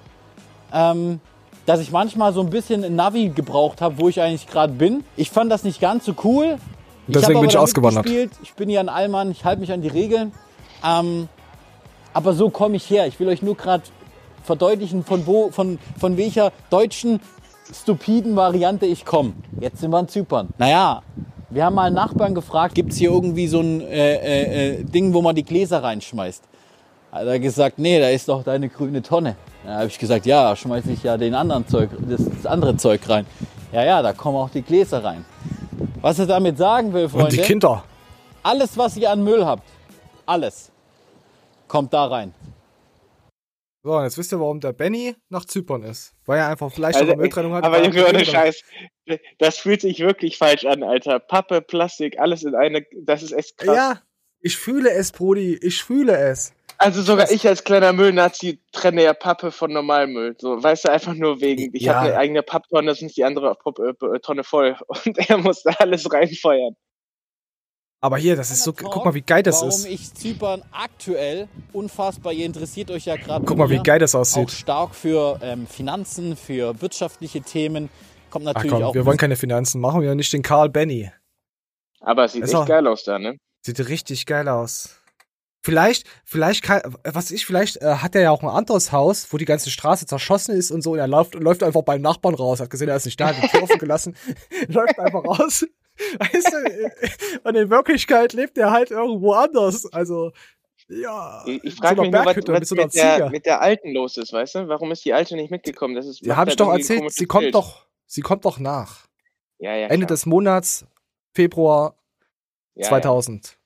[SPEAKER 20] ähm, dass ich manchmal so ein bisschen ein Navi gebraucht habe, wo ich eigentlich gerade bin. Ich fand das nicht ganz so cool.
[SPEAKER 2] Deswegen bin ich ausgewandert.
[SPEAKER 20] Ich bin ja ein Allmann, ich halte mich an die Regeln. Ähm, aber so komme ich her. Ich will euch nur gerade verdeutlichen, von, wo, von, von welcher deutschen stupiden Variante ich komme. Jetzt sind wir in Zypern. Naja, wir haben mal einen Nachbarn gefragt, gibt es hier irgendwie so ein äh, äh, äh, Ding, wo man die Gläser reinschmeißt? Hat er gesagt, nee, da ist doch deine grüne Tonne. Da habe ich gesagt, ja, schmeiße ich ja den anderen Zeug, das, das andere Zeug rein. Ja, ja, da kommen auch die Gläser rein. Was er damit sagen will, Freunde.
[SPEAKER 2] und die Kinder.
[SPEAKER 20] Alles, was ihr an Müll habt, alles, kommt da rein.
[SPEAKER 2] So, und jetzt wisst ihr, warum der Benny nach Zypern ist. Weil er einfach Fleisch
[SPEAKER 1] Also,
[SPEAKER 2] also, Mülltrennung hat.
[SPEAKER 1] aber
[SPEAKER 2] war
[SPEAKER 1] Junge, ohne. Scheiß. Das fühlt sich wirklich falsch an, Alter. Pappe, Plastik, alles in eine, das ist echt krass.
[SPEAKER 2] Ja, ich fühle es, Brudi. Ich fühle es.
[SPEAKER 1] Also sogar ich als kleiner Müllnazi trenne ja Pappe von Normalmüll. So, weißt du, einfach nur wegen, ich
[SPEAKER 2] Ja.
[SPEAKER 1] habe eine eigene Papptonne, sonst ist die andere Pop äh, Tonne voll. (laughs) Und er muss da alles reinfeuern.
[SPEAKER 2] Aber hier, das ist so, guck mal, wie geil das
[SPEAKER 20] Warum
[SPEAKER 2] ist.
[SPEAKER 20] ich Zypern aktuell unfassbar, ihr interessiert euch ja gerade.
[SPEAKER 2] Guck mal, wie geil das aussieht.
[SPEAKER 20] Auch stark für ähm, Finanzen, für wirtschaftliche Themen. Kommt
[SPEAKER 2] Ach
[SPEAKER 20] natürlich
[SPEAKER 2] komm,
[SPEAKER 20] auch.
[SPEAKER 2] wir wollen keine Finanzen machen, wir nicht den Karl Benny.
[SPEAKER 1] Aber es sieht echt
[SPEAKER 2] auch-
[SPEAKER 1] geil aus da, ne?
[SPEAKER 2] Sieht richtig geil aus. Vielleicht, vielleicht kann, was ich, vielleicht äh, hat er ja auch ein anderes Haus, wo die ganze Straße zerschossen ist und so, und er läuft, läuft einfach beim Nachbarn raus, hat gesehen, er ist nicht da, hat die Tür (laughs) offen gelassen, (laughs) läuft einfach raus. (laughs) Weißt du, und in Wirklichkeit lebt er halt irgendwo anders. Also, ja.
[SPEAKER 1] Ich, ich frage
[SPEAKER 2] so
[SPEAKER 1] mich nur, was, was
[SPEAKER 2] mit so
[SPEAKER 1] mit, der, mit der Alten los ist, weißt du? Warum ist die Alte nicht mitgekommen? Das ist,
[SPEAKER 2] Ja, habe ich
[SPEAKER 1] halt
[SPEAKER 2] doch erzählt, sie kommt
[SPEAKER 1] Bild.
[SPEAKER 2] doch, sie kommt doch nach.
[SPEAKER 1] Ja, ja,
[SPEAKER 2] Ende
[SPEAKER 1] klar.
[SPEAKER 2] des Monats, Februar
[SPEAKER 1] ja.
[SPEAKER 2] 2001.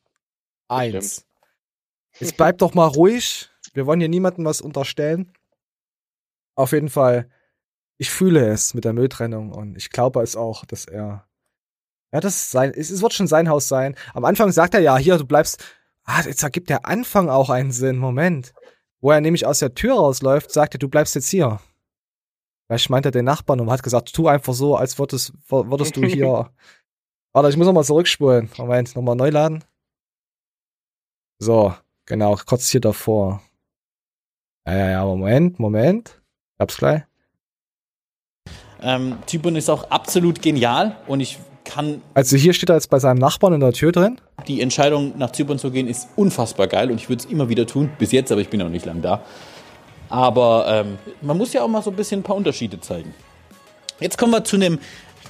[SPEAKER 2] Jetzt bleib doch mal ruhig. Wir wollen hier niemandem was unterstellen. Auf jeden Fall, ich fühle es mit der Mülltrennung und ich glaube es auch, dass er. Ja, das ist sein, es, es wird schon sein Haus sein. Am Anfang sagt er ja, hier, du bleibst. Ah, jetzt ergibt der Anfang auch einen Sinn. Moment. Wo er nämlich aus der Tür rausläuft, sagt er, du bleibst jetzt hier. Vielleicht meint er den Nachbarn und hat gesagt, tu einfach so, als würdest, würdest du hier. (laughs) Warte, ich muss nochmal zurückspulen. Moment, nochmal neu laden. So, genau, kurz hier davor. Ja, ja, ja, Moment, Moment. Ich hab's gleich.
[SPEAKER 20] Ähm, Zypern ist auch absolut genial und ich kann
[SPEAKER 2] Also hier steht er jetzt bei seinem Nachbarn in der Tür drin.
[SPEAKER 20] die Entscheidung, nach Zypern zu gehen, ist unfassbar geil und ich würde es immer wieder tun. Bis jetzt, aber ich bin noch nicht lang da. Aber ähm, man muss ja auch mal so ein bisschen ein paar Unterschiede zeigen. Jetzt kommen wir zu einem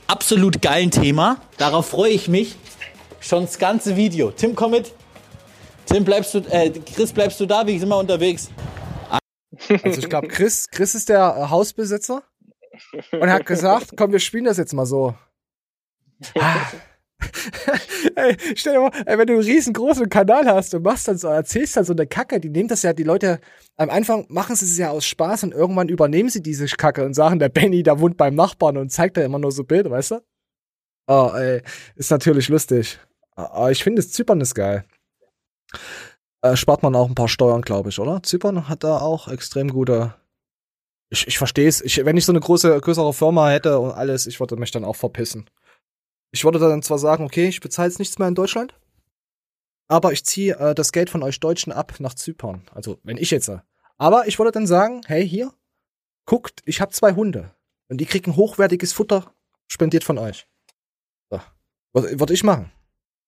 [SPEAKER 20] absolut geilen Thema. Darauf freue ich mich. Schon das ganze Video. Tim, komm mit. Tim, bleibst du, äh, Chris, bleibst du da? Wir sind mal unterwegs.
[SPEAKER 2] Also ich glaube, Chris, Chris ist der äh, Hausbesitzer und hat gesagt, komm, wir spielen das jetzt mal so. Ah, (laughs) ey, stell dir mal, ey, wenn du einen riesengroßen Kanal hast und machst dann so, erzählst dann so eine Kacke, die nehmen das ja, die Leute, am Anfang machen sie es ja aus Spaß und irgendwann übernehmen sie diese Kacke und sagen, der Benny, der wohnt beim Nachbarn und zeigt da immer nur so Bilder, weißt du? Oh, ey, ist natürlich lustig. Aber ich finde, Zypern ist geil. Äh, spart man auch ein paar Steuern, glaube ich, oder? Zypern hat da auch extrem gute. Ich, ich verstehe es. Ich, wenn ich so eine große, größere Firma hätte und alles, ich würde mich dann auch verpissen. Ich würde dann zwar sagen, okay, ich bezahle jetzt nichts mehr in Deutschland, aber ich ziehe äh, das Geld von euch Deutschen ab nach Zypern. Also, wenn ich jetzt. Äh, aber ich würde dann sagen, hey, hier, guckt, ich habe zwei Hunde. Und die kriegen hochwertiges Futter spendiert von euch. So. Würde ich machen.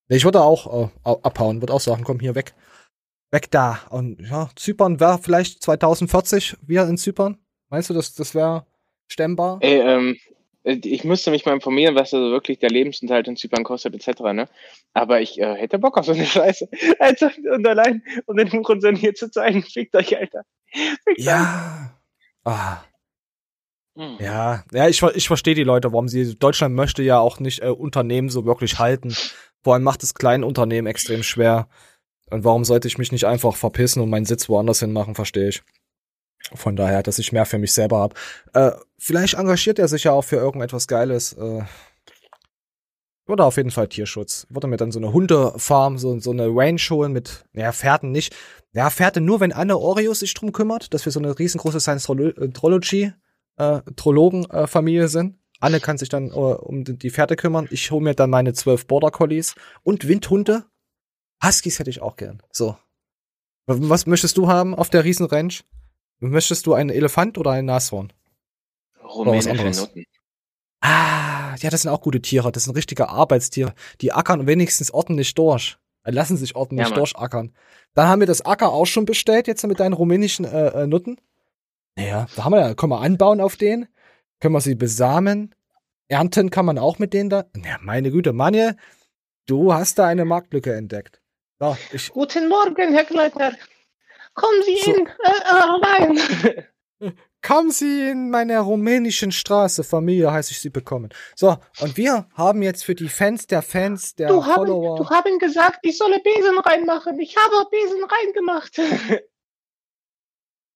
[SPEAKER 2] Nee, ich würde auch äh, abhauen, würde auch sagen, komm hier weg. Weg da. Und ja, Zypern wäre vielleicht 2040 wir in Zypern. Meinst du, das, das wäre stemmbar?
[SPEAKER 1] Ey, ähm, ich müsste mich mal informieren, was also wirklich der Lebensunterhalt in Zypern kostet, etc. Ne? Aber ich äh, hätte Bock auf so eine Scheiße. (laughs) Also, und allein, um den Hurensohn hier zu zeigen, fickt euch, Alter. Fickt
[SPEAKER 2] ja. Ah. Hm. Ja, ja, ich, ich verstehe die Leute, warum sie. Deutschland möchte ja auch nicht äh, Unternehmen so wirklich halten. Vor allem macht es kleinen Unternehmen extrem schwer. Und warum sollte ich mich nicht einfach verpissen und meinen Sitz woanders hin machen, verstehe ich. Von daher, dass ich mehr für mich selber habe. Äh, vielleicht engagiert er sich ja auch für irgendetwas Geiles. Äh, oder auf jeden Fall Tierschutz. Würde mir dann so eine Hundefarm, so, so eine Range holen mit, ja, Pferden nicht. Ja, Pferde nur, wenn Anne Oreos sich drum kümmert, dass wir so eine riesengroße Science-Trology, äh, Trologen-Familie sind. Anne kann sich dann äh, um die Pferde kümmern. Ich hole mir dann meine zwölf Border Collies und Windhunde. Huskies hätte ich auch gern. So. Was möchtest du haben auf der Riesenranch? Möchtest du einen Elefant oder ein Nashorn?
[SPEAKER 1] Rumänische Nutten.
[SPEAKER 2] Ah, ja, das sind auch gute Tiere. Das sind richtige Arbeitstiere. Die ackern wenigstens ordentlich durch. Äh, lassen sich ordentlich
[SPEAKER 1] Ja,
[SPEAKER 2] durchackern. Dann haben wir das Acker auch schon bestellt, jetzt mit deinen rumänischen äh, äh, Nutten. Ja, da haben wir ja, können wir anbauen auf denen. Können wir sie besamen. Ernten kann man auch mit denen da. Ja, meine Güte, Manje, du hast da eine Marktlücke entdeckt. So,
[SPEAKER 1] Guten Morgen, Herr Gleitner. Kommen Sie
[SPEAKER 2] So.
[SPEAKER 1] in, äh, äh, rein. (laughs)
[SPEAKER 2] Kommen Sie in meine rumänischen Straße, Familie heiße ich Sie bekommen. So, und wir haben jetzt für die Fans der Fans, der
[SPEAKER 1] Du haben,
[SPEAKER 2] Follower.
[SPEAKER 1] du haben gesagt, ich solle Besen reinmachen. Ich habe Besen reingemacht. (laughs)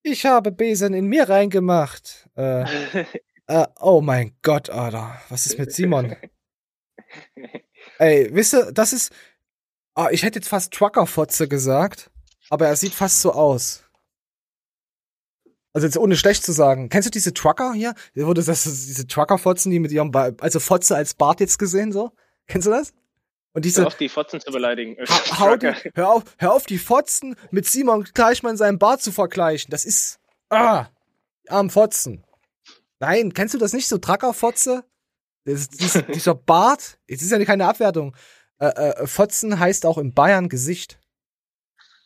[SPEAKER 2] Ich habe Besen in mir reingemacht. Äh, (laughs) äh, oh mein Gott, Alter. Was ist mit Simon? Ey, wisst ihr, das ist. Ah, ich hätte jetzt fast Truckerfotze gesagt, aber er sieht fast so aus. Also jetzt ohne schlecht zu sagen. Kennst du diese Trucker hier? Wurde das diese Truckerfotzen, die mit ihrem ba also Fotze als Bart jetzt gesehen so? Kennst du das? Und diese
[SPEAKER 1] Hör auf, die Fotzen zu beleidigen.
[SPEAKER 2] Ha- (laughs) Hau die, hör, auf, hör auf, die Fotzen mit Simon Gleichmann seinem Bart zu vergleichen. Das ist. Ah! Die armen Fotzen. Nein, kennst du das nicht, so Trackerfotze? Dieser Bart, es ist ja keine Abwertung. Äh, äh, Fotzen heißt auch in Bayern Gesicht.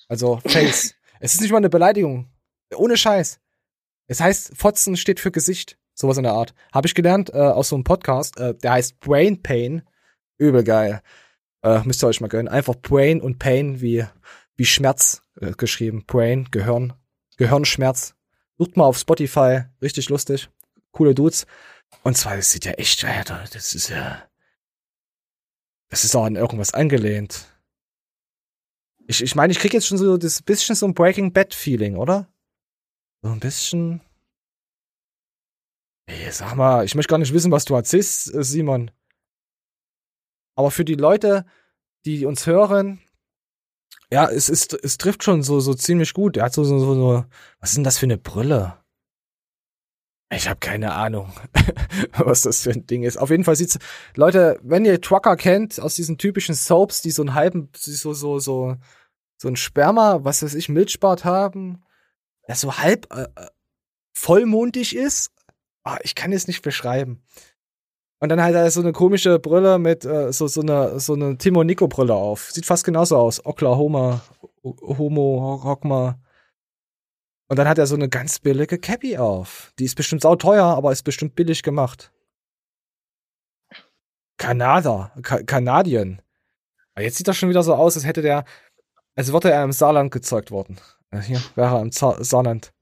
[SPEAKER 2] Also Face. (laughs) es ist nicht mal eine Beleidigung. Ohne Scheiß. Es heißt, Fotzen steht für Gesicht. Sowas in der Art. Habe ich gelernt äh, aus so einem Podcast. Äh, der heißt Brain Pain. Übel geil. Äh, müsst ihr euch mal gönnen. Einfach Brain und Pain wie, wie Schmerz äh, geschrieben. Brain, Gehirn, Gehirnschmerz. Sucht mal auf Spotify. Richtig lustig. Coole Dudes. Und zwar, das sieht ja echt, Alter, das ist ja. Das ist auch an irgendwas angelehnt. Ich, ich meine, ich krieg jetzt schon so das bisschen so ein Breaking Bad Feeling, oder? So ein bisschen. Ey, sag mal, ich möchte gar nicht wissen, was du erzählst, äh, Simon. Aber für die Leute, die uns hören, ja, es ist, es trifft schon so, so ziemlich gut. Er hat so, so, so, so was ist denn das für eine Brille? Ich habe keine Ahnung, (laughs) was das für ein Ding ist. Auf jeden Fall sieht's, Leute, wenn ihr Trucker kennt, aus diesen typischen Soaps, die so einen halben, so, so, so, so ein Sperma, was weiß ich, Milchbart haben, der so halb äh, äh, vollmondig ist. Ah, ich kann es nicht beschreiben. Und dann halt so eine komische Brille mit äh, so, so eine, so eine Timo Nico Brille auf. Sieht fast genauso aus. Oklahoma, Homo, Hockma. Und dann hat er so eine ganz billige Cappy auf. Die ist bestimmt sauteuer, aber ist bestimmt billig gemacht. Kanada, Ka Kanadien. Aber jetzt sieht das schon wieder so aus, als hätte der, als würde er im Saarland gezeugt worden. Äh, Hier wäre er im Saarland.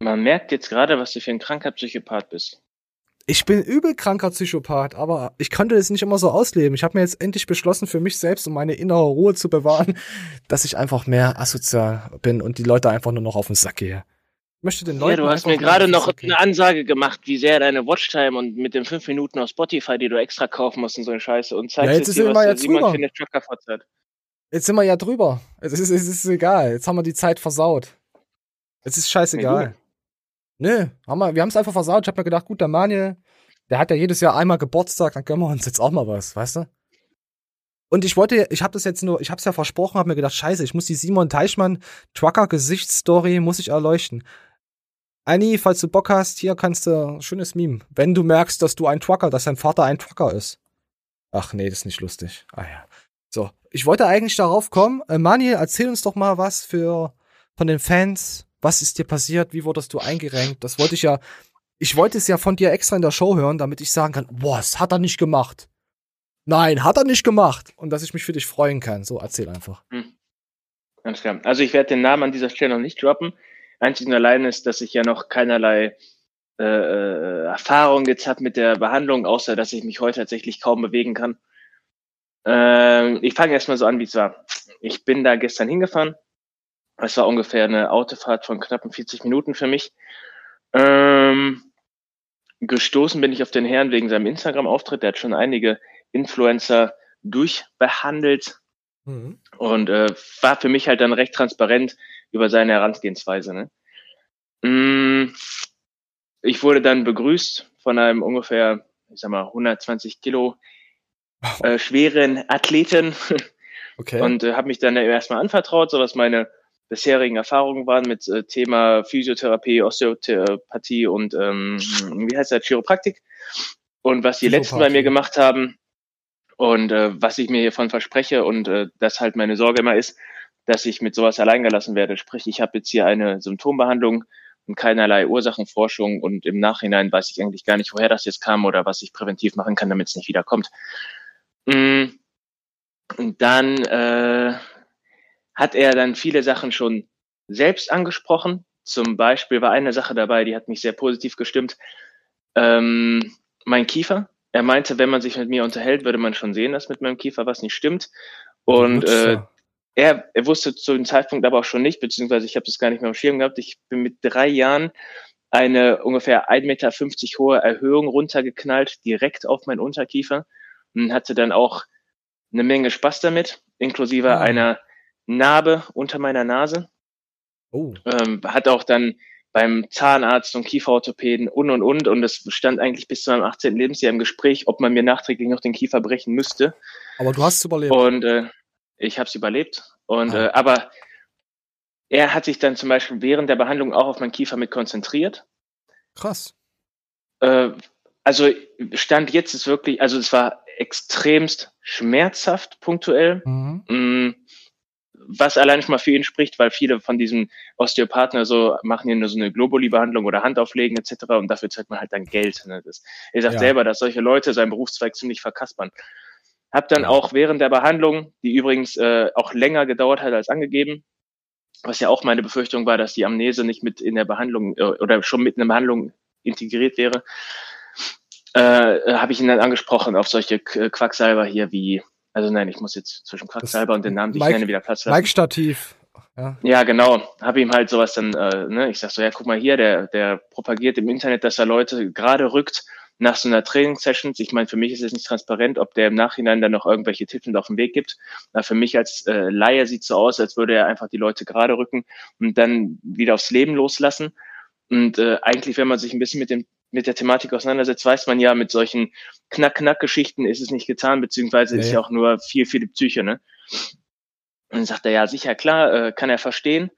[SPEAKER 1] Man merkt jetzt gerade, was du für ein kranker Psychopath bist.
[SPEAKER 2] Ich bin übel kranker Psychopath, aber ich konnte das nicht immer so ausleben. Ich habe mir jetzt endlich beschlossen, für mich selbst, um meine innere Ruhe zu bewahren, (laughs) dass ich einfach mehr asozial bin und die Leute einfach nur noch auf den Sack gehe. Ich möchte den
[SPEAKER 1] Ja,
[SPEAKER 2] Leuten
[SPEAKER 1] du hast mir gerade noch
[SPEAKER 2] Sack
[SPEAKER 1] eine Ansage gemacht, wie sehr deine Watchtime und mit den fünf Minuten auf Spotify, die du extra kaufen musst und so eine Scheiße und zeigst
[SPEAKER 2] Ja, jetzt
[SPEAKER 1] jetzt
[SPEAKER 2] wir
[SPEAKER 1] was
[SPEAKER 2] ja
[SPEAKER 1] Simon
[SPEAKER 2] drüber.
[SPEAKER 1] für eine hat.
[SPEAKER 2] Jetzt sind wir ja drüber. Es ist, es ist egal. Jetzt haben wir die Zeit versaut. Es ist scheißegal. Nö, haben wir, wir haben es einfach versaut. Ich habe mir gedacht, gut, der Manuel, der hat ja jedes Jahr einmal Geburtstag, dann gönnen wir uns jetzt auch mal was, weißt du? Und ich wollte, ich habe das jetzt nur, ich habe es ja versprochen, habe mir gedacht, scheiße, ich muss die Simon Teichmann Trucker Gesichtsstory muss ich erleuchten. Annie, falls du Bock hast, hier kannst du schönes Meme. Wenn du merkst, dass du ein Trucker, dass dein Vater ein Trucker ist. Ach nee, das ist nicht lustig. Ah ja. So, ich wollte eigentlich darauf kommen. Äh, Manuel, erzähl uns doch mal was für von den Fans. Was ist dir passiert? Wie wurdest du eingerenkt? Das wollte ich ja. Ich wollte es ja von dir extra in der Show hören, damit ich sagen kann, boah, das hat er nicht gemacht. Nein, hat er nicht gemacht. Und dass ich mich für dich freuen kann. So, erzähl einfach.
[SPEAKER 1] Ganz klar. Also ich werde den Namen an dieser Stelle noch nicht droppen. Einzig und allein ist, dass ich ja noch keinerlei äh, äh, Erfahrung jetzt habe mit der Behandlung, außer dass ich mich heute tatsächlich kaum bewegen kann. Ähm, ich fange erstmal so an, wie es war. Ich bin da gestern hingefahren. Es war ungefähr eine Autofahrt von knappen 40 Minuten für mich. Ähm, gestoßen bin ich auf den Herrn wegen seinem Instagram-Auftritt. Der hat schon einige Influencer durchbehandelt und äh, war für mich halt dann recht transparent über seine Herangehensweise. Ne? Mm, Ich wurde dann begrüßt von einem ungefähr, ich sag mal, 120 Kilo äh, schweren Athleten
[SPEAKER 2] Okay.
[SPEAKER 1] und äh, habe mich dann erstmal anvertraut, so was meine bisherigen Erfahrungen waren mit äh, Thema Physiotherapie, Osteopathie und ähm, wie heißt das, Chiropraktik und was die letzten bei mir gemacht haben und äh, was ich mir hiervon verspreche und äh, das halt meine Sorge immer ist, dass ich mit sowas allein gelassen werde. Sprich, ich habe jetzt hier eine Symptombehandlung und keinerlei Ursachenforschung und im Nachhinein weiß ich eigentlich gar nicht, woher das jetzt kam oder was ich präventiv machen kann, damit es nicht wieder kommt. Mm, dann äh, hat er dann viele Sachen schon selbst angesprochen. Zum Beispiel war eine Sache dabei, die hat mich sehr positiv gestimmt. Ähm, mein Kiefer. Er meinte, wenn man sich mit mir unterhält, würde man schon sehen, dass mit meinem Kiefer was nicht stimmt. Und äh,
[SPEAKER 2] er.
[SPEAKER 1] er, wusste zu dem Zeitpunkt aber auch schon nicht, beziehungsweise ich habe das gar nicht mehr am Schirm gehabt. Ich bin mit drei Jahren eine ungefähr 1,50 Meter hohe Erhöhung runtergeknallt, direkt auf meinen Unterkiefer und hatte dann auch eine Menge Spaß damit, inklusive
[SPEAKER 2] Ah.
[SPEAKER 1] einer Narbe unter meiner Nase.
[SPEAKER 2] Oh.
[SPEAKER 1] Ähm, hat auch dann beim Zahnarzt und Kieferorthopäden und und und und es stand eigentlich bis zu meinem 18. Lebensjahr im Gespräch, ob man mir nachträglich noch den Kiefer brechen müsste.
[SPEAKER 2] Aber du hast es überlebt.
[SPEAKER 1] Und äh, ich habe es überlebt. Und äh, aber er hat sich dann zum Beispiel während der Behandlung auch auf meinen Kiefer mit konzentriert.
[SPEAKER 2] Krass.
[SPEAKER 1] Äh, also Stand jetzt ist wirklich, also es war extremst schmerzhaft punktuell. Mm, Was allein schon mal für ihn spricht, weil viele von diesen Osteopathen so machen hier nur so eine Globuli-Behandlung oder Handauflegen etc. und dafür zahlt man halt dann Geld. Ne? Das, er sagt
[SPEAKER 2] Ja.
[SPEAKER 1] selber, dass solche Leute seinen Berufszweig ziemlich verkaspern. Hab dann auch während der Behandlung, die übrigens äh, auch länger gedauert hat als angegeben, was ja auch meine Befürchtung war, dass die Amnese nicht mit in der Behandlung äh, oder schon mit in der Behandlung integriert wäre, äh, habe ich ihn dann angesprochen auf solche Quacksalber hier wie, also nein, ich muss jetzt zwischen Quacksalber und den Namen, die ich nenne, wieder Platz lassen.
[SPEAKER 2] Mike-Stativ. Ja.
[SPEAKER 1] Ja, genau. Habe ihm halt sowas dann, äh, ne, ich sag so, ja, guck mal hier, der, der propagiert im Internet, dass er Leute gerade rückt nach so einer Trainingssession. Ich meine, für mich ist es nicht transparent, ob der im Nachhinein dann noch irgendwelche Tipps mit auf den Weg gibt. Aber für mich als äh, Laie sieht so aus, als würde er einfach die Leute gerade rücken und dann wieder aufs Leben loslassen. Und äh, eigentlich, wenn man sich ein bisschen mit dem mit der Thematik auseinandersetzt, weiß man ja, mit solchen Knack-Knack-Geschichten ist es nicht getan, beziehungsweise ist
[SPEAKER 2] Nee.
[SPEAKER 1] ja auch nur viel für die Psyche, ne? Und dann sagt er, ja, sicher, klar, äh, kann er verstehen.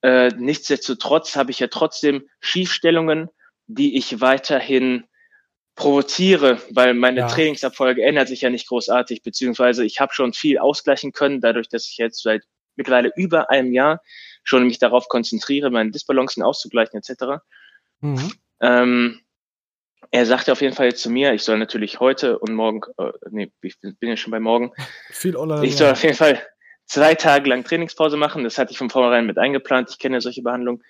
[SPEAKER 1] Äh, nichtsdestotrotz habe ich ja trotzdem Schiefstellungen, die ich weiterhin provoziere, weil meine
[SPEAKER 2] Ja.
[SPEAKER 1] Trainingserfolge ändert sich ja nicht großartig, beziehungsweise ich habe schon viel ausgleichen können, dadurch, dass ich jetzt seit mittlerweile über einem Jahr schon mich darauf konzentriere, meine Disbalancen auszugleichen etc.
[SPEAKER 2] Mhm.
[SPEAKER 1] Ähm, er sagte auf jeden Fall jetzt zu mir, ich soll natürlich heute und morgen, äh, nee, ich bin bin ja schon bei morgen,
[SPEAKER 2] Viel online.
[SPEAKER 1] ich soll auf jeden Fall zwei Tage lang Trainingspause machen. Das hatte ich von vornherein mit eingeplant. Ich kenne solche Behandlungen,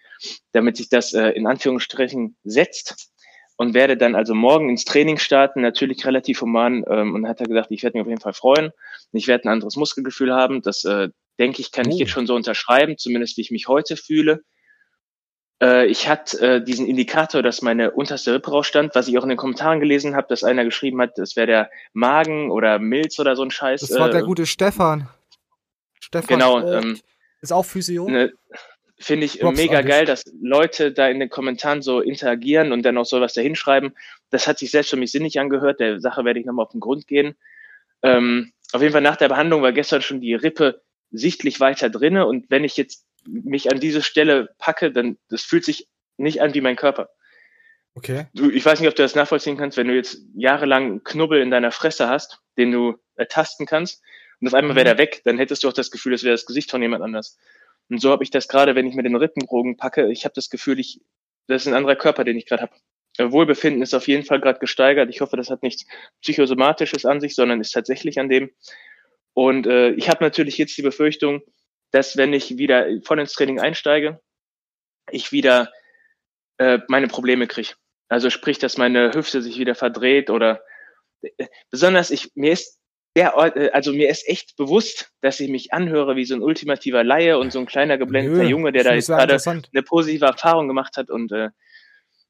[SPEAKER 1] damit sich das äh, in Anführungsstrichen setzt. und werde dann also morgen ins Training starten, natürlich relativ human. Ähm, und hat er gesagt, ich werde mich auf jeden Fall freuen. Ich werde ein anderes Muskelgefühl haben. Das äh, denke ich, kann ich
[SPEAKER 2] Oh.
[SPEAKER 1] jetzt schon so unterschreiben, zumindest wie ich mich heute fühle. Äh, ich hatte äh, diesen Indikator, dass meine unterste Rippe rausstand, was ich auch in den Kommentaren gelesen habe, dass einer geschrieben hat, das wäre der Magen oder Milz oder so ein Scheiß.
[SPEAKER 2] Das war
[SPEAKER 1] äh,
[SPEAKER 2] der gute Stefan. Stefan
[SPEAKER 1] Genau, ähm,
[SPEAKER 2] ist auch Physio.
[SPEAKER 1] ne, finde ich äh,
[SPEAKER 2] Props
[SPEAKER 1] mega geil, dass Leute da in den Kommentaren so interagieren und dann auch sowas da hinschreiben. Das hat sich selbst für mich sinnig angehört. Der Sache werde ich nochmal auf den Grund gehen. Ähm, auf jeden Fall nach der Behandlung war gestern schon die Rippe sichtlich weiter drinne und wenn ich jetzt mich an diese Stelle packe, dann das fühlt sich nicht an wie mein Körper.
[SPEAKER 2] Okay.
[SPEAKER 1] Du, ich weiß nicht, ob du das nachvollziehen kannst, wenn du jetzt jahrelang einen Knubbel in deiner Fresse hast, den du ertasten kannst, und auf einmal wäre der weg, dann hättest du auch das Gefühl, es wäre das Gesicht von jemand anders. Und so habe ich das gerade, wenn ich mir den Rippenbogen packe, ich habe das Gefühl, ich, das ist ein anderer Körper, den ich gerade habe. Äh, Wohlbefinden ist auf jeden Fall gerade gesteigert. Ich hoffe, das hat nichts Psychosomatisches an sich, sondern ist tatsächlich an dem. Und äh, ich habe natürlich jetzt die Befürchtung, dass wenn ich wieder voll ins Training einsteige, ich wieder äh, meine Probleme kriege. Also sprich, dass meine Hüfte sich wieder verdreht oder äh, besonders ich mir ist der, Ort- äh, also mir ist echt bewusst, dass ich mich anhöre wie so ein ultimativer Laie und so ein kleiner geblendeter Junge, der da jetzt gerade eine positive Erfahrung gemacht hat und äh,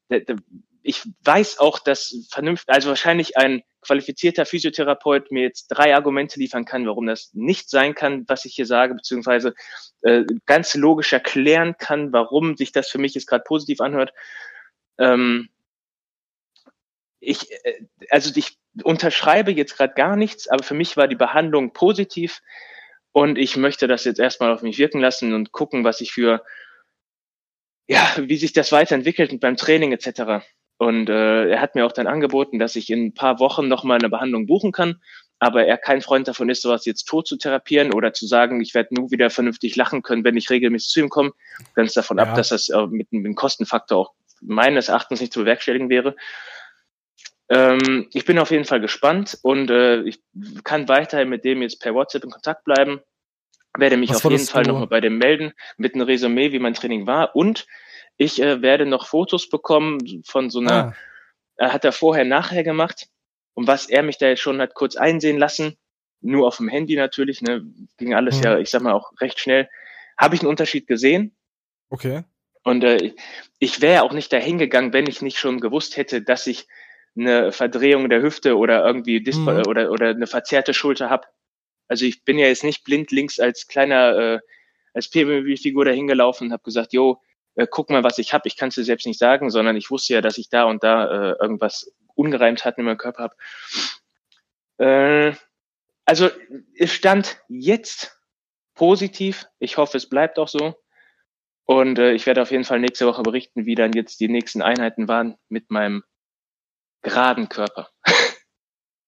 [SPEAKER 1] der, der, ich weiß auch, dass vernünftig, also wahrscheinlich ein qualifizierter Physiotherapeut mir jetzt drei Argumente liefern kann, warum das nicht sein kann, was ich hier sage, beziehungsweise äh, ganz logisch erklären kann, warum sich das für mich jetzt gerade positiv anhört. Ähm, ich, äh, also ich unterschreibe jetzt gerade gar nichts, aber für mich war die Behandlung positiv und ich möchte das jetzt erstmal auf mich wirken lassen und gucken, was ich für, ja, wie sich das weiterentwickelt beim Training etc. Und äh, er hat mir auch dann angeboten, dass ich in ein paar Wochen nochmal eine Behandlung buchen kann, aber er kein Freund davon ist, sowas jetzt tot zu therapieren oder zu sagen, ich werde nur wieder vernünftig lachen können, wenn ich regelmäßig zu ihm komme. Ganz davon
[SPEAKER 2] Ja.
[SPEAKER 1] ab, dass das äh, mit einem Kostenfaktor auch meines Erachtens nicht zu bewerkstelligen wäre. Ähm, ich bin auf jeden Fall gespannt und äh, ich kann weiterhin mit dem jetzt per WhatsApp in Kontakt bleiben. Werde mich
[SPEAKER 2] Was
[SPEAKER 1] auf jeden Fall nochmal bei dem melden mit einem Resümee, wie mein Training war. Und ich äh, werde noch Fotos bekommen von so einer, er hat er vorher, nachher gemacht. Und was er mich da jetzt schon hat kurz einsehen lassen, nur auf dem Handy natürlich, ne, ging alles
[SPEAKER 2] Mhm.
[SPEAKER 1] ja, ich sag mal, auch recht schnell, habe ich einen Unterschied gesehen.
[SPEAKER 2] Okay.
[SPEAKER 1] Und äh, ich wäre auch nicht dahin gegangen, wenn ich nicht schon gewusst hätte, dass ich eine Verdrehung der Hüfte oder irgendwie Dis
[SPEAKER 2] Mhm.
[SPEAKER 1] oder, oder eine verzerrte Schulter habe. Also ich bin ja jetzt nicht blind links als kleiner, äh, als PWB-Figur dahin gelaufen und habe gesagt, jo, äh, guck mal, was ich habe. Ich kann es dir selbst nicht sagen, sondern ich wusste ja, dass ich da und da äh, irgendwas ungereimt hat in meinem Körper habe. Äh, also es stand jetzt positiv. Ich hoffe, es bleibt auch so. Und äh, ich werde auf jeden Fall nächste Woche berichten, wie dann jetzt die nächsten Einheiten waren mit meinem geraden Körper. (laughs)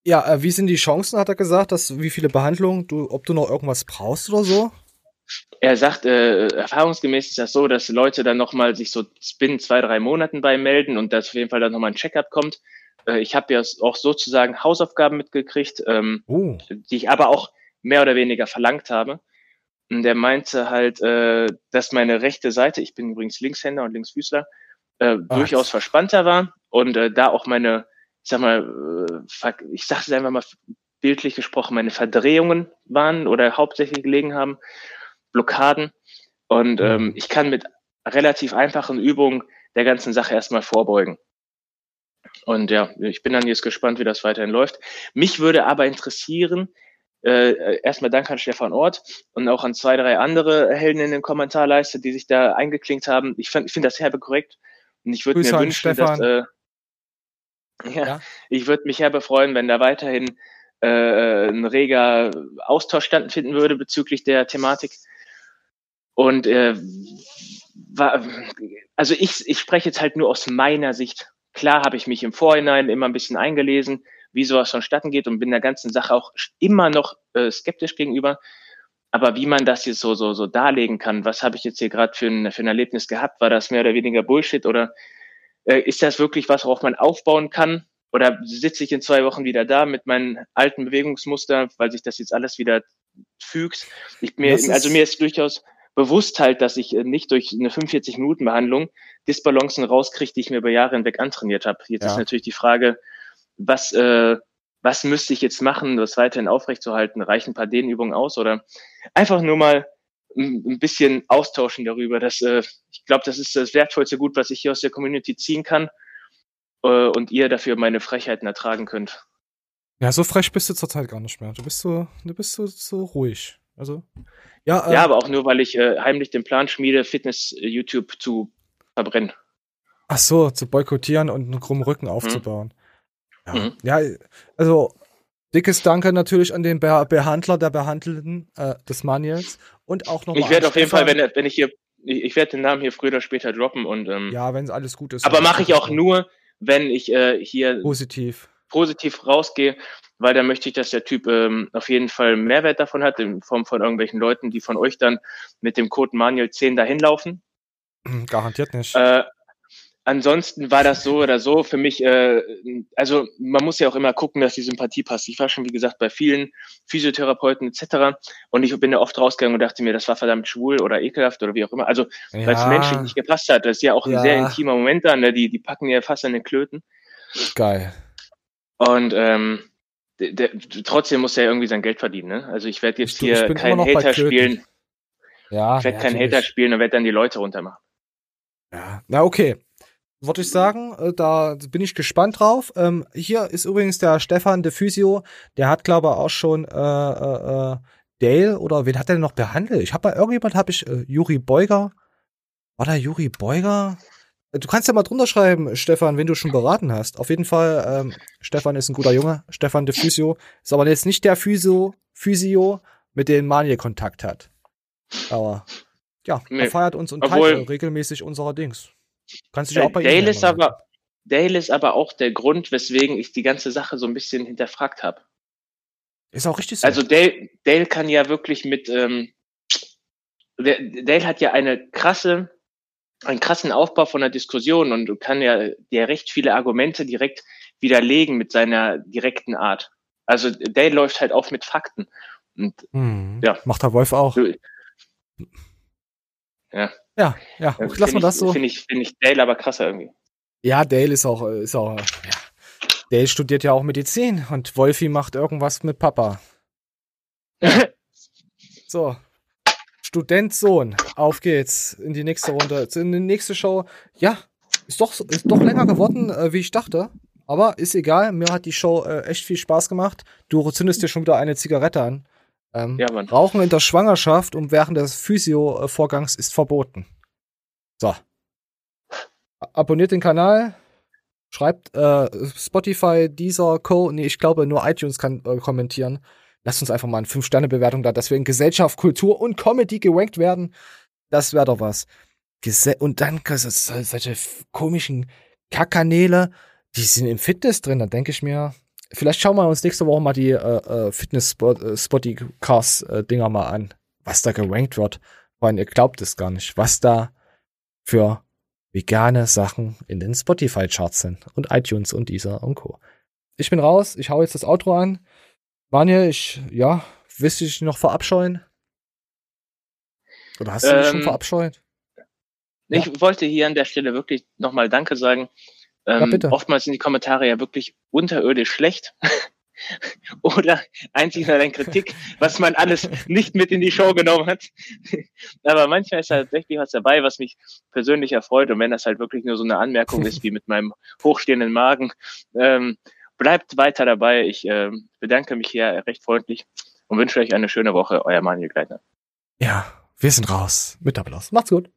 [SPEAKER 2] Ja, äh, wie sind die Chancen, hat er gesagt, dass wie viele Behandlungen, du, ob du noch irgendwas brauchst oder so?
[SPEAKER 1] Er sagt, äh, erfahrungsgemäß ist das so, dass Leute dann nochmal sich so binnen zwei, drei Monaten bei melden und dass auf jeden Fall dann nochmal ein Checkup kommt. Äh, ich habe ja auch sozusagen Hausaufgaben mitgekriegt, ähm,
[SPEAKER 2] Oh.
[SPEAKER 1] die ich aber auch mehr oder weniger verlangt habe. Und der meinte halt, äh, dass meine rechte Seite, ich bin übrigens Linkshänder und Linksfüßler, äh, durchaus verspannter war und äh, da auch meine, ich sag mal, äh, ich sage es einfach mal bildlich gesprochen, meine Verdrehungen waren oder hauptsächlich gelegen haben, Blockaden. Und ähm, ich kann mit relativ einfachen Übungen der ganzen Sache erstmal vorbeugen. Und ja, ich bin dann jetzt gespannt, wie das weiterhin läuft. Mich würde aber interessieren, äh, erstmal Dank an Stefan Ort und auch an zwei, drei andere Helden in den Kommentarleiste, die sich da eingeklinkt haben. Ich finde ich finde das herbe korrekt. Und ich würde mir wünschen,
[SPEAKER 2] Stefan.
[SPEAKER 1] dass äh, (laughs) ja, ich würde mich herbe freuen, wenn da weiterhin äh, ein reger Austausch stattfinden würde bezüglich der Thematik. Und äh, war, also ich, ich spreche jetzt halt nur aus meiner Sicht. Klar habe ich mich im Vorhinein immer ein bisschen eingelesen, wie sowas vonstatten geht und bin der ganzen Sache auch immer noch äh, skeptisch gegenüber. Aber wie man das jetzt so, so, so darlegen kann, was habe ich jetzt hier gerade für ein, für ein Erlebnis gehabt? War das mehr oder weniger Bullshit oder äh, ist das wirklich was, worauf man aufbauen kann? Oder sitze ich in zwei Wochen wieder da mit meinen alten Bewegungsmustern, weil sich das jetzt alles wieder fügt? Ich, mir, also mir ist durchaus bewusst halt, dass ich äh, nicht durch eine 45-Minuten-Behandlung Disbalancen rauskriege, die ich mir über Jahre hinweg antrainiert habe. Jetzt
[SPEAKER 2] Ja.
[SPEAKER 1] ist natürlich die Frage, was, äh, was müsste ich jetzt machen, das weiterhin aufrechtzuerhalten? Reichen ein paar Dehnübungen aus oder einfach nur mal ein ein bisschen austauschen darüber. Das, äh, ich glaube, das ist das wertvollste Gut, was ich hier aus der Community ziehen kann äh, und ihr dafür meine Frechheiten ertragen könnt.
[SPEAKER 2] Ja, so frech bist du zurzeit gar nicht mehr. Du bist so, du bist so, so ruhig. Also, ja, äh,
[SPEAKER 1] Ja, aber auch nur, weil ich äh, heimlich den Plan schmiede, Fitness-YouTube zu verbrennen.
[SPEAKER 2] ach so, zu boykottieren und einen krummen Rücken aufzubauen.
[SPEAKER 1] Mhm.
[SPEAKER 2] Ja, also dickes Danke natürlich an den Be Behandler der Behandelten äh, des Manuels und auch nochmal.
[SPEAKER 1] Ich werde auf jeden Fall, wenn, wenn ich hier, ich, ich werde den Namen hier früher oder später droppen und ähm,
[SPEAKER 2] Ja, wenn es alles gut ist.
[SPEAKER 1] aber mache ich auch nur, wenn ich äh, hier
[SPEAKER 2] positiv
[SPEAKER 1] positiv rausgehe, weil dann möchte ich, dass der Typ ähm, auf jeden Fall Mehrwert davon hat, in Form von irgendwelchen Leuten, die von euch dann mit dem Code Manuel 10 dahin laufen.
[SPEAKER 2] Garantiert nicht.
[SPEAKER 1] Äh, ansonsten war das so oder so für mich, äh, also man muss ja auch immer gucken, dass die Sympathie passt. Ich war schon, wie gesagt, bei vielen Physiotherapeuten etc. Und ich bin ja oft rausgegangen und dachte mir, das war verdammt schwul oder ekelhaft oder wie auch immer. Also, weil es
[SPEAKER 2] Ja.
[SPEAKER 1] menschlich nicht gepasst hat. Das ist ja auch ein
[SPEAKER 2] Ja.
[SPEAKER 1] sehr intimer Moment dann, ne? die, die packen ja fast an den Klöten.
[SPEAKER 2] Geil.
[SPEAKER 1] Und ähm, der, der, trotzdem muss er irgendwie sein Geld verdienen. Ne? Also ich werde jetzt
[SPEAKER 2] Ich- ich
[SPEAKER 1] hier
[SPEAKER 2] bin
[SPEAKER 1] keinen Hater spielen.
[SPEAKER 2] Ja,
[SPEAKER 1] Ich werde
[SPEAKER 2] ja,
[SPEAKER 1] keinen
[SPEAKER 2] natürlich.
[SPEAKER 1] Hater spielen und werde dann die Leute runtermachen.
[SPEAKER 2] Na, okay. Würde ich sagen, äh, da bin ich gespannt drauf. Ähm, hier ist übrigens der Stefan de Physio, der hat, glaube ich, auch schon äh, äh, äh, Dale oder wen hat er denn noch behandelt? Ich habe bei irgendjemand habe ich äh, Juri Beuger. War da Juri Beuger? Du kannst ja mal drunter schreiben, Stefan, wenn du schon beraten hast. Auf jeden Fall, ähm, Stefan ist ein guter Junge. Stefan de Physio (laughs) ist aber jetzt nicht der Physio, Physio mit dem Manier Kontakt hat. Aber ja,
[SPEAKER 1] Nee.
[SPEAKER 2] er feiert uns und
[SPEAKER 1] Obwohl-
[SPEAKER 2] teilt regelmäßig unsere Dings. Kannst dich auch
[SPEAKER 1] Äh,
[SPEAKER 2] bei ihm
[SPEAKER 1] Dale
[SPEAKER 2] melden,
[SPEAKER 1] ist aber Dale ist aber auch der Grund, weswegen ich die ganze Sache so ein bisschen hinterfragt habe.
[SPEAKER 2] Ist auch richtig so.
[SPEAKER 1] Also Dale, Dale kann ja wirklich mit ähm, Dale hat ja eine krasse, einen krassen Aufbau von der Diskussion und kann ja, ja recht viele Argumente direkt widerlegen mit seiner direkten Art. Also Dale läuft halt auf mit Fakten. Und
[SPEAKER 2] Hm.
[SPEAKER 1] ja.
[SPEAKER 2] Macht der Wolf auch.
[SPEAKER 1] Ja.
[SPEAKER 2] Ja, ja,
[SPEAKER 1] Äh,
[SPEAKER 2] lass mal
[SPEAKER 1] find
[SPEAKER 2] das so.
[SPEAKER 1] Finde ich, finde ich Dale aber krasser irgendwie.
[SPEAKER 2] Ja, Dale ist auch, ist auch, ja. Dale studiert ja auch Medizin und Wolfi macht irgendwas mit Papa. (laughs) so. Student Sohn, auf geht's in die nächste Runde, in die nächste Show. Ja, ist doch, ist doch länger geworden, äh, wie ich dachte. Aber ist egal, mir hat die Show äh, echt viel Spaß gemacht. Du zündest dir schon wieder eine Zigarette an. Ähm,
[SPEAKER 1] Ja, Mann.
[SPEAKER 2] Rauchen in der Schwangerschaft und während des Physio-Vorgangs ist verboten. So. Abonniert den Kanal. Schreibt äh, Spotify, dieser Co. Nee, ich glaube, nur iTunes kann äh, kommentieren. Lasst uns einfach mal eine 5-Sterne-Bewertung da, dass wir in Gesellschaft, Kultur und Comedy gerankt werden. Das wäre doch was. Gese und dann so- so- solche komischen Kackkanäle, die sind im Fitness drin. Da denke ich mir, vielleicht schauen wir uns nächste Woche mal die äh, äh, Fitness-Spotty-Cast-Dinger mal an, was da gerankt wird. Weil ihr glaubt es gar nicht, was da für vegane Sachen in den Spotify-Charts sind und iTunes und dieser und Co. Ich bin raus, ich hau jetzt das Outro an. Vanja, ich, ja, willst du dich noch verabscheuen? Oder hast du dich schon
[SPEAKER 1] Ähm,
[SPEAKER 2] verabscheut?
[SPEAKER 1] Ich wollte hier an der Stelle wirklich nochmal Danke sagen. Ähm,
[SPEAKER 2] Ja, bitte.
[SPEAKER 1] Oftmals sind die Kommentare ja wirklich unterirdisch schlecht. (laughs) Oder einzig nur eine Kritik, was man alles nicht mit in die Show genommen hat. (laughs) Aber manchmal ist tatsächlich was dabei, was mich persönlich erfreut. Und wenn das halt wirklich nur so eine Anmerkung ist, (laughs) wie mit meinem hochstehenden Magen, ähm, bleibt weiter dabei. Ich ähm, bedanke mich hier recht freundlich und wünsche euch eine schöne Woche. Euer Manuel Gleitner.
[SPEAKER 2] Ja, wir sind raus. Mit Applaus. Macht's gut.